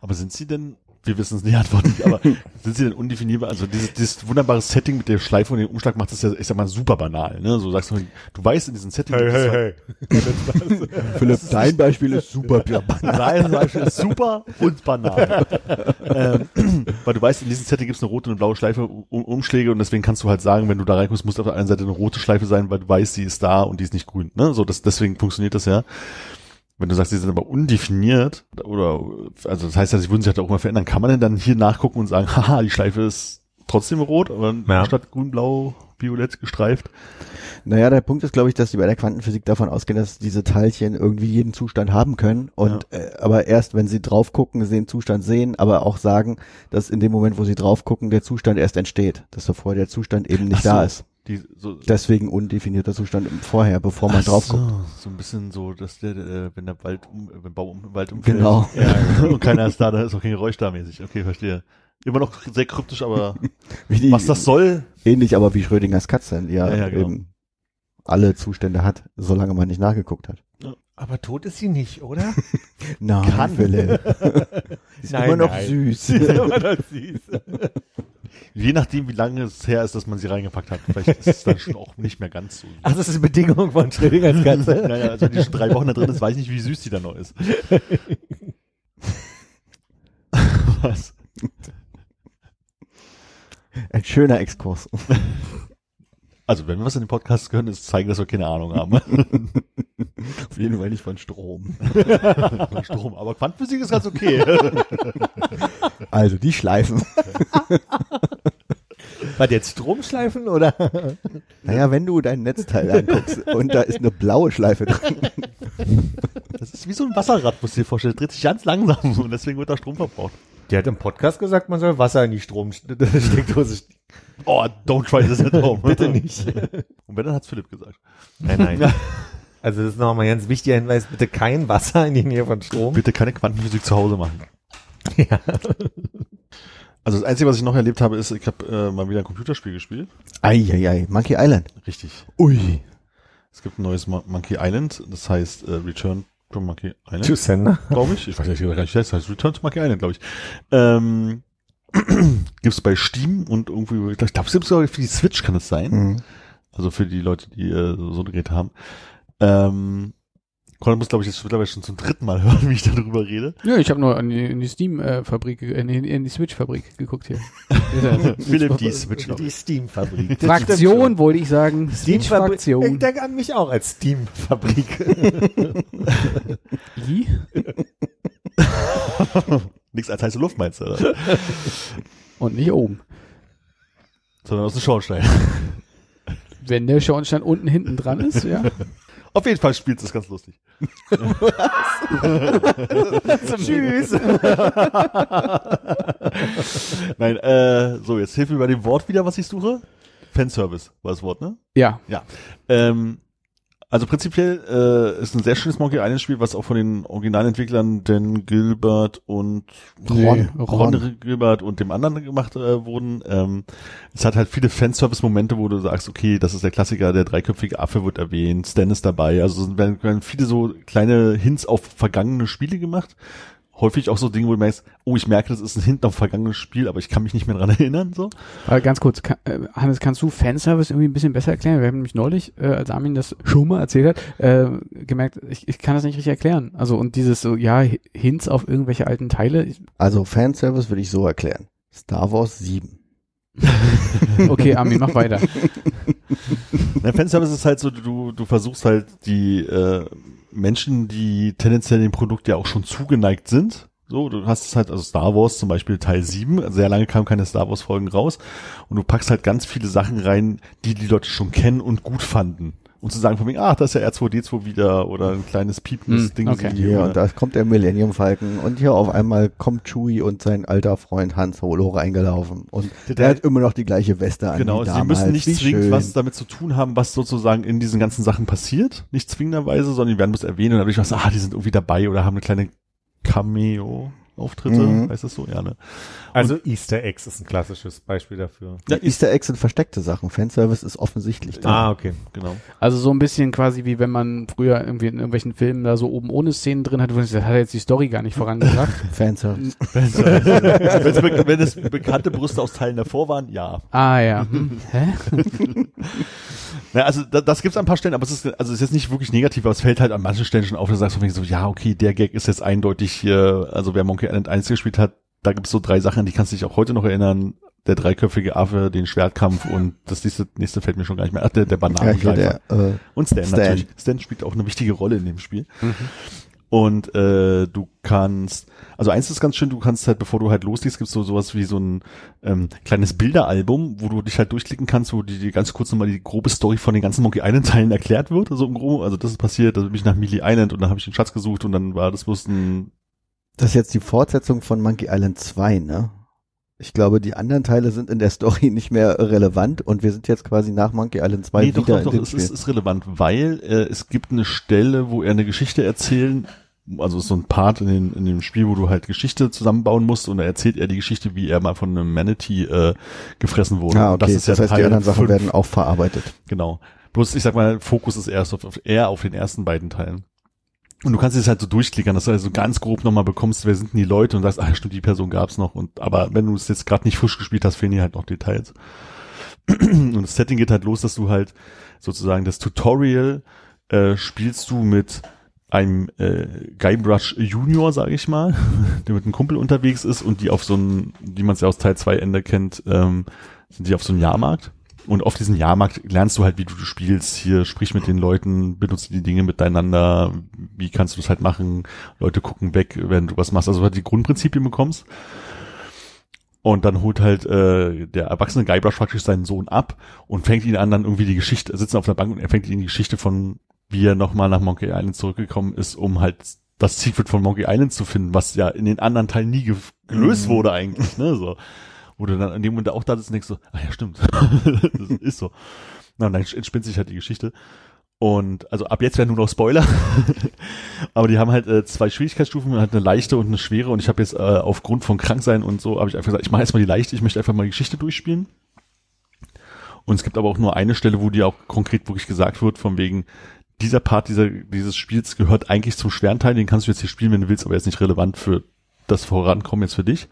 Aber sind sie denn wir wissen es nicht, Antwort nicht, aber sind sie denn undefinierbar? Also dieses, dieses wunderbare Setting mit der Schleife und dem Umschlag macht das ja, ich sag mal, super banal. Ne? So sagst du, du weißt in diesem Setting, gibt es halt- Philipp, dein Beispiel ist super banal. Nein, Beispiel ist super und banal. ähm, weil du weißt, in diesem Setting gibt es eine rote und eine blaue Schleife, um, Umschläge und deswegen kannst du halt sagen, wenn du da reinkommst, muss auf der einen Seite eine rote Schleife sein, weil du weißt, sie ist da und die ist nicht grün. Ne? So, das, deswegen funktioniert das ja. Wenn du sagst, die sind aber undefiniert, oder, also das heißt ja, sie würden sich halt auch immer verändern, kann man denn dann hier nachgucken und sagen, haha, die Schleife ist trotzdem rot, aber Ja. statt grün, blau, violett gestreift. Naja, der Punkt ist, glaube ich, dass die bei der Quantenphysik davon ausgehen, dass diese Teilchen irgendwie jeden Zustand haben können und äh, aber erst, wenn sie drauf gucken, sie den Zustand sehen, aber auch sagen, dass in dem Moment, wo sie drauf gucken, der Zustand erst entsteht, dass davor der Zustand eben nicht so. da ist. Die, so, Deswegen undefinierter Zustand im Vorher, bevor man drauf so, guckt. So ein bisschen so, dass der, äh, wenn der Wald um, wenn Baum im Wald umfällt. Genau. Ja, und keiner ist da, da ist auch kein Geräusch da mäßig. Okay, verstehe. Immer noch sehr kryptisch, aber Wie die, was das soll, Ähnlich aber wie Schrödingers Katze, die ja, Ja, ja, genau. eben alle Zustände hat, solange man nicht nachgeguckt hat. Aber tot ist sie nicht, oder? Nein, Kann. Philipp. ist Nein, immer noch nein. süß. Je nachdem, wie lange es her ist, dass man sie reingepackt hat. Vielleicht ist es dann schon auch nicht mehr ganz so. Ach, das ist eine Bedingung von Schrödingers Katze. Naja, also wenn die schon drei Wochen da drin ist, weiß ich nicht, wie süß die dann noch ist. Was? Ein schöner Exkurs. Also, wenn wir was in den Podcast können, ist zeigen, dass wir keine Ahnung haben. Auf jeden Fall nicht von Strom. Von Strom. Aber Quantenphysik ist ganz okay. Also die Schleifen. War jetzt Stromschleifen oder? Naja, wenn du dein Netzteil anguckst und da ist eine blaue Schleife drin. Das ist wie so ein Wasserrad, musst du dir vorstellen. Das dreht sich ganz langsam und deswegen wird da Strom verbraucht. Der hat im Podcast gesagt, man soll Wasser in die Stromsteckdose stecken. Oh, don't try this at home. Bitte nicht. Und wenn, dann hat's Philipp gesagt. Nein, nein. Also das ist nochmal ein ganz wichtiger Hinweis, bitte kein Wasser in die Nähe von Strom. Bitte keine Quantenphysik zu Hause machen. Ja. Also das Einzige, was ich noch erlebt habe, ist, ich habe äh, mal wieder ein Computerspiel gespielt. Eieiei, Monkey Island. Richtig. Ui. Es gibt ein neues Mon Monkey Island, das heißt äh, Return to Monkey Island, Tschüss, Sender. glaube ich. Ich weiß nicht, wie das heißt. Das heißt Return to Monkey Island, glaube ich. Ähm, gibt's bei Steam und irgendwie, ich glaube, es gibt sogar für die Switch kann es sein. Mhm. Also für die Leute, die äh, so ein Gerät haben. Ähm, Colin muss, glaube ich, jetzt mittlerweile schon zum dritten Mal hören, wie ich darüber rede. Ja, ich habe nur in die, in die Steam-Fabrik, äh, in, in die Switch-Fabrik geguckt hier. Philipp, die Switch. Die Steam-Fabrik. Fraktion wollte ich sagen. Steam-Fabrik. Ich denke an mich auch als Steam-Fabrik. I? Nichts als heiße Luft meinst du, oder? Und nicht oben. Sondern aus dem Schornstein. Wenn der Schornstein unten hinten dran ist, ja. Auf jeden Fall spielt es ganz lustig. Tschüss. Nein, äh, so, jetzt hilf mir bei dem Wort wieder, was ich suche. Fanservice war das Wort, ne? Ja. Ja. Ähm, also prinzipiell äh, ist ein sehr schönes Monkey Island Spiel, was auch von den Originalentwicklern Dan Gilbert und Nee, Ron, Ron. Gilbert und dem anderen gemacht äh, wurden. Ähm, es hat halt viele Fanservice-Momente, wo du sagst, okay, das ist der Klassiker, der dreiköpfige Affe wird erwähnt, Stan ist dabei. Also es werden, werden viele so kleine Hints auf vergangene Spiele gemacht. Häufig auch so Dinge, wo du merkst, oh, ich merke, das ist ein Hint auf ein vergangenes Spiel, aber ich kann mich nicht mehr dran erinnern. So. Aber ganz kurz, kann, äh, Hannes, kannst du Fanservice irgendwie ein bisschen besser erklären? Wir haben nämlich neulich, äh, als Armin das schon mal erzählt hat, äh, gemerkt, ich, ich kann das nicht richtig erklären. Also und dieses so, ja, Hints auf irgendwelche alten Teile. Ich, Also Fanservice würde ich so erklären. Star Wars 7. okay, Armin, mach weiter. Na, Fanservice ist halt so, du, du versuchst halt die äh, Menschen, die tendenziell dem Produkt ja auch schon zugeneigt sind. So, du hast es halt, also Star Wars zum Beispiel Teil 7, sehr lange kamen keine Star Wars Folgen raus und du packst halt ganz viele Sachen rein, die die Leute schon kennen und gut fanden. Und zu sagen von mir, ach, das ist ja R2D2 wieder oder ein kleines piependes Hm, Ding. okay. Hier, und da kommt der Millennium Falcon und hier auf einmal kommt Chewie und sein alter Freund Han Solo reingelaufen. Und der, hat immer noch die gleiche Weste an. Genau, sie damals. müssen nicht Wie zwingend schön. was damit zu tun haben, was sozusagen in diesen ganzen Sachen passiert. Nicht zwingenderweise, sondern die werden bloß erwähnen und dadurch was, ah, die sind irgendwie dabei oder haben eine kleine Cameo. Auftritte, Mhm. heißt das so? Ja, ne? Also Easter Eggs ist ein klassisches Beispiel dafür. Ja, Easter Eggs sind versteckte Sachen. Fanservice ist offensichtlich da. Ah, okay. Genau. Also so ein bisschen quasi wie wenn man früher irgendwie in irgendwelchen Filmen da so oben ohne Szenen drin hat, wo man sich sagt, hat er jetzt die Story gar nicht vorangebracht. Fanservice. Wenn's be wenn es bekannte Brüste aus Teilen davor waren, ja. ah ja. Hm. Hä? Na, also da, das gibt's an ein paar Stellen, aber es ist also es ist jetzt nicht wirklich negativ, aber es fällt halt an manchen Stellen schon auf, da sagst du so, ja, okay, der Gag ist jetzt eindeutig hier, also wer Monkey Island 1 gespielt hat, da gibt's so drei Sachen, die kannst du dich auch heute noch erinnern. Der dreiköpfige Affe, den Schwertkampf und das nächste, nächste fällt mir schon gar nicht mehr. Ach, der, der Ja, Bananengreifer. der, äh, Und Stan, Stan. natürlich. Stan spielt auch eine wichtige Rolle in dem Spiel. Und äh, du kannst, also eins ist ganz schön, du kannst halt, bevor du halt loslegst, gibt's so sowas wie so ein ähm, kleines Bilderalbum, wo du dich halt durchklicken kannst, wo dir die ganz kurz nochmal die grobe Story von den ganzen Monkey Island Teilen erklärt wird, so im Groben. Also das ist passiert, da bin ich nach Mealy Island und dann habe ich den Schatz gesucht und dann war das bloß ein das ist jetzt die Fortsetzung von Monkey Island 2, ne? Ich glaube, die anderen Teile sind in der Story nicht mehr relevant und wir sind jetzt quasi nach Monkey Island 2 nee, doch, wieder doch, doch, in dem es Spiel. ist, ist relevant, weil äh, es gibt eine Stelle, wo er eine Geschichte erzählen, also so ein Part in, den, in dem Spiel, wo du halt Geschichte zusammenbauen musst und da erzählt er die Geschichte, wie er mal von einem Manatee äh, gefressen wurde. ah, okay. das Das, ist ja heißt, die Teil anderen Sachen fünf. werden auch verarbeitet. Genau. Bloß, ich sag mal, Fokus ist erst auf, auf, eher auf den ersten beiden Teilen. Und du kannst es halt so durchklickern, dass du also ganz grob nochmal bekommst, wer sind denn die Leute und sagst, ah stimmt, die Person gab's noch. Und aber wenn du es jetzt gerade nicht frisch gespielt hast, fehlen dir halt noch Details. Und das Setting geht halt los, dass du halt sozusagen das Tutorial äh, spielst du mit einem äh, Guybrush Junior, sage ich mal, der mit einem Kumpel unterwegs ist und die auf so einem, wie man es ja aus Teil 2 Ende kennt, ähm, sind die auf so einem Jahrmarkt. Und auf diesem Jahrmarkt lernst du halt, wie du spielst. Hier sprich mit den Leuten, benutze die Dinge miteinander. Wie kannst du das halt machen? Leute gucken weg, wenn du was machst. Also halt die Grundprinzipien bekommst. Und dann holt halt äh, der erwachsene Guybrush praktisch seinen Sohn ab und fängt ihn an, dann irgendwie die Geschichte, sitzen auf der Bank und er fängt ihn die Geschichte von, wie er nochmal nach Monkey Island zurückgekommen ist, um halt das Secret von Monkey Island zu finden, was ja in den anderen Teilen nie ge gelöst Mhm. wurde eigentlich, ne, so. Wo du dann an dem Moment auch da sitzt und denkst so, ah ja, stimmt. das ist so. Na, und dann entspinnt sich halt die Geschichte. Und also ab jetzt werden nur noch Spoiler. Aber die haben halt äh, zwei Schwierigkeitsstufen, halt eine leichte und eine schwere. Und ich habe jetzt äh, aufgrund von Kranksein und so, habe ich einfach gesagt, ich mache erstmal die leichte, ich möchte einfach mal die Geschichte durchspielen. Und es gibt aber auch nur eine Stelle, wo dir auch konkret wirklich gesagt wird, von wegen, dieser Part dieser, dieses Spiels gehört eigentlich zum schweren Teil, den kannst du jetzt hier spielen, wenn du willst, aber er ist nicht relevant für das Vorankommen jetzt für dich.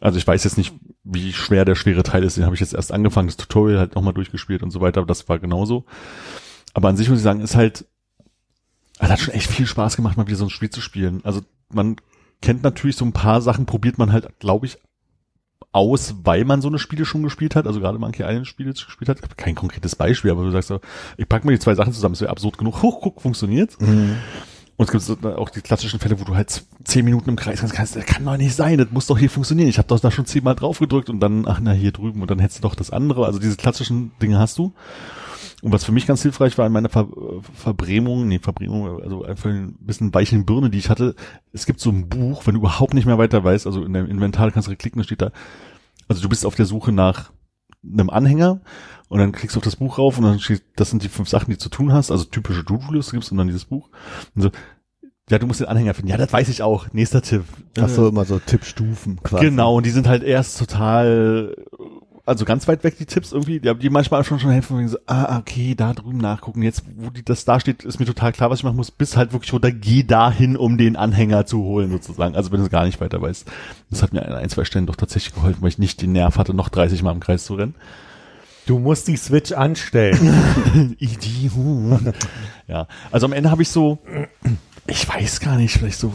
Also ich weiß jetzt nicht, wie schwer der schwere Teil ist, den habe ich jetzt erst angefangen, das Tutorial halt nochmal durchgespielt und so weiter, aber das war genauso. Aber an sich muss ich sagen, ist halt, es hat schon echt viel Spaß gemacht, mal wieder so ein Spiel zu spielen. Also man kennt natürlich so ein paar Sachen, probiert man halt, glaube ich, aus, weil man so eine Spiele schon gespielt hat, also gerade Monkey Island Spiele gespielt hat. Ich habe kein konkretes Beispiel, aber du sagst so, ich pack mal die zwei Sachen zusammen, es wäre absurd genug. Huch, guck, funktioniert. Und es gibt so auch die klassischen Fälle, wo du halt zehn Minuten im Kreis kannst, kannst das kann doch nicht sein, das muss doch hier funktionieren. Ich habe doch da schon zehnmal drauf gedrückt und dann, ach na, hier drüben und dann hättest du doch das andere. Also diese klassischen Dinge hast du. Und was für mich ganz hilfreich war in meiner Ver Verbrämung, nee, Verbrämung, also einfach ein bisschen weichen Birne, die ich hatte, es gibt so ein Buch, wenn du überhaupt nicht mehr weiter weißt, also in deinem Inventar kannst du klicken, da steht da, also du bist auf der Suche nach einem Anhänger und dann klickst du auf das Buch rauf und dann steht, das sind die fünf Sachen, die du zu tun hast, also typische To-Do-Liste gibt's und dann dieses Buch. Und so, ja, du musst den Anhänger finden. Ja, das weiß ich auch. Nächster Tipp. Ach so, immer so Tippstufen quasi. Genau, und die sind halt erst total, also ganz weit weg, die Tipps irgendwie, die, die manchmal schon schon helfen, wenn so, ah, okay, da drüben nachgucken. Jetzt, wo die, das da steht, ist mir total klar, was ich machen muss, bis halt wirklich runter, geh dahin, um den Anhänger zu holen, sozusagen. Also wenn du es gar nicht weiter weißt. Das hat mir an ein, zwei Stellen doch tatsächlich geholfen, weil ich nicht den Nerv hatte, noch 30 Mal im Kreis zu rennen. Du musst die Switch anstellen. Ja, also am Ende habe ich so, ich weiß gar nicht, vielleicht so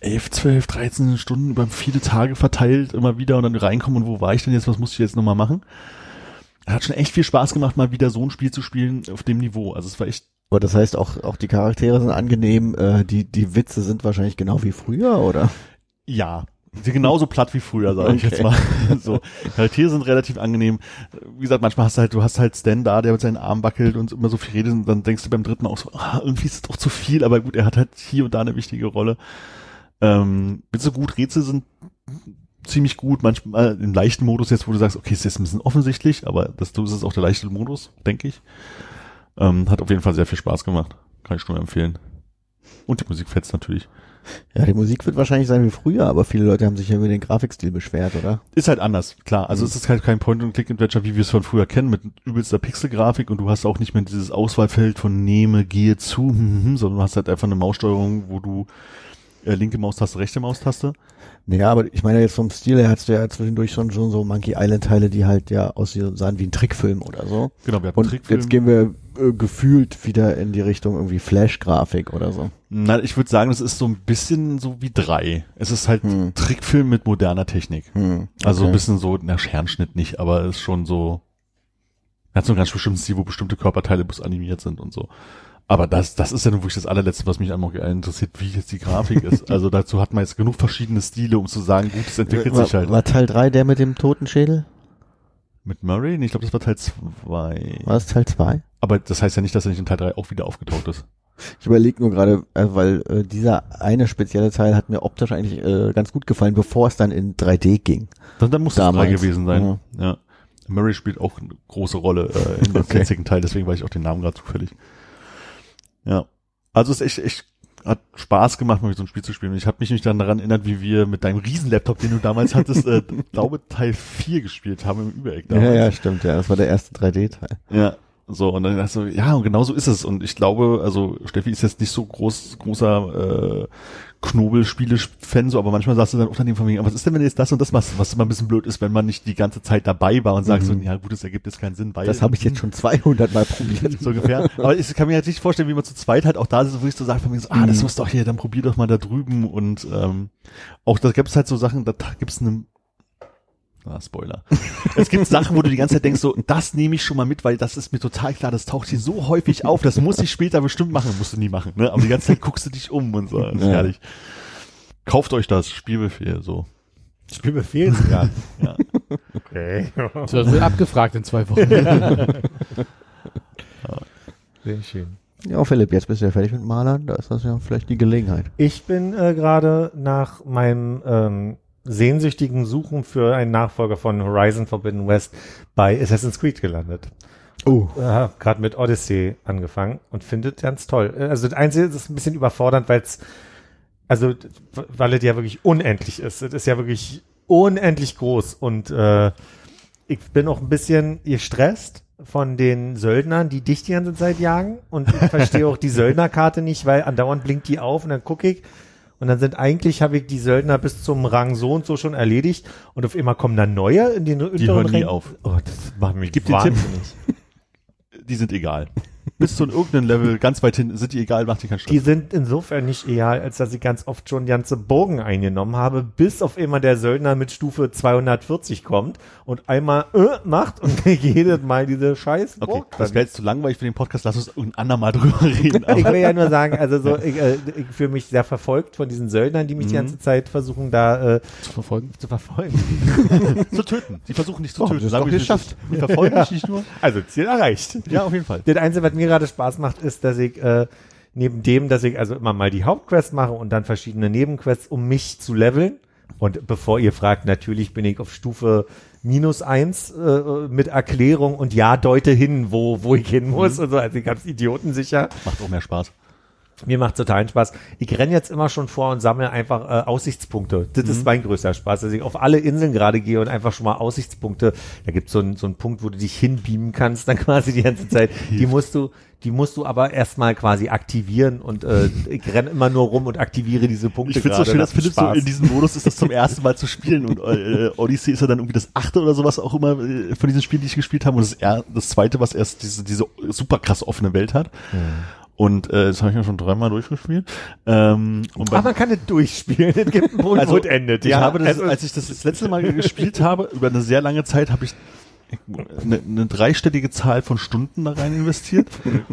11, 12, 13 Stunden über viele Tage verteilt, immer wieder und dann reinkommen und wo war ich denn jetzt, was muss ich jetzt nochmal machen? Hat schon echt viel Spaß gemacht, mal wieder so ein Spiel zu spielen auf dem Niveau. Also es war echt, Aber das heißt auch, auch die Charaktere sind angenehm, äh, die, die Witze sind wahrscheinlich genau wie früher, oder? ja, sie genauso platt wie früher, sage ich Okay. jetzt mal. So, Charaktere sind relativ angenehm. Wie gesagt, manchmal hast du halt, du hast halt Stan da, der mit seinen Armen wackelt und immer so viel redet und dann denkst du beim dritten Mal auch so, ah, irgendwie ist es doch zu viel, aber gut, er hat halt hier und da eine wichtige Rolle. Ähm, bin so gut, Rätsel sind ziemlich gut, manchmal im leichten Modus jetzt, wo du sagst, okay, ist jetzt ein bisschen offensichtlich, aber das, das ist auch der leichte Modus, denke ich. Ähm, hat auf jeden Fall sehr viel Spaß gemacht. Kann ich nur empfehlen. Und die Musik fetzt natürlich. Ja, die Musik wird wahrscheinlich sein wie früher, aber viele Leute haben sich ja über den Grafikstil beschwert, oder? Ist halt anders, klar. Also es ist halt kein Point-and-Click-Adventure, wie wir es von früher kennen, mit übelster Pixelgrafik und du hast auch nicht mehr dieses Auswahlfeld von nehme, gehe zu, sondern du hast halt einfach eine Maussteuerung, wo du äh, linke Maustaste, rechte Maustaste. Naja, aber ich meine jetzt vom Stil her hast du ja zwischendurch schon, schon so Monkey Island Teile, die halt ja aussahen wie ein Trickfilm oder so. Genau, wir hatten Und Trickfilm. jetzt gehen wir äh, gefühlt wieder in die Richtung irgendwie Flash-Grafik oder so. Na, ich würde sagen, es ist so ein bisschen so wie drei. Es ist halt Hm. Trickfilm mit moderner Technik. Hm, Also okay. ein bisschen so, na, Scherenschnitt nicht, aber es ist schon so, hat so einen ganz bestimmten Stil, wo bestimmte Körperteile bloß animiert sind und so. Aber das, das ist ja nun wirklich das allerletzte, was mich Island interessiert, wie jetzt die Grafik ist. Also dazu hat man jetzt genug verschiedene Stile, um zu sagen, gut, es entwickelt war, sich halt. war Teil 3 der mit dem Totenschädel? Mit Murray? Nee, ich glaube, das war Teil zwei. War das Teil 2? Aber das heißt ja nicht, dass er nicht in Teil drei auch wieder aufgetaucht ist. Ich überlege nur gerade, äh, weil äh, dieser eine spezielle Teil hat mir optisch eigentlich äh, ganz gut gefallen, bevor es dann in 3D ging. Dann, dann muss es drei Damals. gewesen sein. Ja. Murray spielt auch eine große Rolle äh, in dem Okay. jetzigen Teil, deswegen weiß ich auch den Namen gerade zufällig. Ja. Also es ist echt, echt hat Spaß gemacht, mal so ein Spiel zu spielen. Ich habe mich nicht dann daran erinnert, wie wir mit deinem Riesenlaptop, den du damals hattest, äh, glaube Teil 4 gespielt haben im Übereck Ja, damals. ja, stimmt, ja. Das war der erste 3D-Teil. Ja, so, und dann dachte ich so, ja, und genau so ist es. Und ich glaube, also Steffi ist jetzt nicht so groß, großer äh, Knobelspiele-Fan, so, aber manchmal sagst du dann Unternehmen von wegen, aber was ist denn, wenn du jetzt das und das machst, was immer ein bisschen blöd ist, wenn man nicht die ganze Zeit dabei war und sagt so, Mhm. ja gut, das ergibt jetzt keinen Sinn, weil Das habe ich jetzt schon 200 Mal probiert. so ungefähr. Aber ich kann mir halt nicht vorstellen, wie man zu zweit halt auch da ist, wo ich so sage von mir so, ah, das Mhm. muss doch hier, dann probier doch mal da drüben und ähm, auch da gibt es halt so Sachen, da gibt's eine Ah, Spoiler. Es gibt Sachen, wo du die ganze Zeit denkst, so, das nehme ich schon mal mit, weil das ist mir total klar, das taucht hier so häufig auf, das muss ich später bestimmt machen, musst du nie machen, ne? Aber die ganze Zeit guckst du dich um und so, das ist Ja. herrlich. Kauft euch das, Spielbefehl, so. Spielbefehl sogar. Ja. Okay. Das wird abgefragt in zwei Wochen. Sehr schön. Ja, Philipp, jetzt bist du ja fertig mit Malern, da ist das ja vielleicht die Gelegenheit. Ich bin äh, gerade nach meinem ähm, sehnsüchtigen Suchen für einen Nachfolger von Horizon Forbidden West bei Assassin's Creed gelandet. Oh. Hab gerade mit Odyssey angefangen und findet ganz toll. Also das Einzige ist ein bisschen überfordernd, weil es also weil es ja wirklich unendlich ist. Es ist ja wirklich unendlich groß und äh, ich bin auch ein bisschen gestresst von den Söldnern, die dich die ganze Zeit jagen und ich verstehe auch die Söldnerkarte nicht, weil andauernd blinkt die auf und dann gucke ich und dann sind eigentlich, habe ich die Söldner bis zum Rang so und so schon erledigt und auf einmal kommen dann neue in den Die hören nie Rängen. auf. Oh, das macht mich Gib den Tipp. wahnsinnig. Die sind egal. Bis zu irgendeinem Level, ganz weit hin, sind die egal, macht dir keinen Stress. Die sind insofern nicht egal, als dass ich ganz oft schon ganze Burgen eingenommen habe, bis auf immer der Söldner mit Stufe 240 kommt und einmal äh, macht und jedes Mal diese scheiß Okay, Burg. das wäre jetzt zu langweilig für den Podcast, lass uns irgendein andermal drüber reden. ich will ja nur sagen, also so, ich, äh, ich fühle mich sehr verfolgt von diesen Söldnern, die mich die Mhm. ganze Zeit versuchen, da äh, Zu verfolgen. zu verfolgen. zu töten. Die versuchen dich zu Oh, töten. das doch wir, geschafft. Die verfolgen dich nicht nur. Also Ziel erreicht. Ja, auf jeden Fall. Das Einzige, was mir gerade Spaß macht, ist, dass ich äh, neben dem, dass ich also immer mal die Hauptquest mache und dann verschiedene Nebenquests, um mich zu leveln. Und bevor ihr fragt, natürlich bin ich auf Stufe minus eins äh, mit Erklärung und ja, deute hin, wo, wo ich hin muss. Und so. Also ich hab's idiotensicher. Macht auch mehr Spaß. Mir macht totalen Spaß. Ich renne jetzt immer schon vor und sammle einfach äh, Aussichtspunkte. Das Mhm. ist mein größter Spaß, dass ich auf alle Inseln gerade gehe und einfach schon mal Aussichtspunkte. Da gibt's so einen so einen Punkt, wo du dich hinbeamen kannst, dann quasi die ganze Zeit. Die musst du, die musst du aber erstmal quasi aktivieren und äh, ich renne immer nur rum und aktiviere diese Punkte. Ich finde es so schön, dass Das Philipp macht so in diesem Modus ist, das zum ersten Mal zu spielen. Und äh, Odyssey ist ja dann irgendwie das achte oder sowas auch immer äh, von diesen Spielen, die ich gespielt habe. Und das, ist er, das zweite, was erst diese, diese super krass offene Welt hat. Und äh, das habe ich ja schon dreimal durchgespielt. Ähm, und Aber man kann es durchspielen. Es gibt einen Punkt, also, wo es endet. Ich ja, habe das, Also, als ich das das letzte Mal gespielt habe, über eine sehr lange Zeit, habe ich eine, eine dreistellige Zahl von Stunden da rein investiert.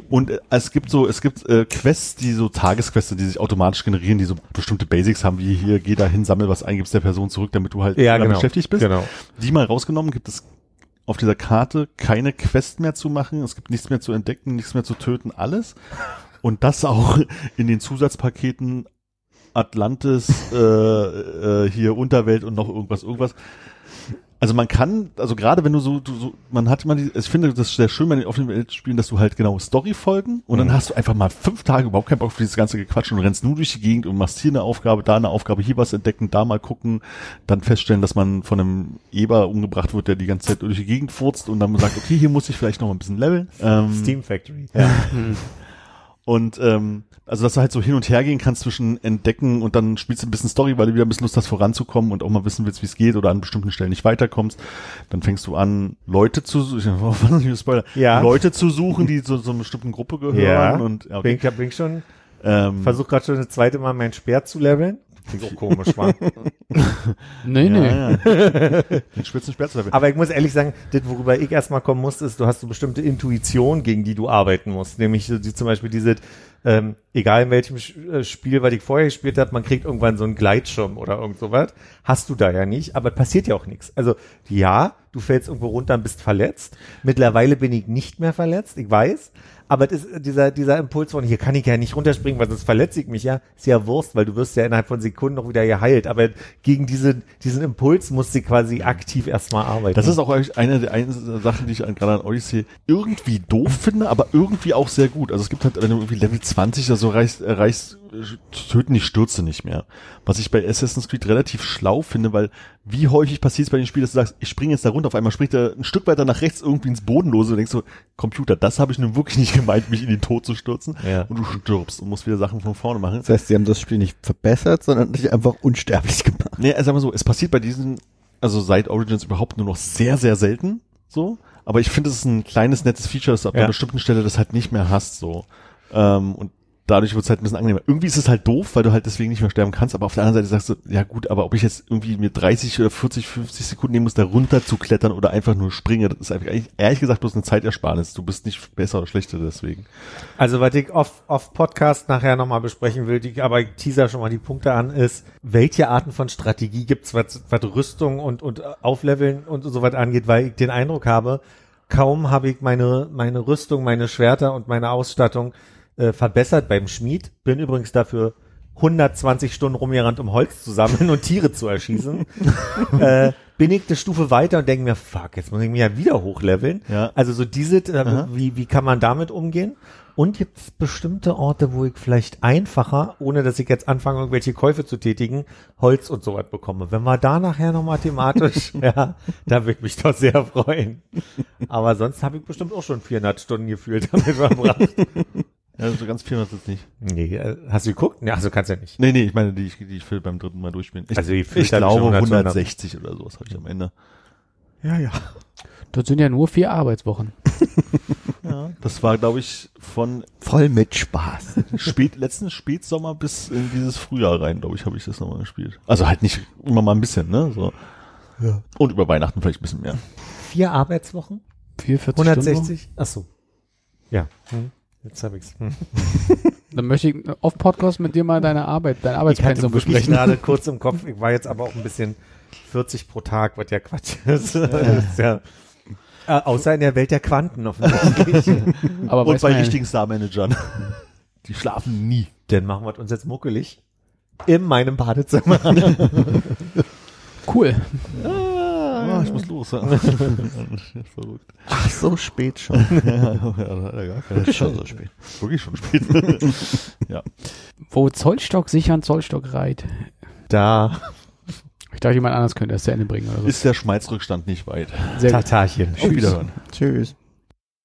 Und äh, es gibt so, es gibt äh, Quests, die so Tagesquests, die sich automatisch generieren, die so bestimmte Basics haben, wie hier, geh da hin, sammel was ein, gibst der Person zurück, damit du halt ja, genau. beschäftigt bist. Genau. Die mal rausgenommen, gibt es auf dieser Karte keine Quest mehr zu machen, es gibt nichts mehr zu entdecken, nichts mehr zu töten, alles. Und das auch in den Zusatzpaketen Atlantis, äh, äh, hier Unterwelt und noch irgendwas, irgendwas. Also man kann, also gerade wenn du so, du so, man hat immer die, ich finde das sehr schön bei den offenen Spielen, dass du halt genau Story folgen und dann hast du einfach mal fünf Tage überhaupt keinen Bock auf dieses ganze Gequatsch und rennst nur durch die Gegend und machst hier eine Aufgabe, da eine Aufgabe, hier was entdecken, da mal gucken, dann feststellen, dass man von einem Eber umgebracht wird, der die ganze Zeit durch die Gegend furzt und dann sagt, okay, hier muss ich vielleicht noch ein bisschen leveln. Ähm, Steam Factory. und ähm, also dass du halt so hin und her gehen kannst zwischen entdecken und dann spielst du ein bisschen Story, weil du wieder ein bisschen Lust hast voranzukommen und auch mal wissen willst, wie es geht oder an bestimmten Stellen nicht weiterkommst. Dann fängst du an, Leute zu suchen, Spoiler, Ja. Leute zu suchen, die zu so einer bestimmten Gruppe gehören. Ja. Und ja, Bin, okay. ich bin ich schon, ähm, versuche gerade schon das zweite Mal mein Speer zu leveln. Klingt auch komisch, war. Nee, nee. ja, ja. Den spitzen Speer zu leveln. Aber ich muss ehrlich sagen, das, worüber ich erstmal kommen muss, ist, du hast so bestimmte Intuition, gegen die du arbeiten musst. Nämlich so die, zum Beispiel diese, ähm, egal in welchem äh, Spiel, was ich vorher gespielt habe, man kriegt irgendwann so einen Gleitschirm oder irgend sowas. Hast du da ja nicht, aber passiert ja auch nichts. Also ja, du fällst irgendwo runter und bist verletzt. Mittlerweile bin ich nicht mehr verletzt, ich weiß. Aber das dieser, dieser Impuls von, hier kann ich ja nicht runterspringen, weil sonst verletze ich mich ja, ist ja Wurst, weil du wirst ja innerhalb von Sekunden noch wieder geheilt. Aber gegen diese, diesen Impuls muss sie quasi aktiv erstmal arbeiten. Das ist auch eine der eine Sachen, die ich gerade an Odyssey irgendwie doof finde, aber irgendwie auch sehr gut. Also es gibt halt, wenn du irgendwie Level 20 oder so erreichst, erreichst töten die Stürze nicht mehr. Was ich bei Assassin's Creed relativ schlau finde, weil wie häufig passiert es bei den Spielen, dass du sagst, ich springe jetzt da runter, auf einmal springt er ein Stück weiter nach rechts irgendwie ins Bodenlose und denkst so, Computer, das habe ich nun wirklich nicht gemeint, mich in den Tod zu stürzen. Ja. Und du stirbst und musst wieder Sachen von vorne machen. Das heißt, sie haben das Spiel nicht verbessert, sondern dich einfach unsterblich gemacht. Nee, also sagen wir so, es passiert bei diesen, also seit Origins überhaupt nur noch sehr, sehr selten so. Aber ich finde, es ist ein kleines, nettes Feature, dass du ab Ja. einer bestimmten Stelle das halt nicht mehr hast so. Ähm, und dadurch wird es halt ein bisschen angenehmer. Irgendwie ist es halt doof, weil du halt deswegen nicht mehr sterben kannst, aber auf der anderen Seite sagst du, ja gut, aber ob ich jetzt irgendwie mir 30 oder 40, 50 Sekunden nehmen muss, da runter zu klettern oder einfach nur springe, das ist einfach eigentlich, ehrlich gesagt bloß eine Zeitersparnis. Du bist nicht besser oder schlechter deswegen. Also, was ich off, off Podcast nachher nochmal besprechen will, die, aber ich teaser schon mal die Punkte an, ist, welche Arten von Strategie gibt's, was, was Rüstung und, und Aufleveln und so was angeht, weil ich den Eindruck habe, kaum habe ich meine, meine Rüstung, meine Schwerter und meine Ausstattung äh, verbessert beim Schmied. Bin übrigens dafür 120 Stunden rumgerannt, um Holz zu sammeln und Tiere zu erschießen. äh, bin ich eine Stufe weiter und denke mir, fuck, jetzt muss ich mich ja wieder hochleveln. Ja. Also so diese, äh, wie, wie kann man damit umgehen? Und gibt es bestimmte Orte, wo ich vielleicht einfacher, ohne dass ich jetzt anfange, irgendwelche Käufe zu tätigen, Holz und sowas bekomme. Wenn wir da nachher nochmal thematisch, ja, da würde ich mich doch sehr freuen. Aber sonst habe ich bestimmt auch schon 400 Stunden gefühlt damit verbracht. Ja, so ganz viel war es jetzt nicht. Nee, äh, hast du geguckt? Ja, also kannst ja nicht. Nee, nee, ich meine, die, ich- die ich will beim dritten Mal durchspielen. Ich, Also die ich ich glaube schon 100, 160 oder sowas habe ich am Ende. Ja, ja. Das sind ja nur vier Arbeitswochen. Ja, das war, glaube ich, von Voll mit Spaß. spät, letzten Spätsommer bis in dieses Frühjahr rein, glaube ich, habe ich das nochmal gespielt. Also halt nicht immer mal ein bisschen, ne? So. Ja. Und über Weihnachten vielleicht ein bisschen mehr. Vier Arbeitswochen? 44 Stunden. 160? Ach so. Ja. Hm. Jetzt habe ich's. Hm. Dann möchte ich auf Podcast mit dir mal deine Arbeit, dein Ich hatte Arbeitspensum besprechen. gerade kurz im Kopf. Ich war jetzt aber auch ein bisschen 40 pro Tag, was ja Quatsch ist. ist ja, äh, außer in der Welt der Quanten offensichtlich. Aber Und bei man ja richtigen Star-Managern. Die schlafen nie. Dann machen wir uns jetzt muckelig. In meinem Badezimmer. Cool. Ah, ich muss los. Ja. Verrückt. Ach, so spät schon. Ja, ja, da hat er gar keine schon so spät. Wirklich schon spät. ja. Wo Zollstock sichern, Zollstock reit. Da. Ich dachte, jemand anders könnte das zu Ende bringen oder so. Ist der Schmalzrückstand nicht weit. Sehr gut. Tatarchen. Auf Wiederhören. Tschüss.